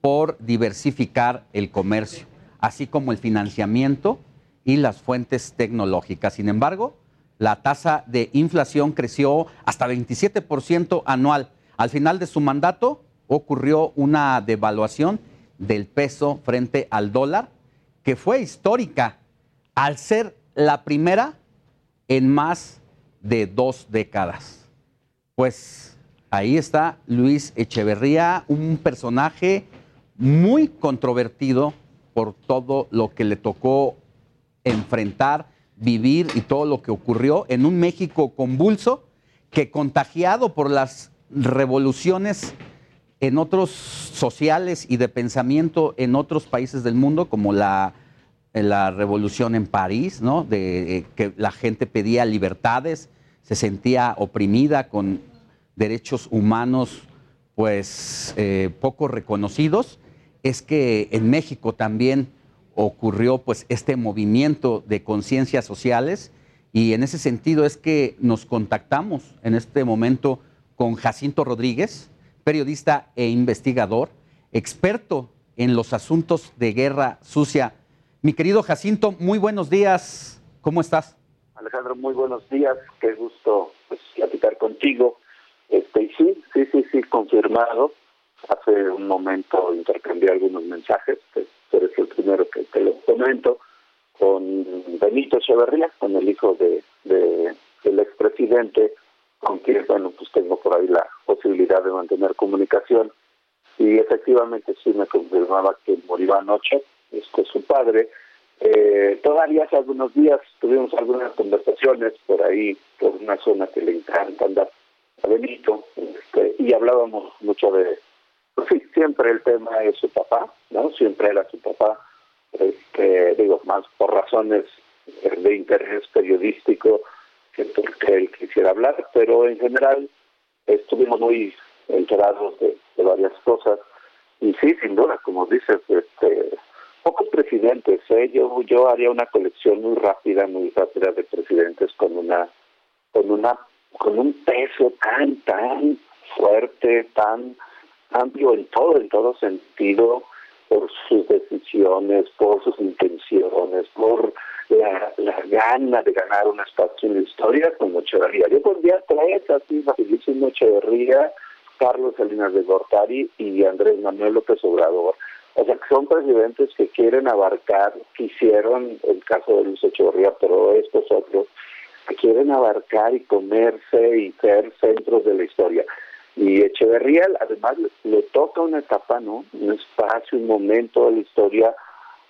por diversificar el comercio, así como el financiamiento y las fuentes tecnológicas. Sin embargo, la tasa de inflación creció hasta 27% anual. Al final de su mandato ocurrió una devaluación del peso frente al dólar que fue histórica al ser la primera en más de dos décadas. Pues ahí está Luis Echeverría, un personaje muy controvertido por todo lo que le tocó enfrentar, vivir y todo lo que ocurrió en un México convulso que contagiado por las revoluciones en otros sociales y de pensamiento en otros países del mundo, como la, la revolución en París, ¿no? de eh, que la gente pedía libertades, se sentía oprimida con derechos humanos pues eh, poco reconocidos, es que en México también ocurrió pues este movimiento de conciencias sociales y en ese sentido es que nos contactamos en este momento con Jacinto Rodríguez, periodista e investigador, experto en los asuntos de guerra sucia. Mi querido Jacinto, muy buenos días. ¿Cómo estás? Alejandro, muy buenos días. Qué gusto pues, platicar contigo. Este, sí, sí, sí, sí, confirmado. Hace un momento intercambié algunos mensajes, que eres el primero que te lo comento, con Benito Echeverría, con el hijo de, de del expresidente con quien, bueno, pues tengo por ahí la posibilidad de mantener comunicación. Y efectivamente sí me confirmaba que murió anoche, este su padre. Eh, todavía hace algunos días tuvimos algunas conversaciones por ahí, por una zona que le encanta andar a Benito, este, y hablábamos mucho de, sí, siempre el tema es su papá, ¿no? Siempre era su papá, este, digo, más por razones de interés periodístico, que porque él quisiera hablar, pero en general estuvimos muy enterados de, varias cosas. Y sí, sin duda, como dices, este, pocos presidentes. ¿eh? Yo, yo haría una colección muy rápida, muy rápida de presidentes con una, con una, con un peso tan, tan fuerte, tan amplio en todo, en todo sentido, por sus decisiones, por sus intenciones, por la, la gana de ganar un espacio en la historia como Echeverría. Yo pondría tres así facilísimo Echeverría, Carlos Salinas de Gortari y Andrés Manuel López Obrador. O sea, que son presidentes que quieren abarcar, quisieron, el caso de Luis Echeverría, pero estos otros, que quieren abarcar y comerse y ser centros de la historia. Y Echeverría, además, le toca una etapa, ¿no? Un espacio, un momento de la historia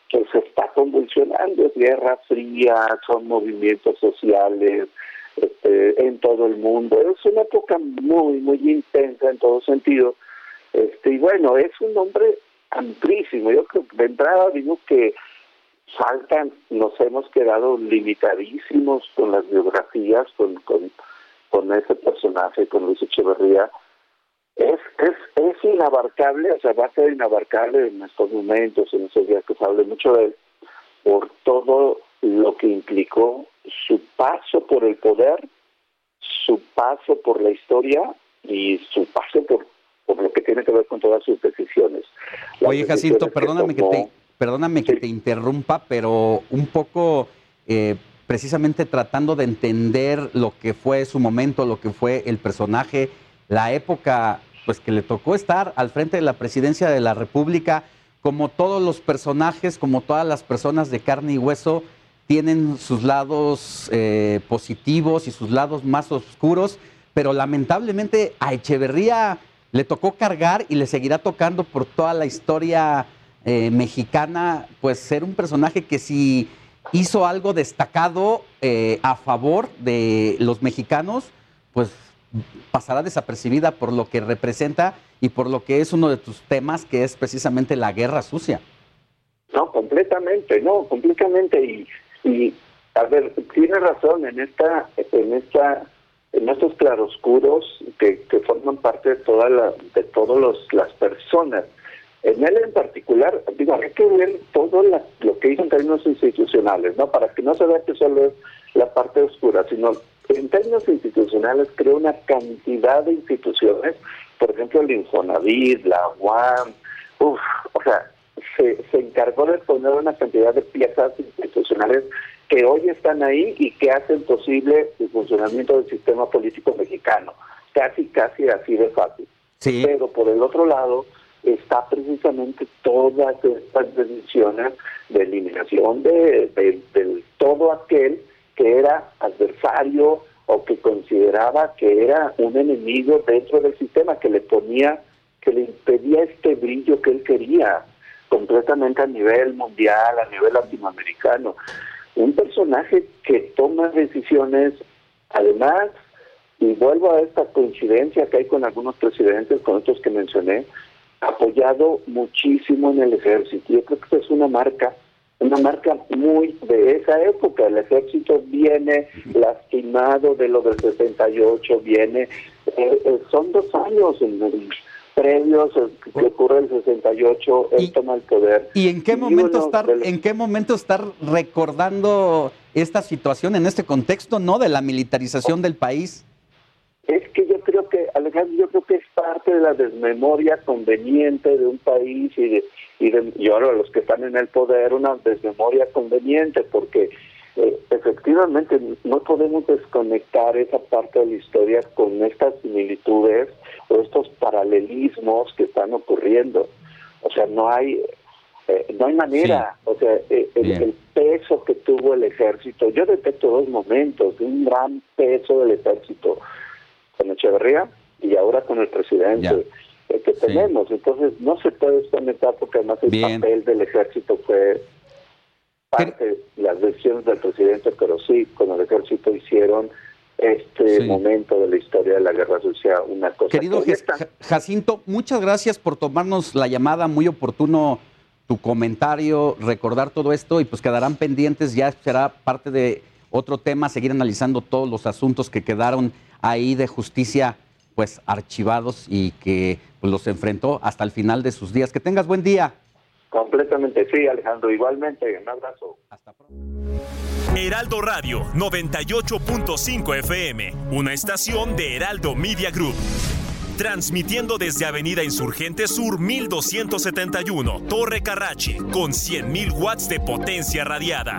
que se está convulsionando, es guerra fría, son movimientos sociales este, en todo el mundo, es una época muy, muy intensa en todo sentido, este, y bueno, es un hombre amplísimo, yo creo que de entrada digo que faltan, nos hemos quedado limitadísimos con las biografías, con, con, con ese personaje, con Luis Echeverría, es, es, es inabarcable, o sea, va a ser inabarcable en estos momentos, en estos días que se hable mucho de él, por todo lo que implicó su paso por el poder, su paso por la historia y su paso por, por lo que tiene que ver con todas sus decisiones. Oye, Jacinto, perdóname que, te, perdóname que te interrumpa, pero un poco eh, precisamente tratando de entender lo que fue su momento, lo que fue el personaje, la época pues que le tocó estar al frente de la presidencia de la República, como todos los personajes, como todas las personas de carne y hueso, tienen sus lados eh, positivos y sus lados más oscuros, pero lamentablemente a Echeverría le tocó cargar y le seguirá tocando por toda la historia eh, mexicana, pues ser un personaje que si hizo algo destacado eh, a favor de los mexicanos, pues pasará desapercibida por lo que representa y por lo que es uno de tus temas, que es precisamente la guerra sucia. No, completamente, no, completamente. Y, y a ver, tiene razón en esta, en esta, en estos claroscuros que, que forman parte de toda la, de todas las personas. En él en particular, digo, hay que ver todo lo que hizo en términos institucionales, ¿no? Para que no se vea que solo es la parte oscura, sino en términos institucionales creó una cantidad de instituciones, por ejemplo el Infonavit, la UAM, uff, o sea, se, se encargó de poner una cantidad de piezas institucionales que hoy están ahí y que hacen posible el funcionamiento del sistema político mexicano. Casi, casi así de fácil. Pero por el otro lado está precisamente todas estas decisiones de eliminación de, de todo aquel que era adversario o que consideraba que era un enemigo dentro del sistema, que le ponía, que le impedía este brillo que él quería completamente a nivel mundial, a nivel latinoamericano. Un personaje que toma decisiones, además, y vuelvo a esta coincidencia que hay con algunos presidentes, con otros que mencioné, apoyado muchísimo en el ejército. Yo creo que esa es una marca, una marca muy de esa época. El ejército viene lastimado de lo del 68, viene, eh, eh, son dos años en, previos que ocurre el 68, él toma el poder. ¿Y en qué momento estar, en qué momento estar recordando esta situación en este contexto, no de la militarización del país? Es que yo creo que, Alejandro, yo creo que es parte de la desmemoria conveniente de un país y de, y, de, y ahora los que están en el poder, una desmemoria conveniente, porque eh, efectivamente no podemos desconectar esa parte de la historia con estas similitudes o estos paralelismos que están ocurriendo. O sea, no hay eh, no hay manera. O sea, eh, el, peso que tuvo el ejército, yo detecto dos momentos, un gran peso del ejército con Echeverría y ahora con el presidente que tenemos. Entonces, no se puede desconectar porque además el papel del ejército fue parte de las decisiones del presidente, pero sí, con el ejército hicieron este momento de la historia de la guerra sucia una cosa. Querido Jacinto, muchas gracias por tomarnos la llamada, muy oportuno tu comentario, recordar todo esto y pues quedarán pendientes, ya será parte de otro tema, seguir analizando todos los asuntos que quedaron ahí de justicia pues archivados y que pues, los enfrentó hasta el final de sus días. Que tengas buen día. Completamente, sí, Alejandro. Igualmente, un abrazo. Hasta pronto. Heraldo Radio 98.5 FM, una estación de Heraldo Media Group. Transmitiendo desde Avenida Insurgente Sur 1271, Torre Carrachi, con 100.000 watts de potencia radiada.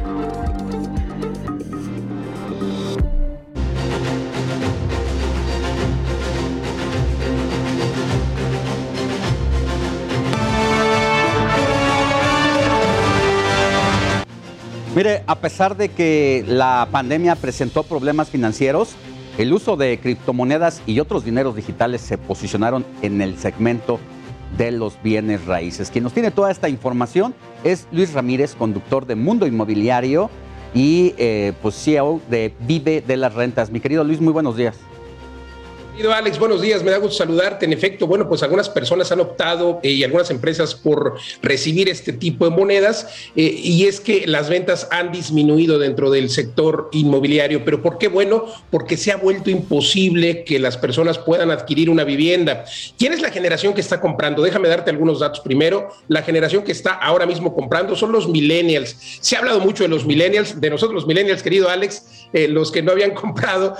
Mire, a pesar de que la pandemia presentó problemas financieros, el uso de criptomonedas y otros dineros digitales se posicionaron en el segmento de los bienes raíces. Quien nos tiene toda esta información es Luis Ramírez, conductor de Mundo Inmobiliario y eh, pues CEO de Vive de las Rentas. Mi querido Luis, muy buenos días. Alex, buenos días, me da gusto saludarte. En efecto, bueno, pues algunas personas han optado eh, y algunas empresas por recibir este tipo de monedas eh, y es que las ventas han disminuido dentro del sector inmobiliario. ¿Pero por qué? Bueno, porque se ha vuelto imposible que las personas puedan adquirir una vivienda. ¿Quién es la generación que está comprando? Déjame darte algunos datos primero. La generación que está ahora mismo comprando son los millennials. Se ha hablado mucho de los millennials, de nosotros los millennials, querido Alex, eh, los que no habían comprado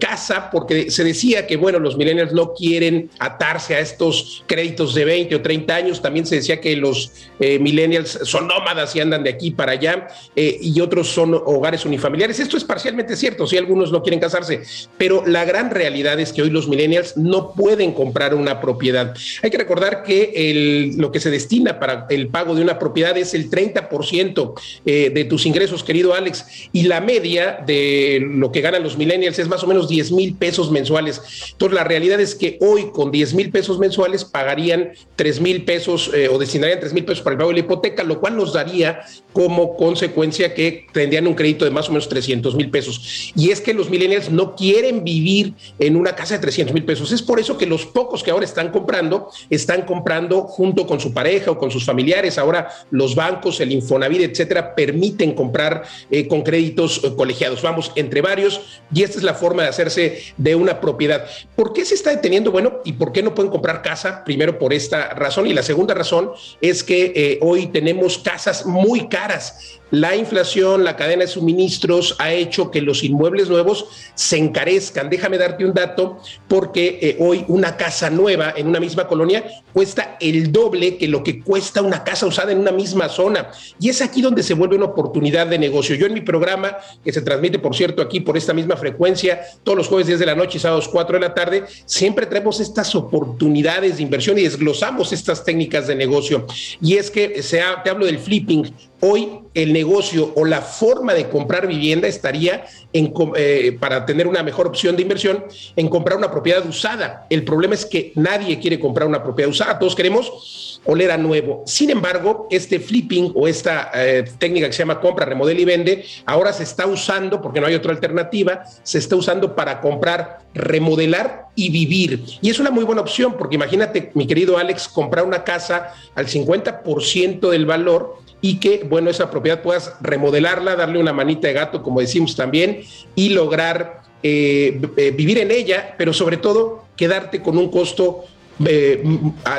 casa porque se decía que que, bueno, los millennials no quieren atarse a estos créditos de 20 o 30 años. También se decía que los eh, millennials son nómadas y andan de aquí para allá eh, y otros son hogares unifamiliares. Esto es parcialmente cierto, si algunos no quieren casarse, pero la gran realidad es que hoy los millennials no pueden comprar una propiedad. Hay que recordar que el, lo que se destina para el pago de una propiedad es el 30% eh, de tus ingresos, querido Alex, y la media de lo que ganan los millennials es más o menos 10 mil pesos mensuales. Entonces, la realidad es que hoy con 10 mil pesos mensuales pagarían 3 mil pesos eh, o destinarían 3 mil pesos para el pago de la hipoteca, lo cual nos daría como consecuencia que tendrían un crédito de más o menos 300 mil pesos. Y es que los millennials no quieren vivir en una casa de 300 mil pesos. Es por eso que los pocos que ahora están comprando, están comprando junto con su pareja o con sus familiares. Ahora los bancos, el Infonavit, etcétera, permiten comprar eh, con créditos eh, colegiados. Vamos, entre varios, y esta es la forma de hacerse de una propiedad. ¿Por qué se está deteniendo? Bueno, ¿y por qué no pueden comprar casa? Primero por esta razón. Y la segunda razón es que eh, hoy tenemos casas muy caras la inflación, la cadena de suministros ha hecho que los inmuebles nuevos se encarezcan. Déjame darte un dato, porque eh, hoy una casa nueva en una misma colonia cuesta el doble que lo que cuesta una casa usada en una misma zona. Y es aquí donde se vuelve una oportunidad de negocio. Yo en mi programa, que se transmite, por cierto, aquí por esta misma frecuencia, todos los jueves 10 de la noche y sábados 4 de la tarde, siempre traemos estas oportunidades de inversión y desglosamos estas técnicas de negocio. Y es que te hablo del flipping. Hoy el negocio o la forma de comprar vivienda estaría en, eh, para tener una mejor opción de inversión en comprar una propiedad usada. El problema es que nadie quiere comprar una propiedad usada, todos queremos oler a nuevo. Sin embargo, este flipping o esta eh, técnica que se llama compra, remodela y vende, ahora se está usando, porque no hay otra alternativa, se está usando para comprar, remodelar y vivir. Y es una muy buena opción, porque imagínate, mi querido Alex, comprar una casa al 50% del valor y que, bueno, esa propiedad puedas remodelarla, darle una manita de gato, como decimos también, y lograr eh, eh, vivir en ella, pero sobre todo quedarte con un costo eh,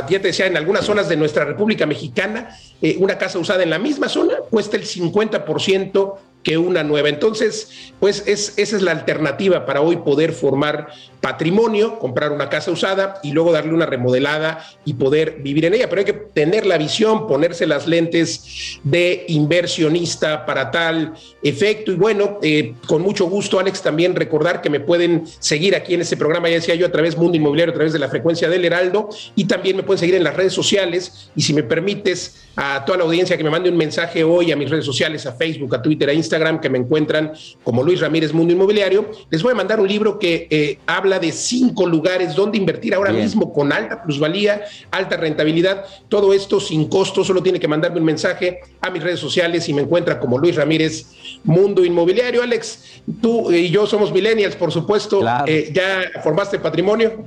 ya te decía, en algunas zonas de nuestra República Mexicana, una casa usada en la misma zona cuesta el 50% que una nueva. Entonces, pues es, esa es la alternativa para hoy poder formar patrimonio, comprar una casa usada y luego darle una remodelada y poder vivir en ella. Pero hay que tener la visión, ponerse las lentes de inversionista para tal efecto. Y bueno, eh, con mucho gusto, Alex, también recordar que me pueden seguir aquí en este programa, ya decía yo, a través Mundo Inmobiliario, a través de la frecuencia del Heraldo, y también me pueden seguir en las redes sociales. Y si me permites, a toda la audiencia que me mande un mensaje hoy a mis redes sociales, a Facebook, a Twitter, a Instagram, que me encuentran como Luis Ramírez Mundo Inmobiliario, les voy a mandar un libro que eh, habla de cinco lugares donde invertir ahora mismo con alta plusvalía, alta rentabilidad. Todo esto sin costo, solo tiene que mandarme un mensaje a mis redes sociales y me encuentra como Luis Ramírez Mundo Inmobiliario. Alex, tú y yo somos millennials, por supuesto. Eh, ¿Ya formaste patrimonio?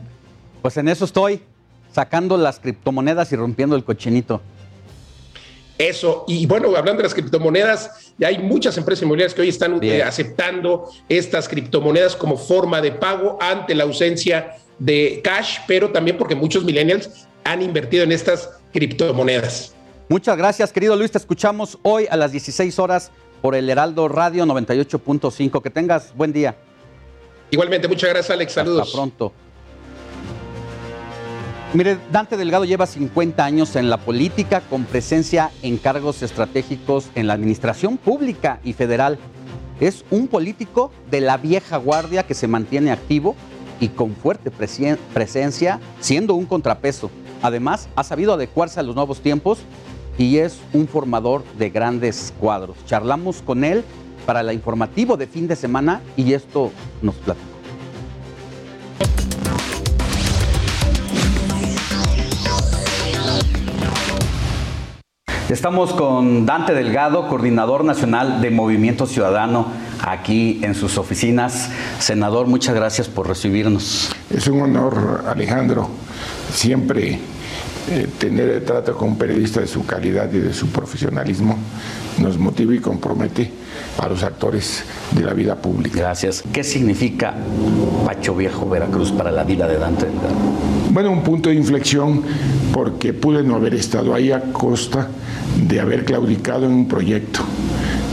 Pues en eso estoy, sacando las criptomonedas y rompiendo el cochinito. Eso, y bueno, hablando de las criptomonedas, hay muchas empresas inmobiliarias que hoy están eh, aceptando estas criptomonedas como forma de pago ante la ausencia de cash, pero también porque muchos millennials han invertido en estas criptomonedas. Muchas gracias, querido Luis. Te escuchamos hoy a las 16 horas por el Heraldo Radio 98.5. Que tengas buen día. Igualmente, muchas gracias, Alex. Saludos. Hasta pronto. Mire, Dante Delgado lleva 50 años en la política con presencia en cargos estratégicos en la administración pública y federal. Es un político de la vieja guardia que se mantiene activo y con fuerte presencia, siendo un contrapeso. Además, ha sabido adecuarse a los nuevos tiempos y es un formador de grandes cuadros. Charlamos con él para el informativo de fin de semana y esto nos platica. Estamos con Dante Delgado, coordinador nacional de Movimiento Ciudadano, aquí en sus oficinas. Senador, muchas gracias por recibirnos. Es un honor, Alejandro, siempre eh, tener el trato con un periodista de su calidad y de su profesionalismo nos motiva y compromete a los actores de la vida pública. Gracias. ¿Qué significa Pacho Viejo Veracruz para la vida de Dante Delgado? Bueno, un punto de inflexión porque pude no haber estado ahí a costa de haber claudicado en un proyecto.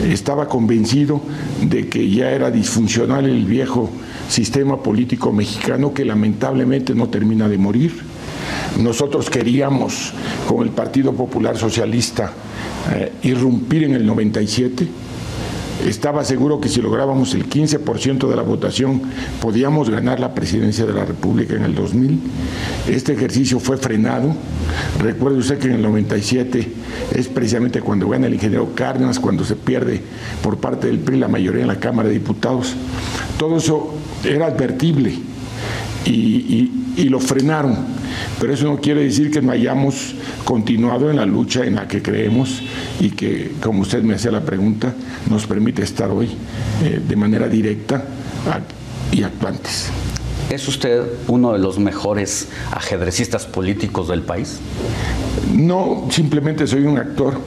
Estaba convencido de que ya era disfuncional el viejo sistema político mexicano que lamentablemente no termina de morir. Nosotros queríamos, con el Partido Popular Socialista, eh, irrumpir en el 97 estaba seguro que si lográbamos el 15% de la votación podíamos ganar la presidencia de la República en el 2000. Este ejercicio fue frenado. Recuerde usted que en el 97 es precisamente cuando gana el ingeniero Cárdenas, cuando se pierde por parte del PRI la mayoría en la Cámara de Diputados. Todo eso era advertible y, y lo frenaron. Pero eso no quiere decir que no hayamos continuado en la lucha en la que creemos y que, como usted me hacía la pregunta, nos permite estar hoy eh, de manera directa y actuantes. ¿Es usted uno de los mejores ajedrecistas políticos del país? No, simplemente soy un actor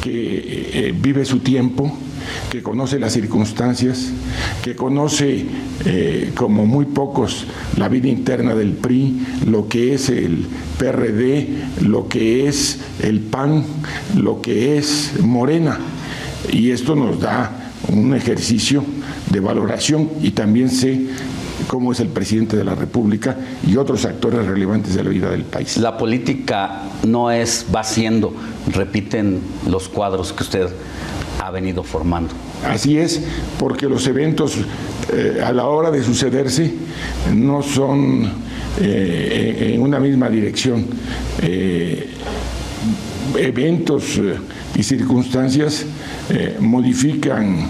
que eh, vive su tiempo, que conoce las circunstancias, que conoce eh, como muy pocos la vida interna del PRI, lo que es el PRD, lo que es el PAN, lo que es Morena. Y esto nos da un ejercicio de valoración y también sé cómo es el presidente de la República y otros actores relevantes de la vida del país. La política no es, va siendo, repiten los cuadros que usted ha venido formando. Así es, porque los eventos eh, a la hora de sucederse no son eh, en una misma dirección. Eh, eventos y circunstancias modifican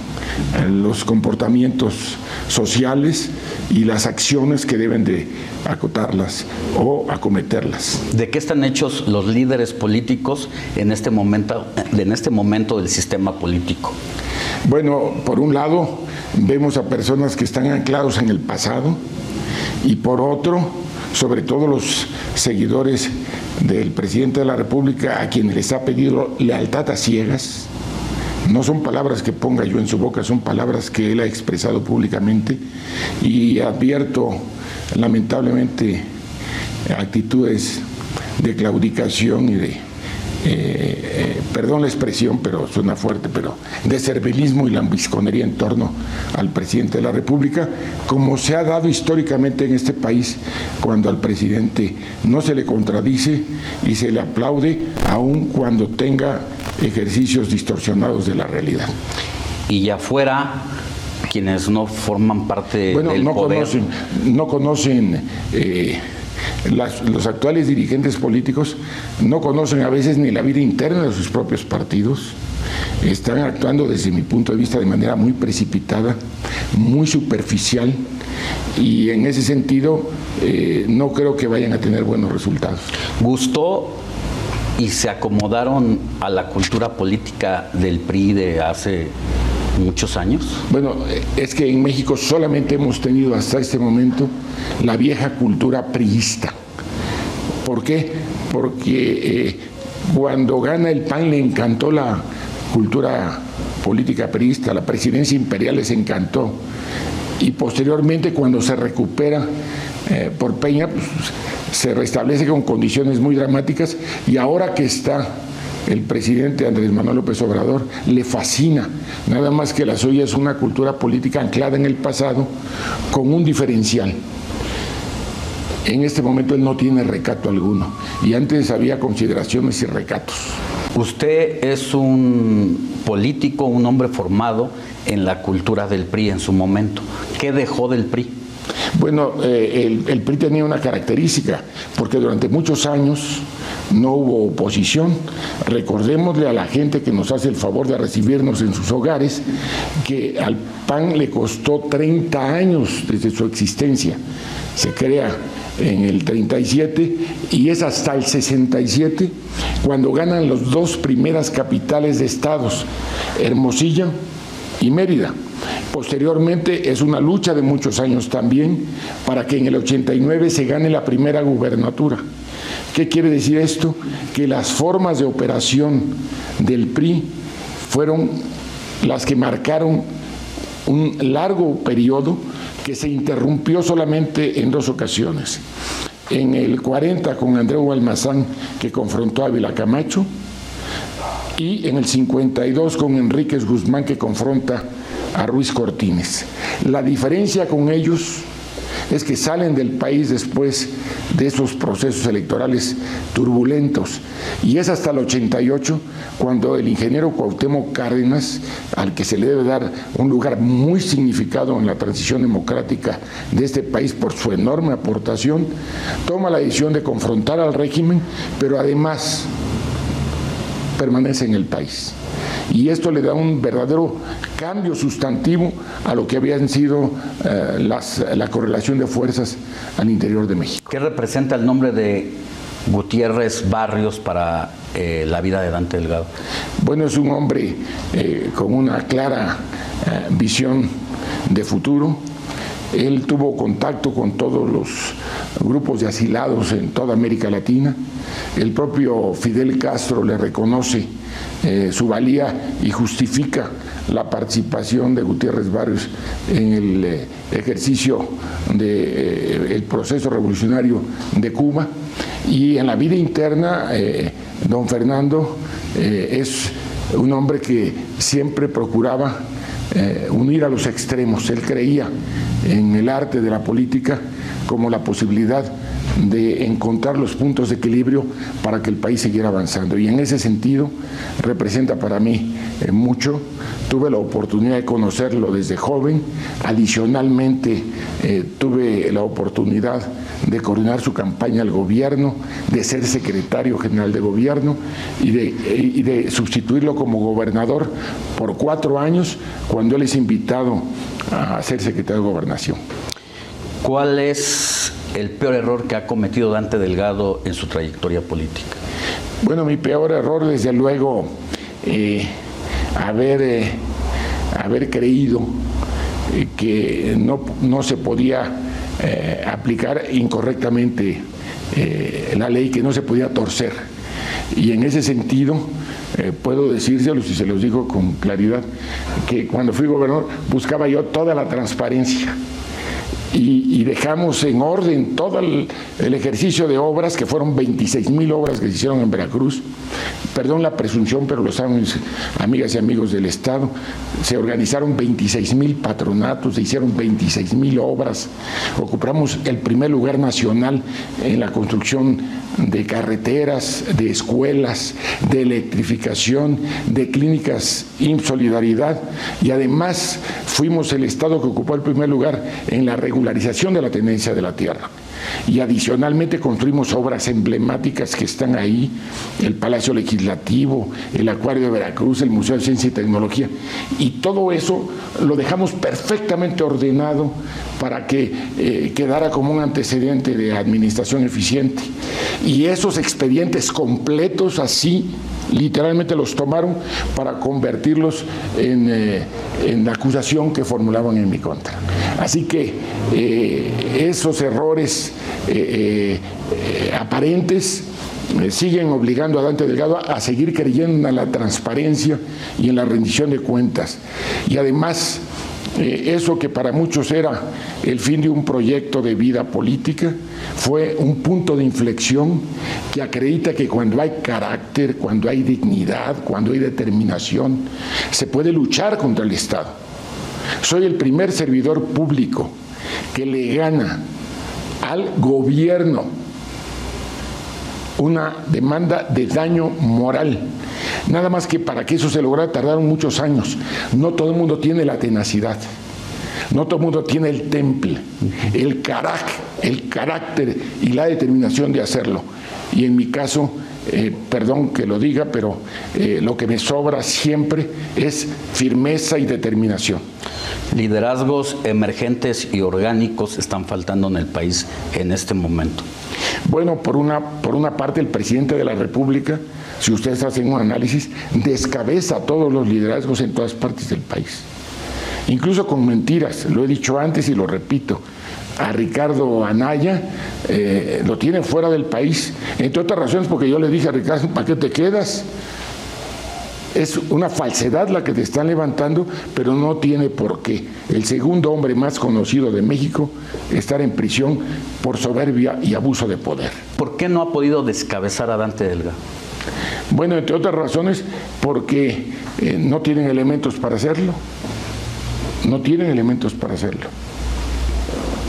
los comportamientos sociales y las acciones que deben de acotarlas o acometerlas. ¿De qué están hechos los líderes políticos en este momento, en este momento del sistema político? Bueno, por un lado vemos a personas que están anclados en el pasado y por otro, sobre todo los seguidores del presidente de la República a quienes les ha pedido lealtad a ciegas, no son palabras que ponga yo en su boca, son palabras que él ha expresado públicamente y advierto lamentablemente actitudes de claudicación y de eh, eh, perdón la expresión, pero suena fuerte, pero de servilismo y lambisconería en torno al presidente de la República, como se ha dado históricamente en este país, cuando al presidente no se le contradice y se le aplaude, aun cuando tenga ejercicios distorsionados de la realidad. Y ya fuera quienes no forman parte del no poder. Conocen, no conocen eh, los actuales dirigentes políticos no conocen a veces ni la vida interna de sus propios partidos, están actuando desde mi punto de vista de manera muy precipitada, muy superficial y en ese sentido eh, no creo que vayan a tener buenos resultados. ¿Gustó y se acomodaron a la cultura política del PRI de hace muchos años? Bueno, es que en México solamente hemos tenido hasta este momento la vieja cultura priista. ¿Por qué? Porque eh, cuando gana el PAN le encantó la cultura política priista, la presidencia imperial les encantó. Y posteriormente cuando se recupera eh, por Peña, pues, se restablece con condiciones muy dramáticas y ahora que está el presidente Andrés Manuel López Obrador le fascina, nada más que la suya es una cultura política anclada en el pasado con un diferencial. En este momento él no tiene recato alguno y antes había consideraciones y recatos. Usted es un político, un hombre formado en la cultura del PRI en su momento. ¿Qué dejó del PRI? Bueno, eh, el, PRI tenía una característica, porque durante muchos años no hubo oposición. Recordémosle a la gente que nos hace el favor de recibirnos en sus hogares que al PAN le costó 30 años desde su existencia. Se crea en el 37 y es hasta el 67 cuando ganan las dos primeras capitales de estados, Hermosilla y Mérida. Posteriormente es una lucha de muchos años también para que en el 89 se gane la primera gubernatura. ¿Qué quiere decir esto? Que las formas de operación del PRI fueron las que marcaron un largo periodo que se interrumpió solamente en dos ocasiones. En el 40 con Andreu Almazán, que confrontó a Camacho, y en el 52 con Enríquez Guzmán, que confronta a Ruiz Cortines. La diferencia con ellos es que salen del país después de esos procesos electorales turbulentos. Y es hasta el 88 cuando el ingeniero Cuauhtémoc Cárdenas, al que se le debe dar un lugar muy significado en la transición democrática de este país por su enorme aportación, toma la decisión de confrontar al régimen, pero además permanece en el país. Y esto le da un verdadero cambio sustantivo a lo que habían sido eh, las, la correlación de fuerzas al interior de México. ¿Qué representa el nombre de Gutiérrez Barrios para eh, la vida de Dante Delgado? Bueno, es un hombre eh, con una clara visión de futuro. Él tuvo contacto con todos los grupos de asilados en toda América Latina. El propio Fidel Castro le reconoce eh, su valía y justifica la participación de Gutiérrez Barrios en el eh, ejercicio del proceso revolucionario de Cuba. Y en la vida interna, eh, don Fernando es un hombre que siempre procuraba unir a los extremos. Él creía en el arte de la política como la posibilidad de encontrar los puntos de equilibrio para que el país siguiera avanzando. Y en ese sentido representa para mí eh, mucho. Tuve la oportunidad de conocerlo desde joven. Adicionalmente eh, tuve la oportunidad de coordinar su campaña al gobierno, de ser secretario general de gobierno y de, y de sustituirlo como gobernador por cuatro años cuando él es invitado a ser secretario de gobernación. ¿Cuál es el peor error que ha cometido Dante Delgado en su trayectoria política? Bueno, mi peor error, desde luego, eh, haber, eh, haber creído eh, que no, no, se podía eh, aplicar incorrectamente eh, la ley, que no se podía torcer. Y en ese sentido, puedo decírselo, si se los digo con claridad, que cuando fui gobernador buscaba yo toda la transparencia y, dejamos en orden todo el, el, ejercicio de obras, que fueron 26 mil obras que se hicieron en Veracruz. Perdón la presunción, pero lo saben amigas y amigos del Estado. Se organizaron 26 mil patronatos, se hicieron 26 mil obras. Ocupamos el primer lugar nacional en la construcción de carreteras, de escuelas, de electrificación, de clínicas en solidaridad y además fuimos el Estado que ocupó el primer lugar en la regularización de la tenencia de la tierra. Y adicionalmente construimos obras emblemáticas que están ahí, el Palacio Legislativo, el Acuario de Veracruz, el Museo de Ciencia y Tecnología. Y todo eso lo dejamos perfectamente ordenado para que eh, quedara como un antecedente de administración eficiente. Y esos expedientes completos así literalmente los tomaron para convertirlos en, eh, la acusación que formulaban en mi contra. Así que eh, esos errores eh, aparentes siguen obligando a Dante Delgado a seguir creyendo en la transparencia y en la rendición de cuentas. Y además eh, eso que para muchos era el fin de un proyecto de vida política, fue un punto de inflexión que acredita que cuando hay carácter, cuando hay dignidad, cuando hay determinación, se puede luchar contra el Estado. Soy el primer servidor público que le gana al gobierno una demanda de daño moral. Nada más que para que eso se lograra tardaron muchos años. No todo el mundo tiene la tenacidad. No todo el mundo tiene el temple, el carácter, el carácter y la determinación de hacerlo. Y en mi caso, eh, perdón que lo diga, pero eh, lo que me sobra siempre es firmeza y determinación. Liderazgos emergentes y orgánicos están faltando en el país en este momento. Bueno, por una, por una parte el presidente de la República, si ustedes hacen un análisis, descabeza todos los liderazgos en todas partes del país. Incluso con mentiras, lo he dicho antes y lo repito. A Ricardo Anaya eh, lo tiene fuera del país, entre otras razones porque yo le dije a Ricardo, ¿para qué te quedas? Es una falsedad la que te están levantando, pero no tiene por qué. El segundo hombre más conocido de México estar en prisión por soberbia y abuso de poder. ¿Por qué no ha podido descabezar a Dante Delgado? Bueno, entre otras razones, porque eh, no tienen elementos para hacerlo. No tienen elementos para hacerlo.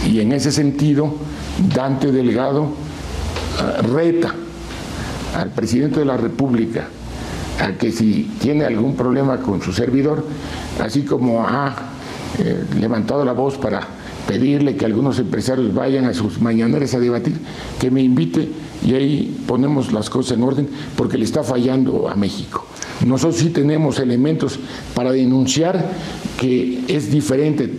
Y en ese sentido, Dante Delgado ah, reta al presidente de la República a que si tiene algún problema con su servidor, así como ha eh, levantado la voz para pedirle que algunos empresarios vayan a sus mañaneras a debatir, que me invite y ahí ponemos las cosas en orden porque le está fallando a México. Nosotros sí tenemos elementos para denunciar que es diferente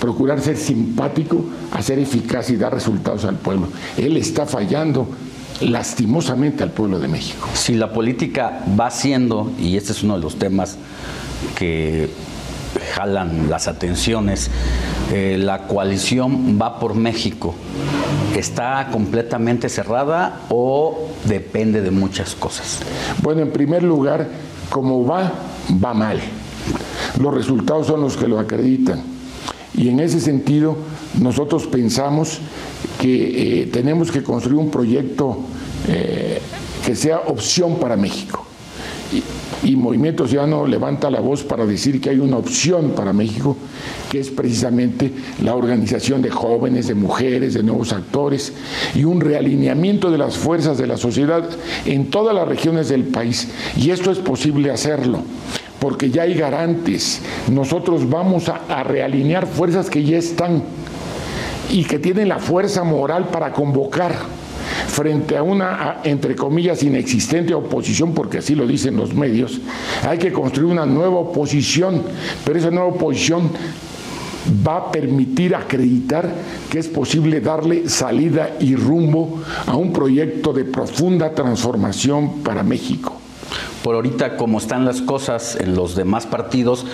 procurar ser simpático a ser eficaz y dar resultados al pueblo. Él está fallando lastimosamente al pueblo de México. Si la política va siendo, y este es uno de los temas que jalan las atenciones, eh, la coalición va por México, ¿está completamente cerrada o depende de muchas cosas? Bueno, en primer lugar, como va, va mal. Los resultados son los que lo acreditan. Y en ese sentido, nosotros pensamos que eh, tenemos que construir un proyecto eh, que sea opción para México. Y, y, Movimiento Ciudadano levanta la voz para decir que hay una opción para México, que es precisamente la organización de jóvenes, de mujeres, de nuevos actores y un realineamiento de las fuerzas de la sociedad en todas las regiones del país. Y esto es posible hacerlo porque ya hay garantes. Nosotros vamos a, realinear fuerzas que ya están y que tienen la fuerza moral para convocar frente a una, entre comillas, inexistente oposición, porque así lo dicen los medios, hay que construir una nueva oposición, pero esa nueva oposición va a permitir acreditar que es posible darle salida y rumbo a un proyecto de profunda transformación para México por ahorita como están las cosas en los demás partidos,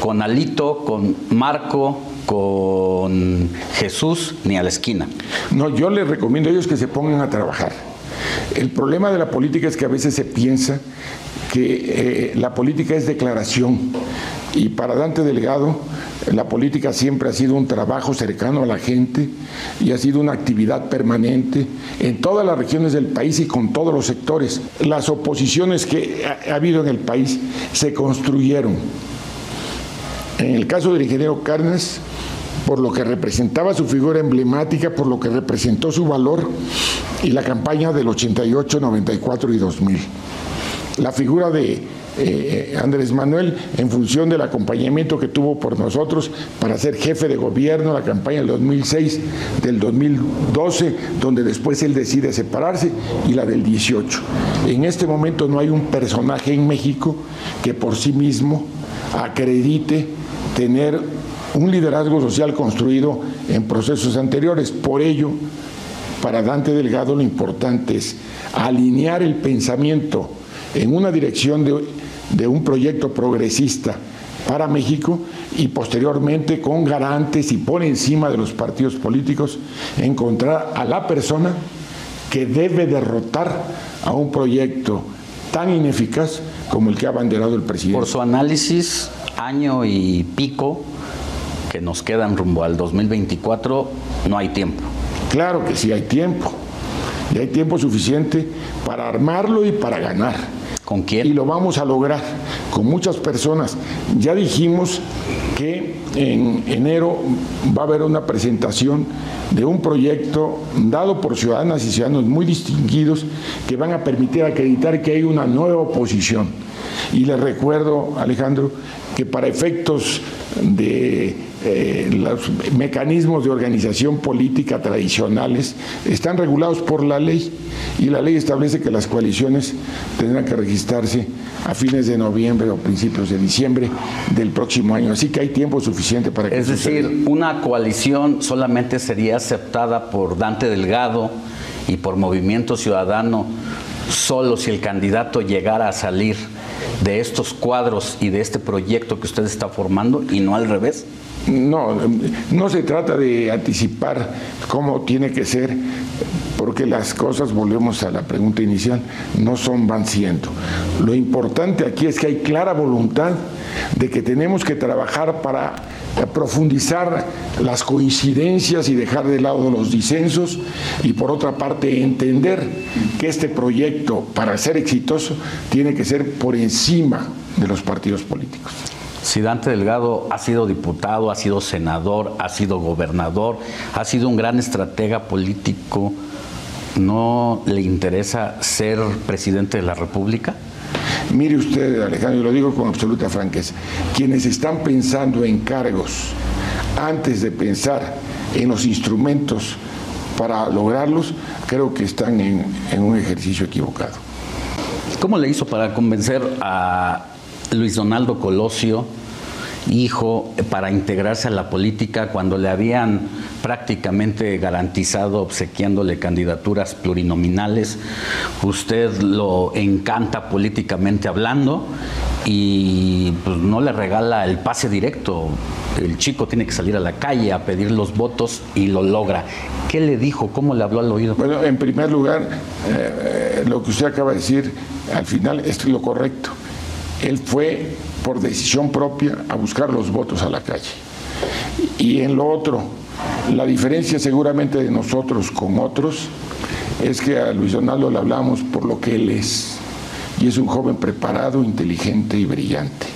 con Alito, con Marco, con Jesús, ni a la esquina. No, yo les recomiendo a ellos que se pongan a trabajar. El problema de la política es que a veces se piensa que eh, la política es declaración y para Dante Delgado la política siempre ha sido un trabajo cercano a la gente y ha sido una actividad permanente en todas las regiones del país y con todos los sectores. Las oposiciones que ha, habido en el país se construyeron. En el caso del ingeniero Carnes, por lo que representaba su figura emblemática, por lo que representó su valor y la campaña del 88, 94 y 2000. La figura de eh, Andrés Manuel en función del acompañamiento que tuvo por nosotros para ser jefe de gobierno, la campaña del 2006, del 2012, donde después él decide separarse, y la del 18. En este momento no hay un personaje en México que por sí mismo acredite tener un liderazgo social construido en procesos anteriores. Por ello, para Dante Delgado lo importante es alinear el pensamiento en una dirección de, de, un proyecto progresista para México y posteriormente con garantes y por encima de los partidos políticos encontrar a la persona que debe derrotar a un proyecto tan ineficaz como el que ha abanderado el presidente. Por su análisis, año y pico que nos quedan rumbo al 2024, no hay tiempo. Claro que sí hay tiempo. Y hay tiempo suficiente para armarlo y para ganar. ¿Con? Y lo vamos a lograr con muchas personas. Ya dijimos que en enero va a haber una presentación de un proyecto dado por ciudadanas y ciudadanos muy distinguidos que van a permitir acreditar que hay una nueva oposición. Y les recuerdo, Alejandro, que para efectos de eh, los mecanismos de organización política tradicionales están regulados por la ley y la ley establece que las coaliciones tendrán que registrarse a fines de noviembre o principios de diciembre del próximo año. Así que hay tiempo suficiente para que... Es decir, suceda. una coalición solamente sería aceptada por Dante Delgado y por Movimiento Ciudadano solo si el candidato llegara a salir de estos cuadros y de este proyecto que usted está formando y no al revés? No, no se trata de anticipar cómo tiene que ser, porque las cosas, volvemos a la pregunta inicial, no son van siendo. Lo importante aquí es que hay clara voluntad de que tenemos que trabajar para profundizar las coincidencias y dejar de lado los disensos y por otra parte entender que este proyecto para ser exitoso tiene que ser por encima de los partidos políticos. Si Dante Delgado ha sido diputado, ha sido senador, ha sido gobernador, ha sido un gran estratega político, ¿no le interesa ser presidente de la República? Mire usted, Alejandro, y lo digo con absoluta franqueza, quienes están pensando en cargos antes de pensar en los instrumentos para lograrlos, creo que están en, en un ejercicio equivocado. ¿Cómo le hizo para convencer a Luis Donaldo Colosio, hijo, para integrarse a la política cuando le habían prácticamente garantizado obsequiándole candidaturas plurinominales? Usted lo encanta políticamente hablando y pues, no le regala el pase directo. El chico tiene que salir a la calle a pedir los votos y lo logra. ¿Qué le dijo? ¿Cómo le habló al oído? Bueno, en primer lugar, eh, lo que usted acaba de decir, al final es lo correcto. Él fue por decisión propia a buscar los votos a la calle. Y en lo otro, la diferencia seguramente de nosotros con otros es que a Luis Donaldo le hablamos por lo que él es. Y es un joven preparado, inteligente y brillante.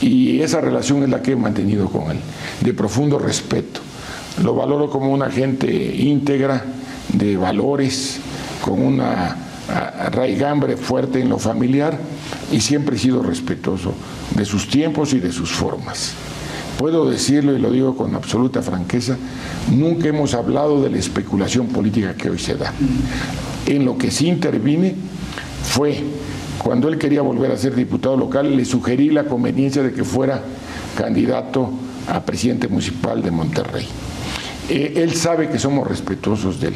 Y esa relación es la que he mantenido con él, de profundo respeto. Lo valoro como una gente íntegra, de valores, con una raigambre fuerte en lo familiar y siempre he sido respetuoso de sus tiempos y de sus formas. Puedo decirlo y lo digo con absoluta franqueza, nunca hemos hablado de la especulación política que hoy se da. En lo que sí intervine fue cuando él quería volver a ser diputado local, le sugerí la conveniencia de que fuera candidato a presidente municipal de Monterrey. Eh, él sabe que somos respetuosos de él,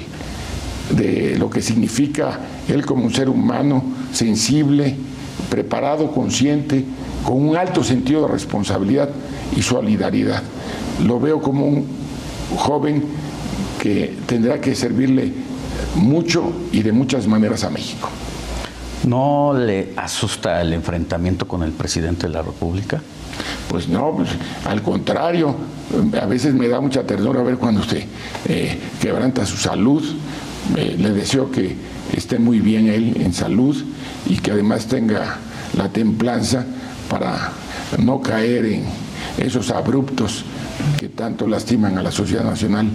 de lo que significa él como un ser humano sensible, preparado, consciente, con un alto sentido de responsabilidad y solidaridad. Lo veo como un joven que tendrá que servirle mucho y de muchas maneras a México. ¿No le asusta el enfrentamiento con el presidente de la República? Pues no, pues, al contrario, a veces me da mucha ternura ver cuando usted eh, quebranta su salud. Eh, le deseo que esté muy bien él en salud y que además tenga la templanza para no caer en esos abruptos que tanto lastiman a la sociedad nacional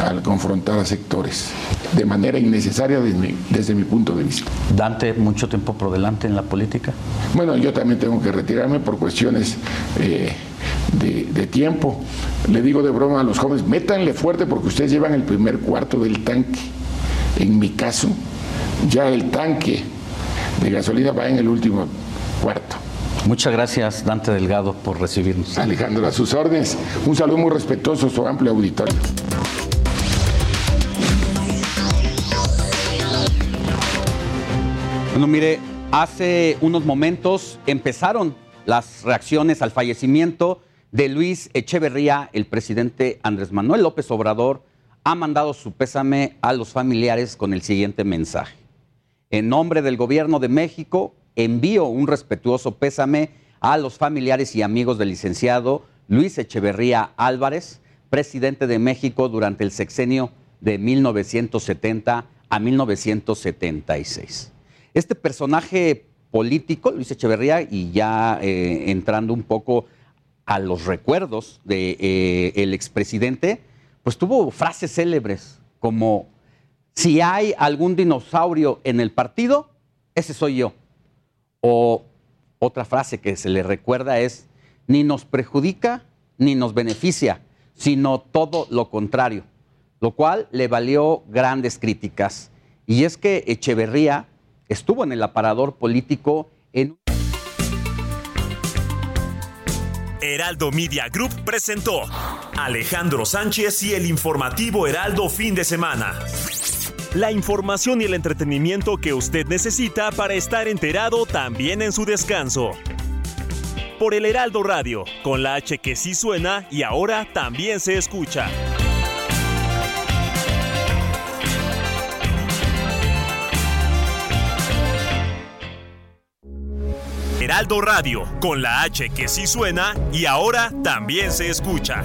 al confrontar a sectores de manera innecesaria desde mi, punto de vista. Dante, mucho tiempo por delante en la política. Bueno, yo también tengo que retirarme por cuestiones eh, de, de, tiempo. Le digo de broma a los jóvenes, métanle fuerte porque ustedes llevan el primer cuarto del tanque. En mi caso, ya el tanque de gasolina va en el último cuarto. Muchas gracias, Dante Delgado, por recibirnos. Alejandro, a sus órdenes. Un saludo muy respetuoso a su amplio auditorio. Bueno, mire, hace unos momentos empezaron las reacciones al fallecimiento de Luis Echeverría. El presidente Andrés Manuel López Obrador ha mandado su pésame a los familiares con el siguiente mensaje. En nombre del gobierno de México, envío un respetuoso pésame a los familiares y amigos del licenciado Luis Echeverría Álvarez, presidente de México durante el sexenio de 1970 a 1976. Este personaje político, Luis Echeverría, y ya eh, entrando un poco a los recuerdos del de, eh, expresidente, pues tuvo frases célebres como si hay algún dinosaurio en el partido, ese soy yo. O otra frase que se le recuerda es, ni nos perjudica ni nos beneficia, sino todo lo contrario, lo cual le valió grandes críticas. Y es que Echeverría estuvo en el aparador político en... Heraldo Media Group presentó Alejandro Sánchez y el informativo Heraldo fin de semana la información y el entretenimiento que usted necesita para estar enterado también en su descanso. Por el Heraldo Radio, con la H que sí suena y ahora también se escucha. Heraldo Radio, con la H que sí suena y ahora también se escucha.